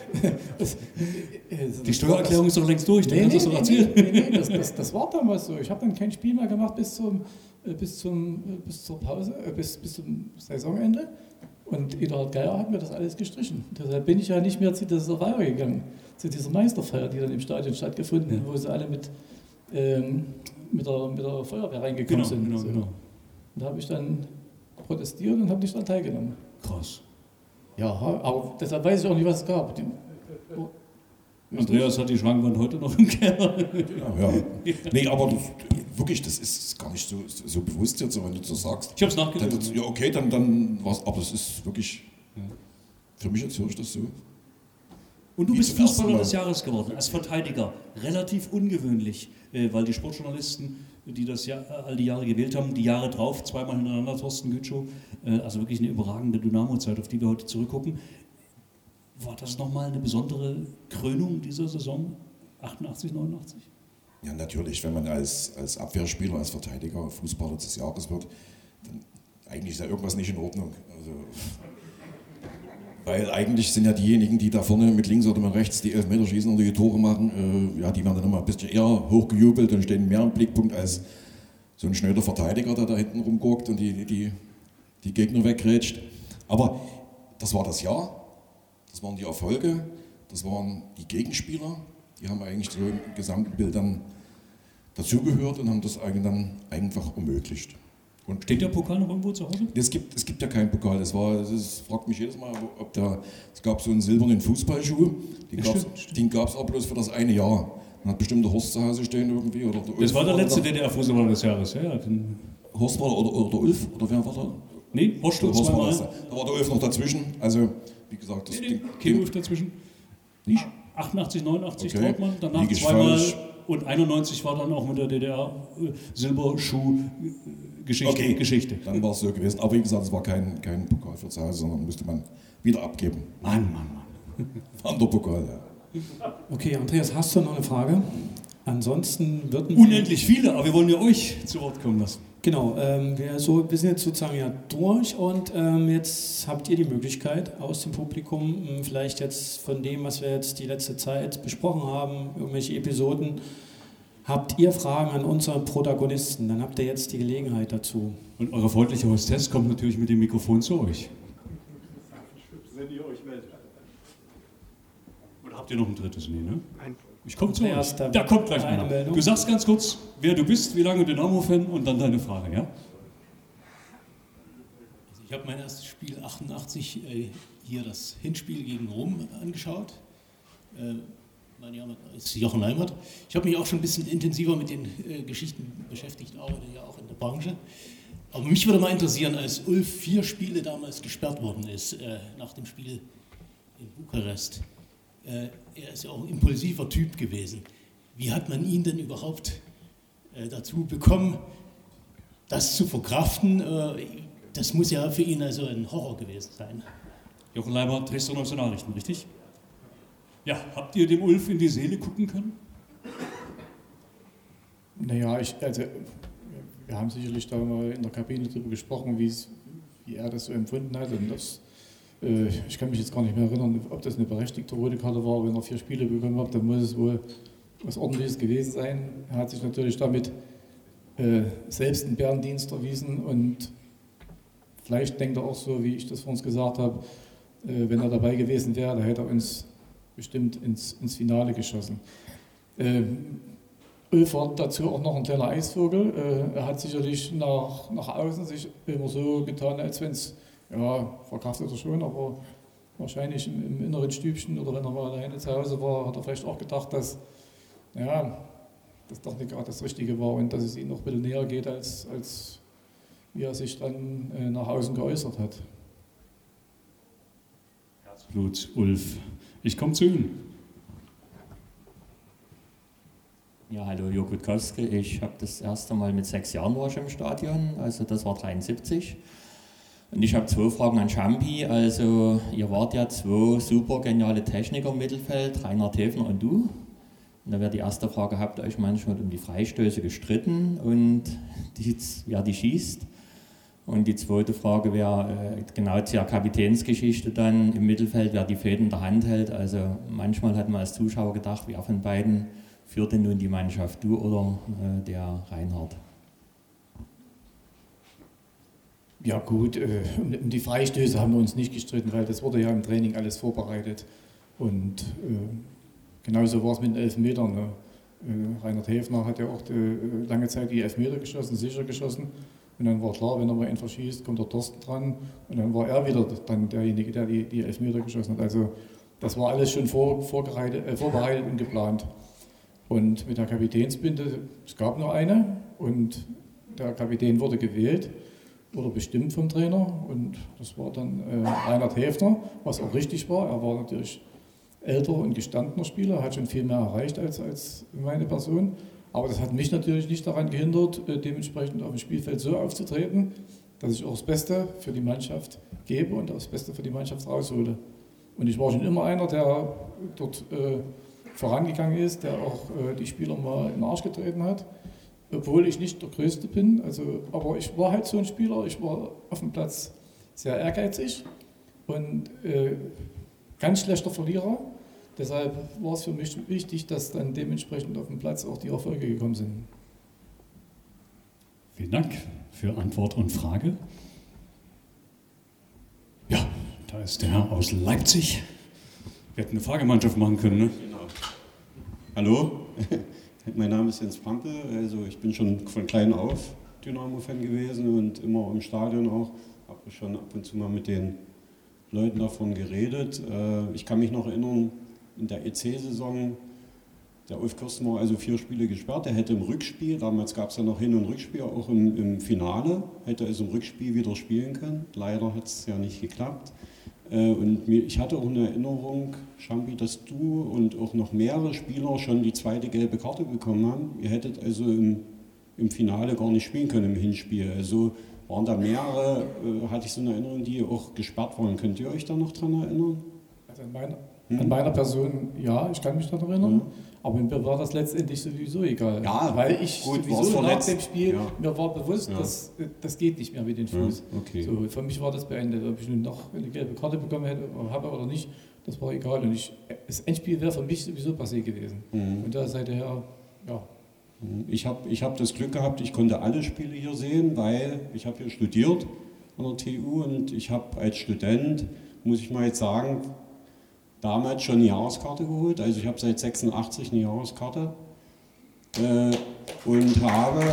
[SPEAKER 3] Die Steuererklärung ist doch längst durch,
[SPEAKER 7] nee, nee, das nee, erzählen. Nee, nee, das, das, das, war damals so. Ich habe dann kein Spiel mehr gemacht bis, zum, äh, bis, zum, äh, bis zur Pause, äh, bis, bis zum Saisonende. Und Eduard Geier hat mir das alles gestrichen. Deshalb bin ich ja nicht mehr zu dieser Feier gegangen, zu dieser Meisterfeier, die dann im Stadion stattgefunden hat, wo sie alle mit, ähm, mit, der, mit der Feuerwehr reingekommen genau, sind. Genau, so. genau. Und da habe ich dann protestiert und habe nicht daran teilgenommen.
[SPEAKER 3] Krass.
[SPEAKER 7] Ja, aber deshalb weiß ich auch nicht, was es gab. Die, oh,
[SPEAKER 3] Andreas hat die Schrankwand heute noch im Keller.
[SPEAKER 6] Ja, ja. Nee, aber das, wirklich, das ist gar nicht so, so bewusst jetzt, wenn du so sagst.
[SPEAKER 3] Ich hab's nachgelesen.
[SPEAKER 6] Dann- Ja, okay, dann, dann was, aber es ist wirklich, für mich jetzt höre ich das so.
[SPEAKER 3] Und du
[SPEAKER 6] Wie
[SPEAKER 3] bist Fußballer des Jahres geworden, als Verteidiger. Relativ ungewöhnlich, äh, weil die Sportjournalisten, die das ja, all die Jahre gewählt haben, die Jahre drauf, zweimal hintereinander Thorsten Gütschow, äh, also wirklich eine überragende Dynamo-Zeit, auf die wir heute zurückgucken. War das nochmal eine besondere Krönung dieser Saison? 88, 89?
[SPEAKER 6] Ja, natürlich, wenn man als, als Abwehrspieler, als Verteidiger Fußballer des Jahres wird, dann eigentlich ist ja irgendwas nicht in Ordnung. Also, weil eigentlich sind ja diejenigen, die da vorne mit links oder mit rechts die Elfmeter schießen und die Tore machen, äh, ja, die werden dann immer ein bisschen eher hochgejubelt und stehen mehr im Blickpunkt als so ein schnöder Verteidiger, der da hinten rumguckt und die, die, die Gegner weggrätscht. Aber das war das Jahr, das waren die Erfolge, das waren die Gegenspieler, die haben eigentlich so im gesamten Bild dann dazugehört und haben das eigentlich dann einfach ermöglicht. Und
[SPEAKER 3] Steht der Pokal noch irgendwo zu Hause?
[SPEAKER 6] es gibt, es gibt ja keinen Pokal. Das war, das ist, fragt mich jedes Mal, ob da, es gab so einen silbernen Fußballschuh, den
[SPEAKER 3] Ja,
[SPEAKER 6] gab es aber bloß für das eine Jahr. Dann hat bestimmt der Horst zu Hause stehen irgendwie. Oder der
[SPEAKER 3] Das
[SPEAKER 6] Ulf
[SPEAKER 3] war der letzte
[SPEAKER 6] da.
[SPEAKER 3] DDR-Fußballer des Jahres, ja. ja.
[SPEAKER 6] Horst war da, oder, oder der Ulf, oder wer war da?
[SPEAKER 3] Nee, Horst
[SPEAKER 6] Der Horst war das. Da war der Ulf noch dazwischen. Also, wie gesagt, das
[SPEAKER 3] Nee,
[SPEAKER 6] Ding-
[SPEAKER 3] Kein Ulf dazwischen.
[SPEAKER 6] Nicht?
[SPEAKER 3] 88, 89
[SPEAKER 6] Okay.
[SPEAKER 3] Trautmann, danach zweimal und 91 war dann auch mit der DDR äh, Silberschuh-Geschichte.
[SPEAKER 6] Okay,
[SPEAKER 3] Geschichte.
[SPEAKER 6] dann war es so gewesen. Aber wie gesagt, es war kein, kein Pokal für zu Hause, sondern musste man wieder abgeben.
[SPEAKER 3] Mann, Mann, Mann.
[SPEAKER 6] Wanderpokal, ja.
[SPEAKER 2] Okay, Andreas, hast du noch eine Frage? Ansonsten würden
[SPEAKER 3] Unendlich viele, aber wir wollen ja euch zu Wort kommen lassen.
[SPEAKER 2] Genau, ähm, wir, so, wir sind jetzt sozusagen ja durch und ähm, jetzt habt ihr die Möglichkeit aus dem Publikum, ähm, vielleicht jetzt von dem, was wir jetzt die letzte Zeit besprochen haben, irgendwelche Episoden, habt ihr Fragen an unseren Protagonisten, dann habt ihr jetzt die Gelegenheit dazu.
[SPEAKER 3] Und eure freundliche Hostess kommt natürlich mit dem Mikrofon zu euch.
[SPEAKER 13] Wenn ihr euch meldet.
[SPEAKER 3] Oder habt ihr noch ein drittes? Nee, ne?
[SPEAKER 13] Nein.
[SPEAKER 3] Ich komme zu euch.
[SPEAKER 2] Da-
[SPEAKER 3] kommt gleich
[SPEAKER 2] eine
[SPEAKER 3] einer.
[SPEAKER 2] Meldung.
[SPEAKER 3] Du sagst ganz kurz, wer du bist, wie lange Dynamo-Fan und dann deine Frage, ja?
[SPEAKER 16] Also ich habe mein erstes Spiel 88 äh, hier das Hinspiel gegen Rom angeschaut. Äh, mein Name ist Jochen Leimert. Ich habe mich auch schon ein bisschen intensiver mit den äh, Geschichten beschäftigt, arbeite ja auch in der Branche. Aber mich würde mal interessieren, als Ulf vier Spiele damals gesperrt worden ist, äh, nach dem Spiel in Bukarest. Äh, er ist ja auch ein impulsiver Typ gewesen. Wie hat man ihn denn überhaupt äh, dazu bekommen, das zu verkraften? Äh, das muss ja für ihn also ein Horror gewesen sein.
[SPEAKER 3] Jochen Leiber, Dresdner Neue Nachrichten, richtig? Ja, habt ihr dem Ulf in die Seele gucken können?
[SPEAKER 7] Naja, ich, also, wir haben sicherlich da mal in der Kabine darüber gesprochen, wie es- wie er das so empfunden hat. Und das, äh, ich kann mich jetzt gar nicht mehr erinnern, ob das eine berechtigte rote Karte war. Wenn er vier Spiele bekommen hat, dann muss es wohl was Ordentliches gewesen sein. Er hat sich natürlich damit äh, selbst einen Bärendienst erwiesen und vielleicht denkt er auch so, wie ich das vor uns gesagt habe, äh, wenn er dabei gewesen wäre, da hätte er uns bestimmt ins, ins Finale geschossen. Ähm, Ulf war dazu auch noch ein kleiner Eisvogel. Äh, er hat sicherlich nach, nach außen sich immer so getan, als wenn es, ja, verkraftet er schon, aber wahrscheinlich im, im inneren Stübchen oder wenn er mal alleine zu Hause war, hat er vielleicht auch gedacht, dass, ja, das doch nicht gerade das Richtige war und dass es ihm noch ein bisschen näher geht, als, als wie er sich dann äh, nach außen geäußert hat.
[SPEAKER 3] Blut, Ulf. Ich komme zu Ihnen.
[SPEAKER 17] Ja, hallo, Jörg Witkowski. Ich habe das erste Mal mit sechs Jahren war ich im Stadion, also das war 73. Und ich habe zwei Fragen an Champi. Also, ihr wart ja zwei super geniale Techniker im Mittelfeld, Rainer Täfner und du. Und da wäre die erste Frage, habt ihr euch manchmal um die Freistöße gestritten und die, wer die schießt? Und die zweite Frage wäre äh, genau zur Kapitänsgeschichte dann im Mittelfeld, wer die Fäden in der Hand hält. Also manchmal hat man als Zuschauer gedacht, wer von beiden führt denn nun die Mannschaft, du oder äh, der Reinhard?
[SPEAKER 7] Ja gut, äh, um die Freistöße haben wir uns nicht gestritten, weil das wurde ja im Training alles vorbereitet. Und äh, genauso war es mit den Elfmetern. Ne? Äh, Reinhard Häfner hat ja auch die, äh, lange Zeit die Elfmeter geschossen, sicher geschossen. Und dann war klar, wenn er mal einen verschießt, kommt der Thorsten dran. Und dann war er wieder dann derjenige, der die, die Elfmeter geschossen hat. Also das war alles schon vor, vorbereitet, äh, vorbereitet und geplant. Und mit der Kapitänsbinde, es gab nur eine und der Kapitän wurde gewählt oder bestimmt vom Trainer und das war dann äh, Reinhard Häfner, was auch richtig war. Er war natürlich älter und gestandener Spieler, hat schon viel mehr erreicht als, als meine Person. Aber das hat mich natürlich nicht daran gehindert, äh, dementsprechend auf dem Spielfeld so aufzutreten, dass ich auch das Beste für die Mannschaft gebe und das Beste für die Mannschaft raushole. Und ich war schon immer einer, der dort äh, vorangegangen ist, der auch äh, die Spieler mal in den Arsch getreten hat, obwohl ich nicht der Größte bin. Also, aber ich war halt so ein Spieler, ich war auf dem Platz sehr ehrgeizig und äh, ganz schlechter Verlierer. Deshalb war es für mich wichtig, dass dann dementsprechend auf dem Platz auch die Erfolge gekommen sind.
[SPEAKER 3] Vielen Dank für Antwort und Frage. Ja, da ist der Herr aus Leipzig. Wir hätten eine Fragemannschaft machen können, ne?
[SPEAKER 18] Genau. Hallo, mein Name ist Jens Pampel. Also ich bin schon von klein auf Dynamo-Fan gewesen und immer im Stadion auch. Habe schon ab und zu mal mit den Leuten davon geredet. Äh, ich kann mich noch erinnern, in der EC-Saison, der Ulf Kirsten war also vier Spiele gesperrt. Er hätte im Rückspiel, damals gab es ja noch Hin- und Rückspiel, auch im, im Finale, hätte er also im Rückspiel wieder spielen können. Leider hat es ja nicht geklappt. Äh, und mir, ich hatte auch eine Erinnerung, Champi, dass du und auch noch mehrere Spieler schon die zweite gelbe Karte bekommen haben. Ihr hättet also im, im Finale gar nicht spielen können im Hinspiel. Also waren da mehrere, äh, hatte ich so eine Erinnerung, die auch gesperrt waren. Könnt ihr euch da noch dran erinnern?
[SPEAKER 7] Also an, meiner, hm? an meiner Person, ja, ich kann mich daran erinnern. Ja. Aber mir war das letztendlich sowieso egal.
[SPEAKER 18] Ja,
[SPEAKER 7] weil ich
[SPEAKER 18] gut,
[SPEAKER 7] sowieso nach dem Spiel,
[SPEAKER 18] ja.
[SPEAKER 7] mir war bewusst,
[SPEAKER 18] Ja.
[SPEAKER 7] dass das geht nicht mehr mit den Fuß.
[SPEAKER 18] Ja, okay.
[SPEAKER 7] So, für mich war das beendet. Ob ich nun noch eine gelbe Karte bekommen hätte, habe oder nicht, das war egal. Und ich, das Endspiel wäre für mich sowieso passé gewesen.
[SPEAKER 18] Mhm.
[SPEAKER 7] Und da seither, ja,
[SPEAKER 18] Ich habe ich hab das Glück gehabt, ich konnte alle Spiele hier sehen, weil ich habe hier studiert an der TU und ich habe als Student, muss ich mal jetzt sagen, damals schon eine Jahreskarte geholt. Also ich habe seit 86 eine Jahreskarte äh, und habe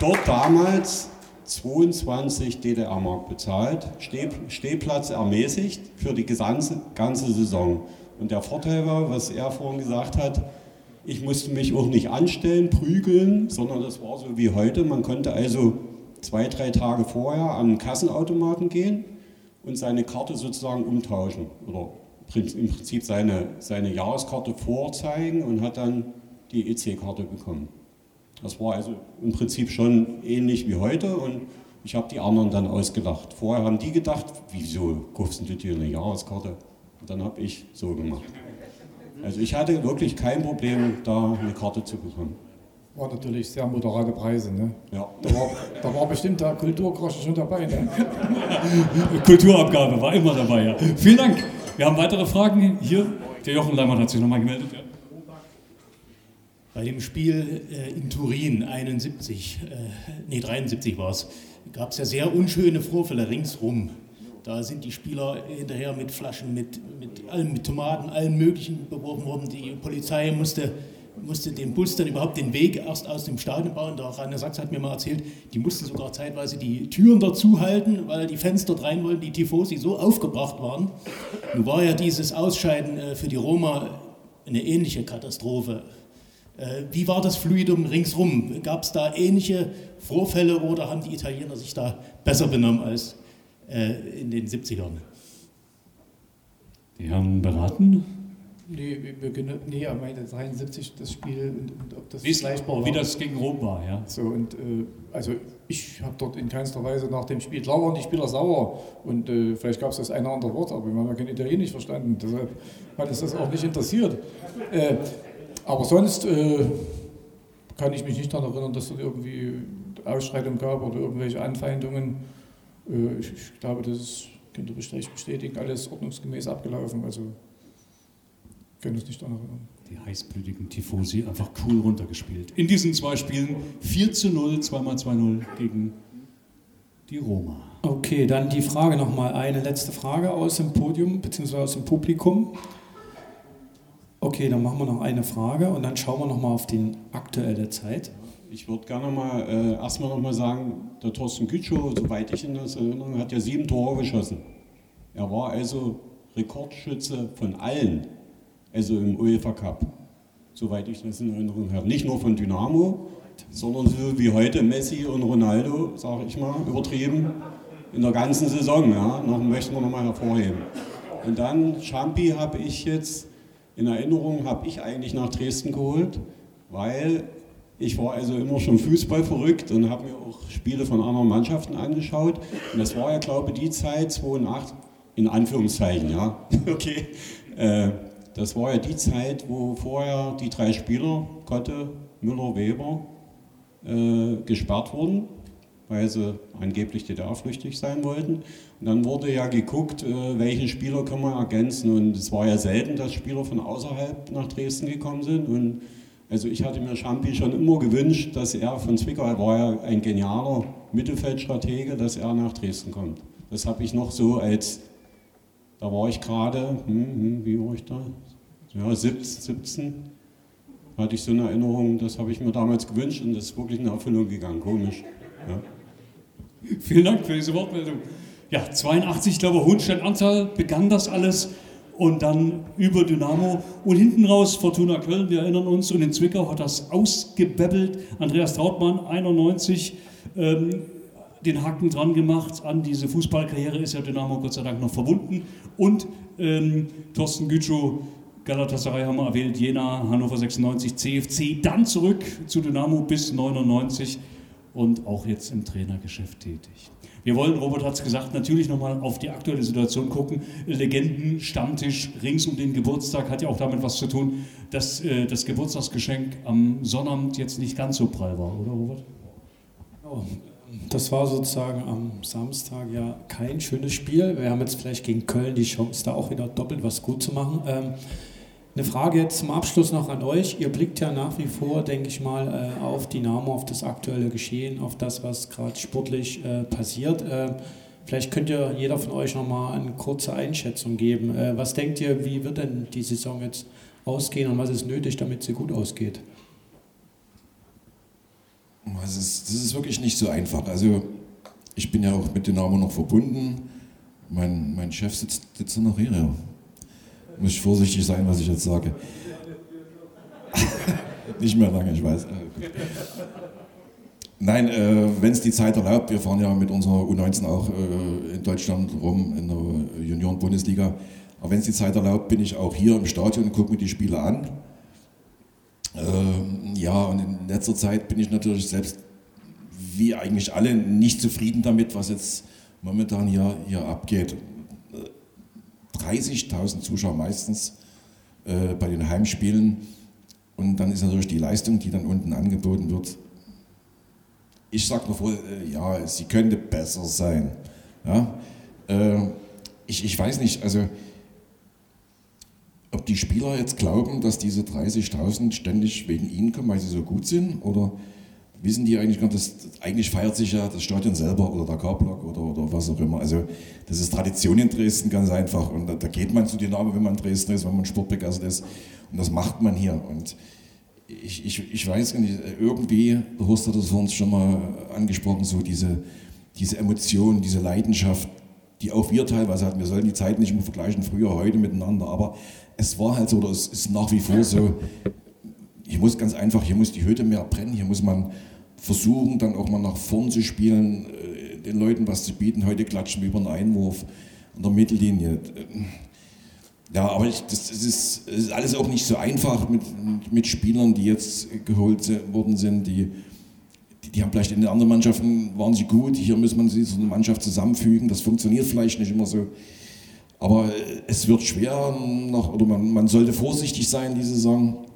[SPEAKER 18] dort damals 22 DDR-Mark bezahlt, Steh, Stehplatz ermäßigt für die ganze, ganze Saison. Und der Vorteil war, was er vorhin gesagt hat, ich musste mich auch nicht anstellen, prügeln, sondern das war so wie heute. Man konnte also zwei, drei Tage vorher an den Kassenautomaten gehen und seine Karte sozusagen umtauschen oder im Prinzip seine, seine Jahreskarte vorzeigen und hat dann die EC-Karte bekommen. Das war also im Prinzip schon ähnlich wie heute und ich habe die anderen dann ausgelacht. Vorher haben die gedacht, wieso kaufst du dir eine Jahreskarte? Und dann habe ich so gemacht. Also ich hatte wirklich kein Problem, da eine Karte zu bekommen.
[SPEAKER 7] war natürlich sehr moderate Preise. Ne?
[SPEAKER 18] Ja.
[SPEAKER 7] Da, war, da war bestimmt der Kulturgroschen schon dabei. Ne?
[SPEAKER 3] Kulturabgabe war immer dabei, ja. Vielen Dank. Wir haben weitere Fragen hier. Der Jochen Leimann hat sich nochmal gemeldet.
[SPEAKER 16] Bei dem Spiel äh, in Turin 71, äh, nee 73 war es, gab es ja sehr unschöne Vorfälle ringsrum. Da sind die Spieler hinterher mit Flaschen, mit, mit allem, mit Tomaten, allem Möglichen beworfen worden. Die Polizei musste, musste Bus dann überhaupt den Weg erst aus dem Stadion bauen. Der Rainer Sachs hat mir mal erzählt, die mussten sogar zeitweise die Türen dazu halten, weil die Fans dort rein wollten, die Tifosi so aufgebracht waren. Nun war ja dieses Ausscheiden äh, für die Roma eine ähnliche Katastrophe. Äh, Wie war das Fluidum ringsrum? Gab es da ähnliche Vorfälle oder haben die Italiener sich da besser benommen als äh, in den 70ern?
[SPEAKER 3] Die haben beraten.
[SPEAKER 7] Nee, nee, er meinte 73 das Spiel und, und ob das
[SPEAKER 3] es-
[SPEAKER 7] war.
[SPEAKER 3] wie das gegen Rom war, ja.
[SPEAKER 7] So, und äh, also ich habe dort in keinster Weise nach dem Spiel, klar waren die Spieler sauer und äh, vielleicht gab es das eine oder andere Wort, aber wir haben ja kein Italienisch verstanden, deshalb hat uns das auch nicht interessiert. Äh, aber sonst äh, kann ich mich nicht daran erinnern, dass es irgendwie Ausschreitungen gab oder irgendwelche Anfeindungen. Äh, ich, ich glaube, das ist, könnt ihr bestimmt bestätigen, alles ordnungsgemäß abgelaufen. Also können uns nicht daran erinnern.
[SPEAKER 3] Die heißblütigen Tifosi einfach cool runtergespielt. In diesen zwei Spielen 4 zu 0, 2 zu 2-0 gegen die Roma.
[SPEAKER 2] Okay, dann die Frage nochmal, eine letzte Frage aus dem Podium bzw. aus dem Publikum. Okay, dann machen wir noch eine Frage und dann schauen wir nochmal auf die aktuelle Zeit.
[SPEAKER 18] Ich würde gerne mal äh, erstmal noch mal sagen, der Thorsten Gütschow, soweit ich in das Erinnerung, hat ja sieben Tore geschossen. Er war also Rekordschütze von allen, also im UEFA Cup, soweit ich das in Erinnerung habe. Nicht nur von Dynamo, sondern so wie heute Messi und Ronaldo, sage ich mal, übertrieben, in der ganzen Saison. Ja, noch möchten wir nochmal hervorheben. Und dann Champi habe ich jetzt in Erinnerung, habe ich eigentlich nach Dresden geholt, weil ich war also immer schon Fußball verrückt und habe mir auch Spiele von anderen Mannschaften angeschaut. Und das war ja, glaube ich, die Zeit 2008, in Anführungszeichen, ja, okay. Äh, das war ja die Zeit, wo vorher die drei Spieler, Kotte, Müller, Weber, äh, gesperrt wurden, weil sie angeblich DDR-flüchtig sein wollten. Und dann wurde ja geguckt, äh, welche Spieler kann man ergänzen. Und es war ja selten, dass Spieler von außerhalb nach Dresden gekommen sind. Und also ich hatte mir Schampi schon immer gewünscht, dass er von Zwickau, er war ja ein genialer Mittelfeldstratege, dass er nach Dresden kommt. Das habe ich noch so als, da war ich gerade, hm, hm, wie war ich da? Ja, 17, hatte ich so eine Erinnerung, das habe ich mir damals gewünscht und das ist wirklich in Erfüllung gegangen, komisch. Ja.
[SPEAKER 3] Vielen Dank für diese Wortmeldung. Ja, 82, ich glaube, Hohenstein-Antal begann das alles und dann über Dynamo und hinten raus Fortuna Köln, wir erinnern uns, und in Zwickau hat das ausgebebbelt. Andreas Trautmann, 91, ähm, den Haken dran gemacht an diese Fußballkarriere, ist ja Dynamo Gott sei Dank noch verbunden. Und ähm, Thorsten Gütschow, Galatasaray haben wir erwähnt, Jena, Hannover 96, CFC, dann zurück zu Dynamo bis 99 und auch jetzt im Trainergeschäft tätig. Wir wollen, Robert hat es gesagt, natürlich nochmal auf die aktuelle Situation gucken. Legenden, Stammtisch rings um den Geburtstag hat ja auch damit was zu tun, dass äh, das Geburtstagsgeschenk am Sonnabend jetzt nicht ganz so prall war, oder Robert?
[SPEAKER 2] Oh, das war sozusagen am Samstag ja kein schönes Spiel. Wir haben jetzt vielleicht gegen Köln die Chance, da auch wieder doppelt was gut zu machen. Ähm, eine Frage jetzt zum Abschluss noch an euch. Ihr blickt ja nach wie vor, denke ich mal, äh, auf Dynamo, auf das aktuelle Geschehen, auf das, was gerade sportlich äh, passiert. Äh, vielleicht könnt ihr jeder von euch noch mal eine kurze Einschätzung geben. Was denkt ihr, wie wird denn die Saison jetzt ausgehen und was ist nötig, damit sie gut ausgeht?
[SPEAKER 6] Das ist, das ist wirklich nicht so einfach. Also ich bin ja auch mit Dynamo noch verbunden. Mein, mein Chef sitzt, sitzt noch hier. Ja muss ich vorsichtig sein, was ich jetzt sage. Nicht mehr lange, ich weiß. Nein, äh, wenn es die Zeit erlaubt, wir fahren ja mit unserer U19 auch äh, in Deutschland rum, in der Junioren-Bundesliga. Aber wenn es die Zeit erlaubt, bin ich auch hier im Stadion und gucke mir die Spiele an. Äh, ja, und in letzter Zeit bin ich natürlich selbst, wie eigentlich alle, nicht zufrieden damit, was jetzt momentan hier, hier abgeht. 30.000 Zuschauer meistens äh, bei den Heimspielen. Und dann ist natürlich die Leistung, die dann unten angeboten wird. Ich sage nur vor, äh, ja, sie könnte besser sein. Ja? Äh, ich, ich weiß nicht, also die Spieler jetzt glauben, dass diese 30.000 ständig wegen ihnen kommen, weil sie so gut sind, oder wissen die eigentlich, das, eigentlich feiert sich ja das Stadion selber oder der K-Block oder, oder was auch immer. Also das ist Tradition in Dresden ganz einfach. Und da, da geht man zu Dynamo, wenn man in Dresden ist, wenn man sportbegeistert ist. Und das macht man hier. Und ich, ich, ich weiß nicht, irgendwie, Horst hat das vor uns schon mal angesprochen, so diese, diese Emotion, diese Leidenschaft, die auch wir teilweise hatten. Wir sollen die Zeit nicht mehr vergleichen, früher, heute miteinander, aber es war halt so, oder es ist nach wie vor so, hier muss ganz einfach, hier muss die Hütte mehr brennen, hier muss man versuchen, dann auch mal nach vorn zu spielen, äh, den Leuten was zu bieten. Heute klatschen wir über einen Einwurf an der Mittellinie. Ja, aber ich, das, das, ist, das, ist, alles auch nicht so einfach mit, mit Spielern, die jetzt geholt worden sind. Die, die, die, haben vielleicht in den anderen Mannschaften waren sie gut. Hier muss man sie so eine Mannschaft zusammenfügen. Das funktioniert vielleicht nicht immer so. Aber äh, es wird schwer noch, oder man, man sollte vorsichtig sein diese Saison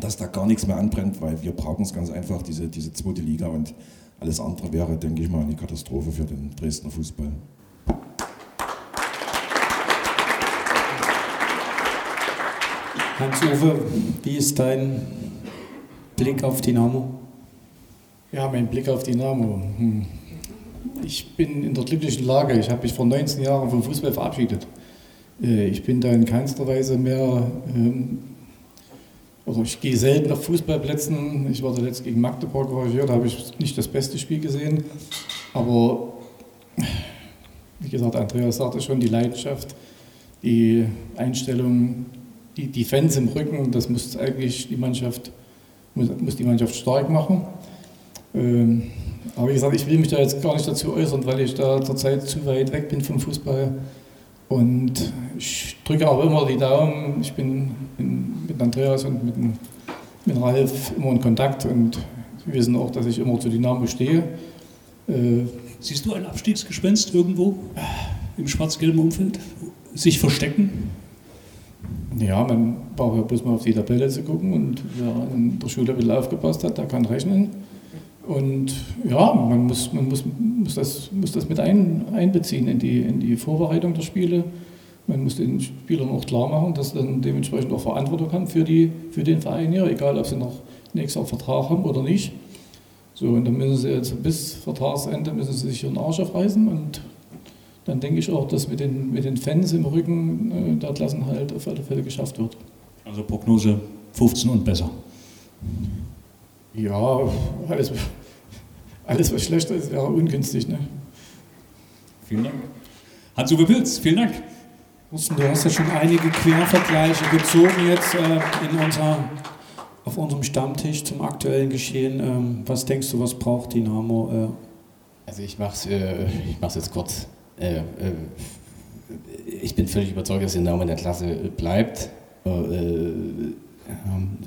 [SPEAKER 6] dass da gar nichts mehr anbrennt, weil wir brauchen es ganz einfach, diese, diese zweite Liga und alles andere wäre, denke ich mal, eine Katastrophe für den Dresdner Fußball.
[SPEAKER 2] Hans-Uwe, wie ist dein Blick auf Dynamo?
[SPEAKER 7] Ja, mein Blick auf Dynamo. Hm. Ich bin in der glücklichen Lage. Ich habe mich vor 19 Jahren vom Fußball verabschiedet. Äh, ich bin da in keinster Weise mehr ähm, also ich gehe selten auf Fußballplätzen. Ich war zuletzt gegen Magdeburg hier, da habe ich nicht das beste Spiel gesehen. Aber wie gesagt, Andreas sagte schon, die Leidenschaft, die Einstellung, die, Fans im Rücken, das muss eigentlich die Mannschaft, muss die Mannschaft stark machen. Ähm, aber wie gesagt, ich will mich da jetzt gar nicht dazu äußern, weil ich da zurzeit zu weit weg bin vom Fußball. Und ich drücke auch immer die Daumen. Ich bin, bin mit Andreas und mit, mit Ralf immer in Kontakt und wir wissen auch, dass ich immer zu Dynamo stehe.
[SPEAKER 3] Äh, Siehst du ein Abstiegsgespenst irgendwo im schwarz-gelben Umfeld? Sich verstecken?
[SPEAKER 7] Ja, man braucht ja bloß mal auf die Tabelle zu gucken und wer in der Schule ein bisschen aufgepasst hat, der kann rechnen. Und ja, man muss, man muss, muss, das, muss das mit ein, einbeziehen in die, in die Vorbereitung der Spiele. Man muss den Spielern auch klar machen, dass sie dann dementsprechend auch Verantwortung haben für, die, für den Verein hier, egal ob sie noch nächstes Jahr Vertrag haben oder nicht. So, und dann müssen sie jetzt bis Vertragsende müssen sie sich ihren Arsch aufreißen und dann denke ich auch, dass mit den, mit den Fans im Rücken äh, der Klassenhalt auf alle Fälle geschafft wird.
[SPEAKER 3] Also Prognose 15 und besser.
[SPEAKER 7] Ja, alles, alles was schlechter ist, wäre ungünstig. Ne?
[SPEAKER 3] Vielen Dank. Hans-Uwe Pilz, vielen Dank.
[SPEAKER 2] Du hast ja schon einige Quervergleiche gezogen jetzt äh, in unserer, auf unserem Stammtisch zum aktuellen Geschehen. Ähm, was denkst du, was braucht Dynamo? Äh?
[SPEAKER 8] Also ich mache es äh, jetzt kurz. Äh, äh, ich bin völlig überzeugt, dass Dynamo in der Klasse bleibt. Äh,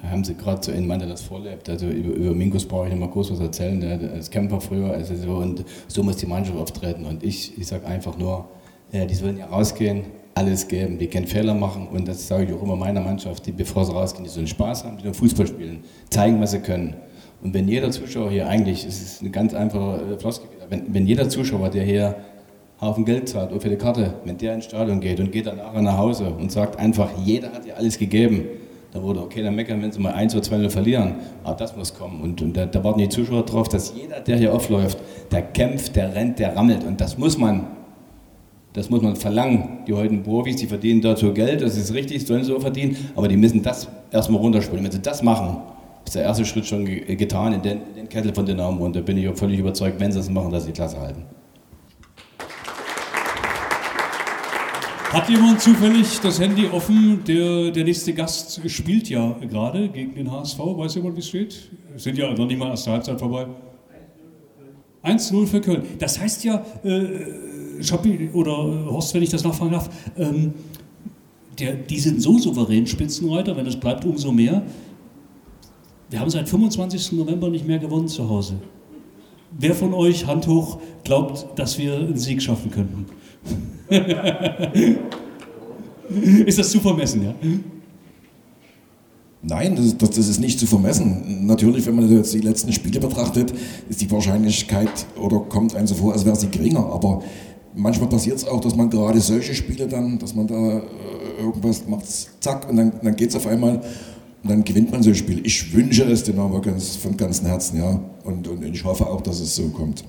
[SPEAKER 8] da haben sie gerade so ein Mann, der das vorlebt. Also über, über Minkus brauche ich nicht mal groß was erzählen. Der, ist Kämpfer früher. Also so, und so muss die Mannschaft auftreten. Und ich, ich sage einfach nur, äh, die sollen ja rausgehen, alles geben, die keinen Fehler machen. Und das sage ich auch immer meiner Mannschaft, die bevor sie rausgehen, die sollen Spaß haben, die sollen Fußball spielen, zeigen, was sie können. Und wenn jeder Zuschauer hier eigentlich, es ist eine ganz einfache äh, Floskel, wenn, wenn jeder Zuschauer, der hier Haufen Geld zahlt oder für die Karte, wenn der ins Stadion geht und geht dann nachher nach Hause und sagt einfach, jeder hat dir alles gegeben, dann wurde okay, dann meckern, wenn sie mal 1 oder 2 verlieren. Aber das muss kommen. Und, und da, da, warten die Zuschauer drauf, dass jeder, der hier aufläuft, der kämpft, der rennt, der rammelt. Und das muss man, das muss man verlangen. Die heutigen Profis, die verdienen dazu Geld, das ist richtig, sollen sie auch verdienen, aber die müssen das erstmal runterspielen. Wenn sie das machen, ist der erste Schritt schon getan in den, in den Kettel von Dynamo. Und da bin ich auch völlig überzeugt, wenn sie das machen, dass sie die Klasse halten.
[SPEAKER 3] Hat jemand zufällig das Handy offen? Der, der nächste Gast spielt ja gerade gegen den HSV. Weiß jemand, wie es steht? Sind ja noch nicht mal erste Halbzeit vorbei. 1-0 für Köln. Das heißt ja, äh, Schappi oder Horst, wenn ich das nachfragen darf, ähm, der, die sind so souverän Spitzenreiter, wenn es bleibt, umso mehr. Wir haben seit 25. November nicht mehr gewonnen zu Hause. Wer von euch, Hand hoch, glaubt, dass wir einen Sieg schaffen könnten? ist das zu vermessen, ja?
[SPEAKER 6] Nein, das, das, ist nicht zu vermessen. Natürlich, wenn man jetzt die letzten Spiele betrachtet, ist die Wahrscheinlichkeit oder kommt einem so vor, als wäre sie geringer. Aber manchmal passiert es auch, dass man gerade solche Spiele dann, dass man da äh, irgendwas macht, zack, und dann, dann geht es auf einmal und dann gewinnt man so ein Spiel. Ich wünsche es Dynamo ganz, von ganzem Herzen, ja. Und, und ich hoffe auch, dass es so kommt.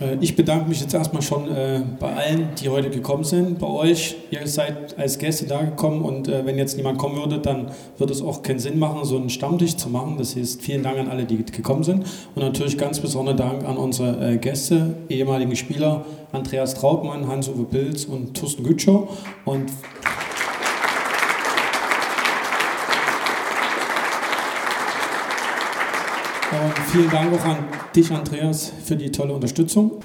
[SPEAKER 2] Äh, ich bedanke mich jetzt erstmal schon äh, bei allen, die heute gekommen sind, bei euch. Ihr seid als Gäste da gekommen und äh, wenn jetzt niemand kommen würde, dann würde es auch keinen Sinn machen, so einen Stammtisch zu machen. Das heißt, vielen Dank an alle, die gekommen sind und natürlich ganz besonderen Dank an unsere Gäste, ehemaligen Spieler Andreas Trautmann, Hans-Uwe Pilz und Thorsten Gütschow Und vielen Dank auch an dich, Andreas, für die tolle Unterstützung.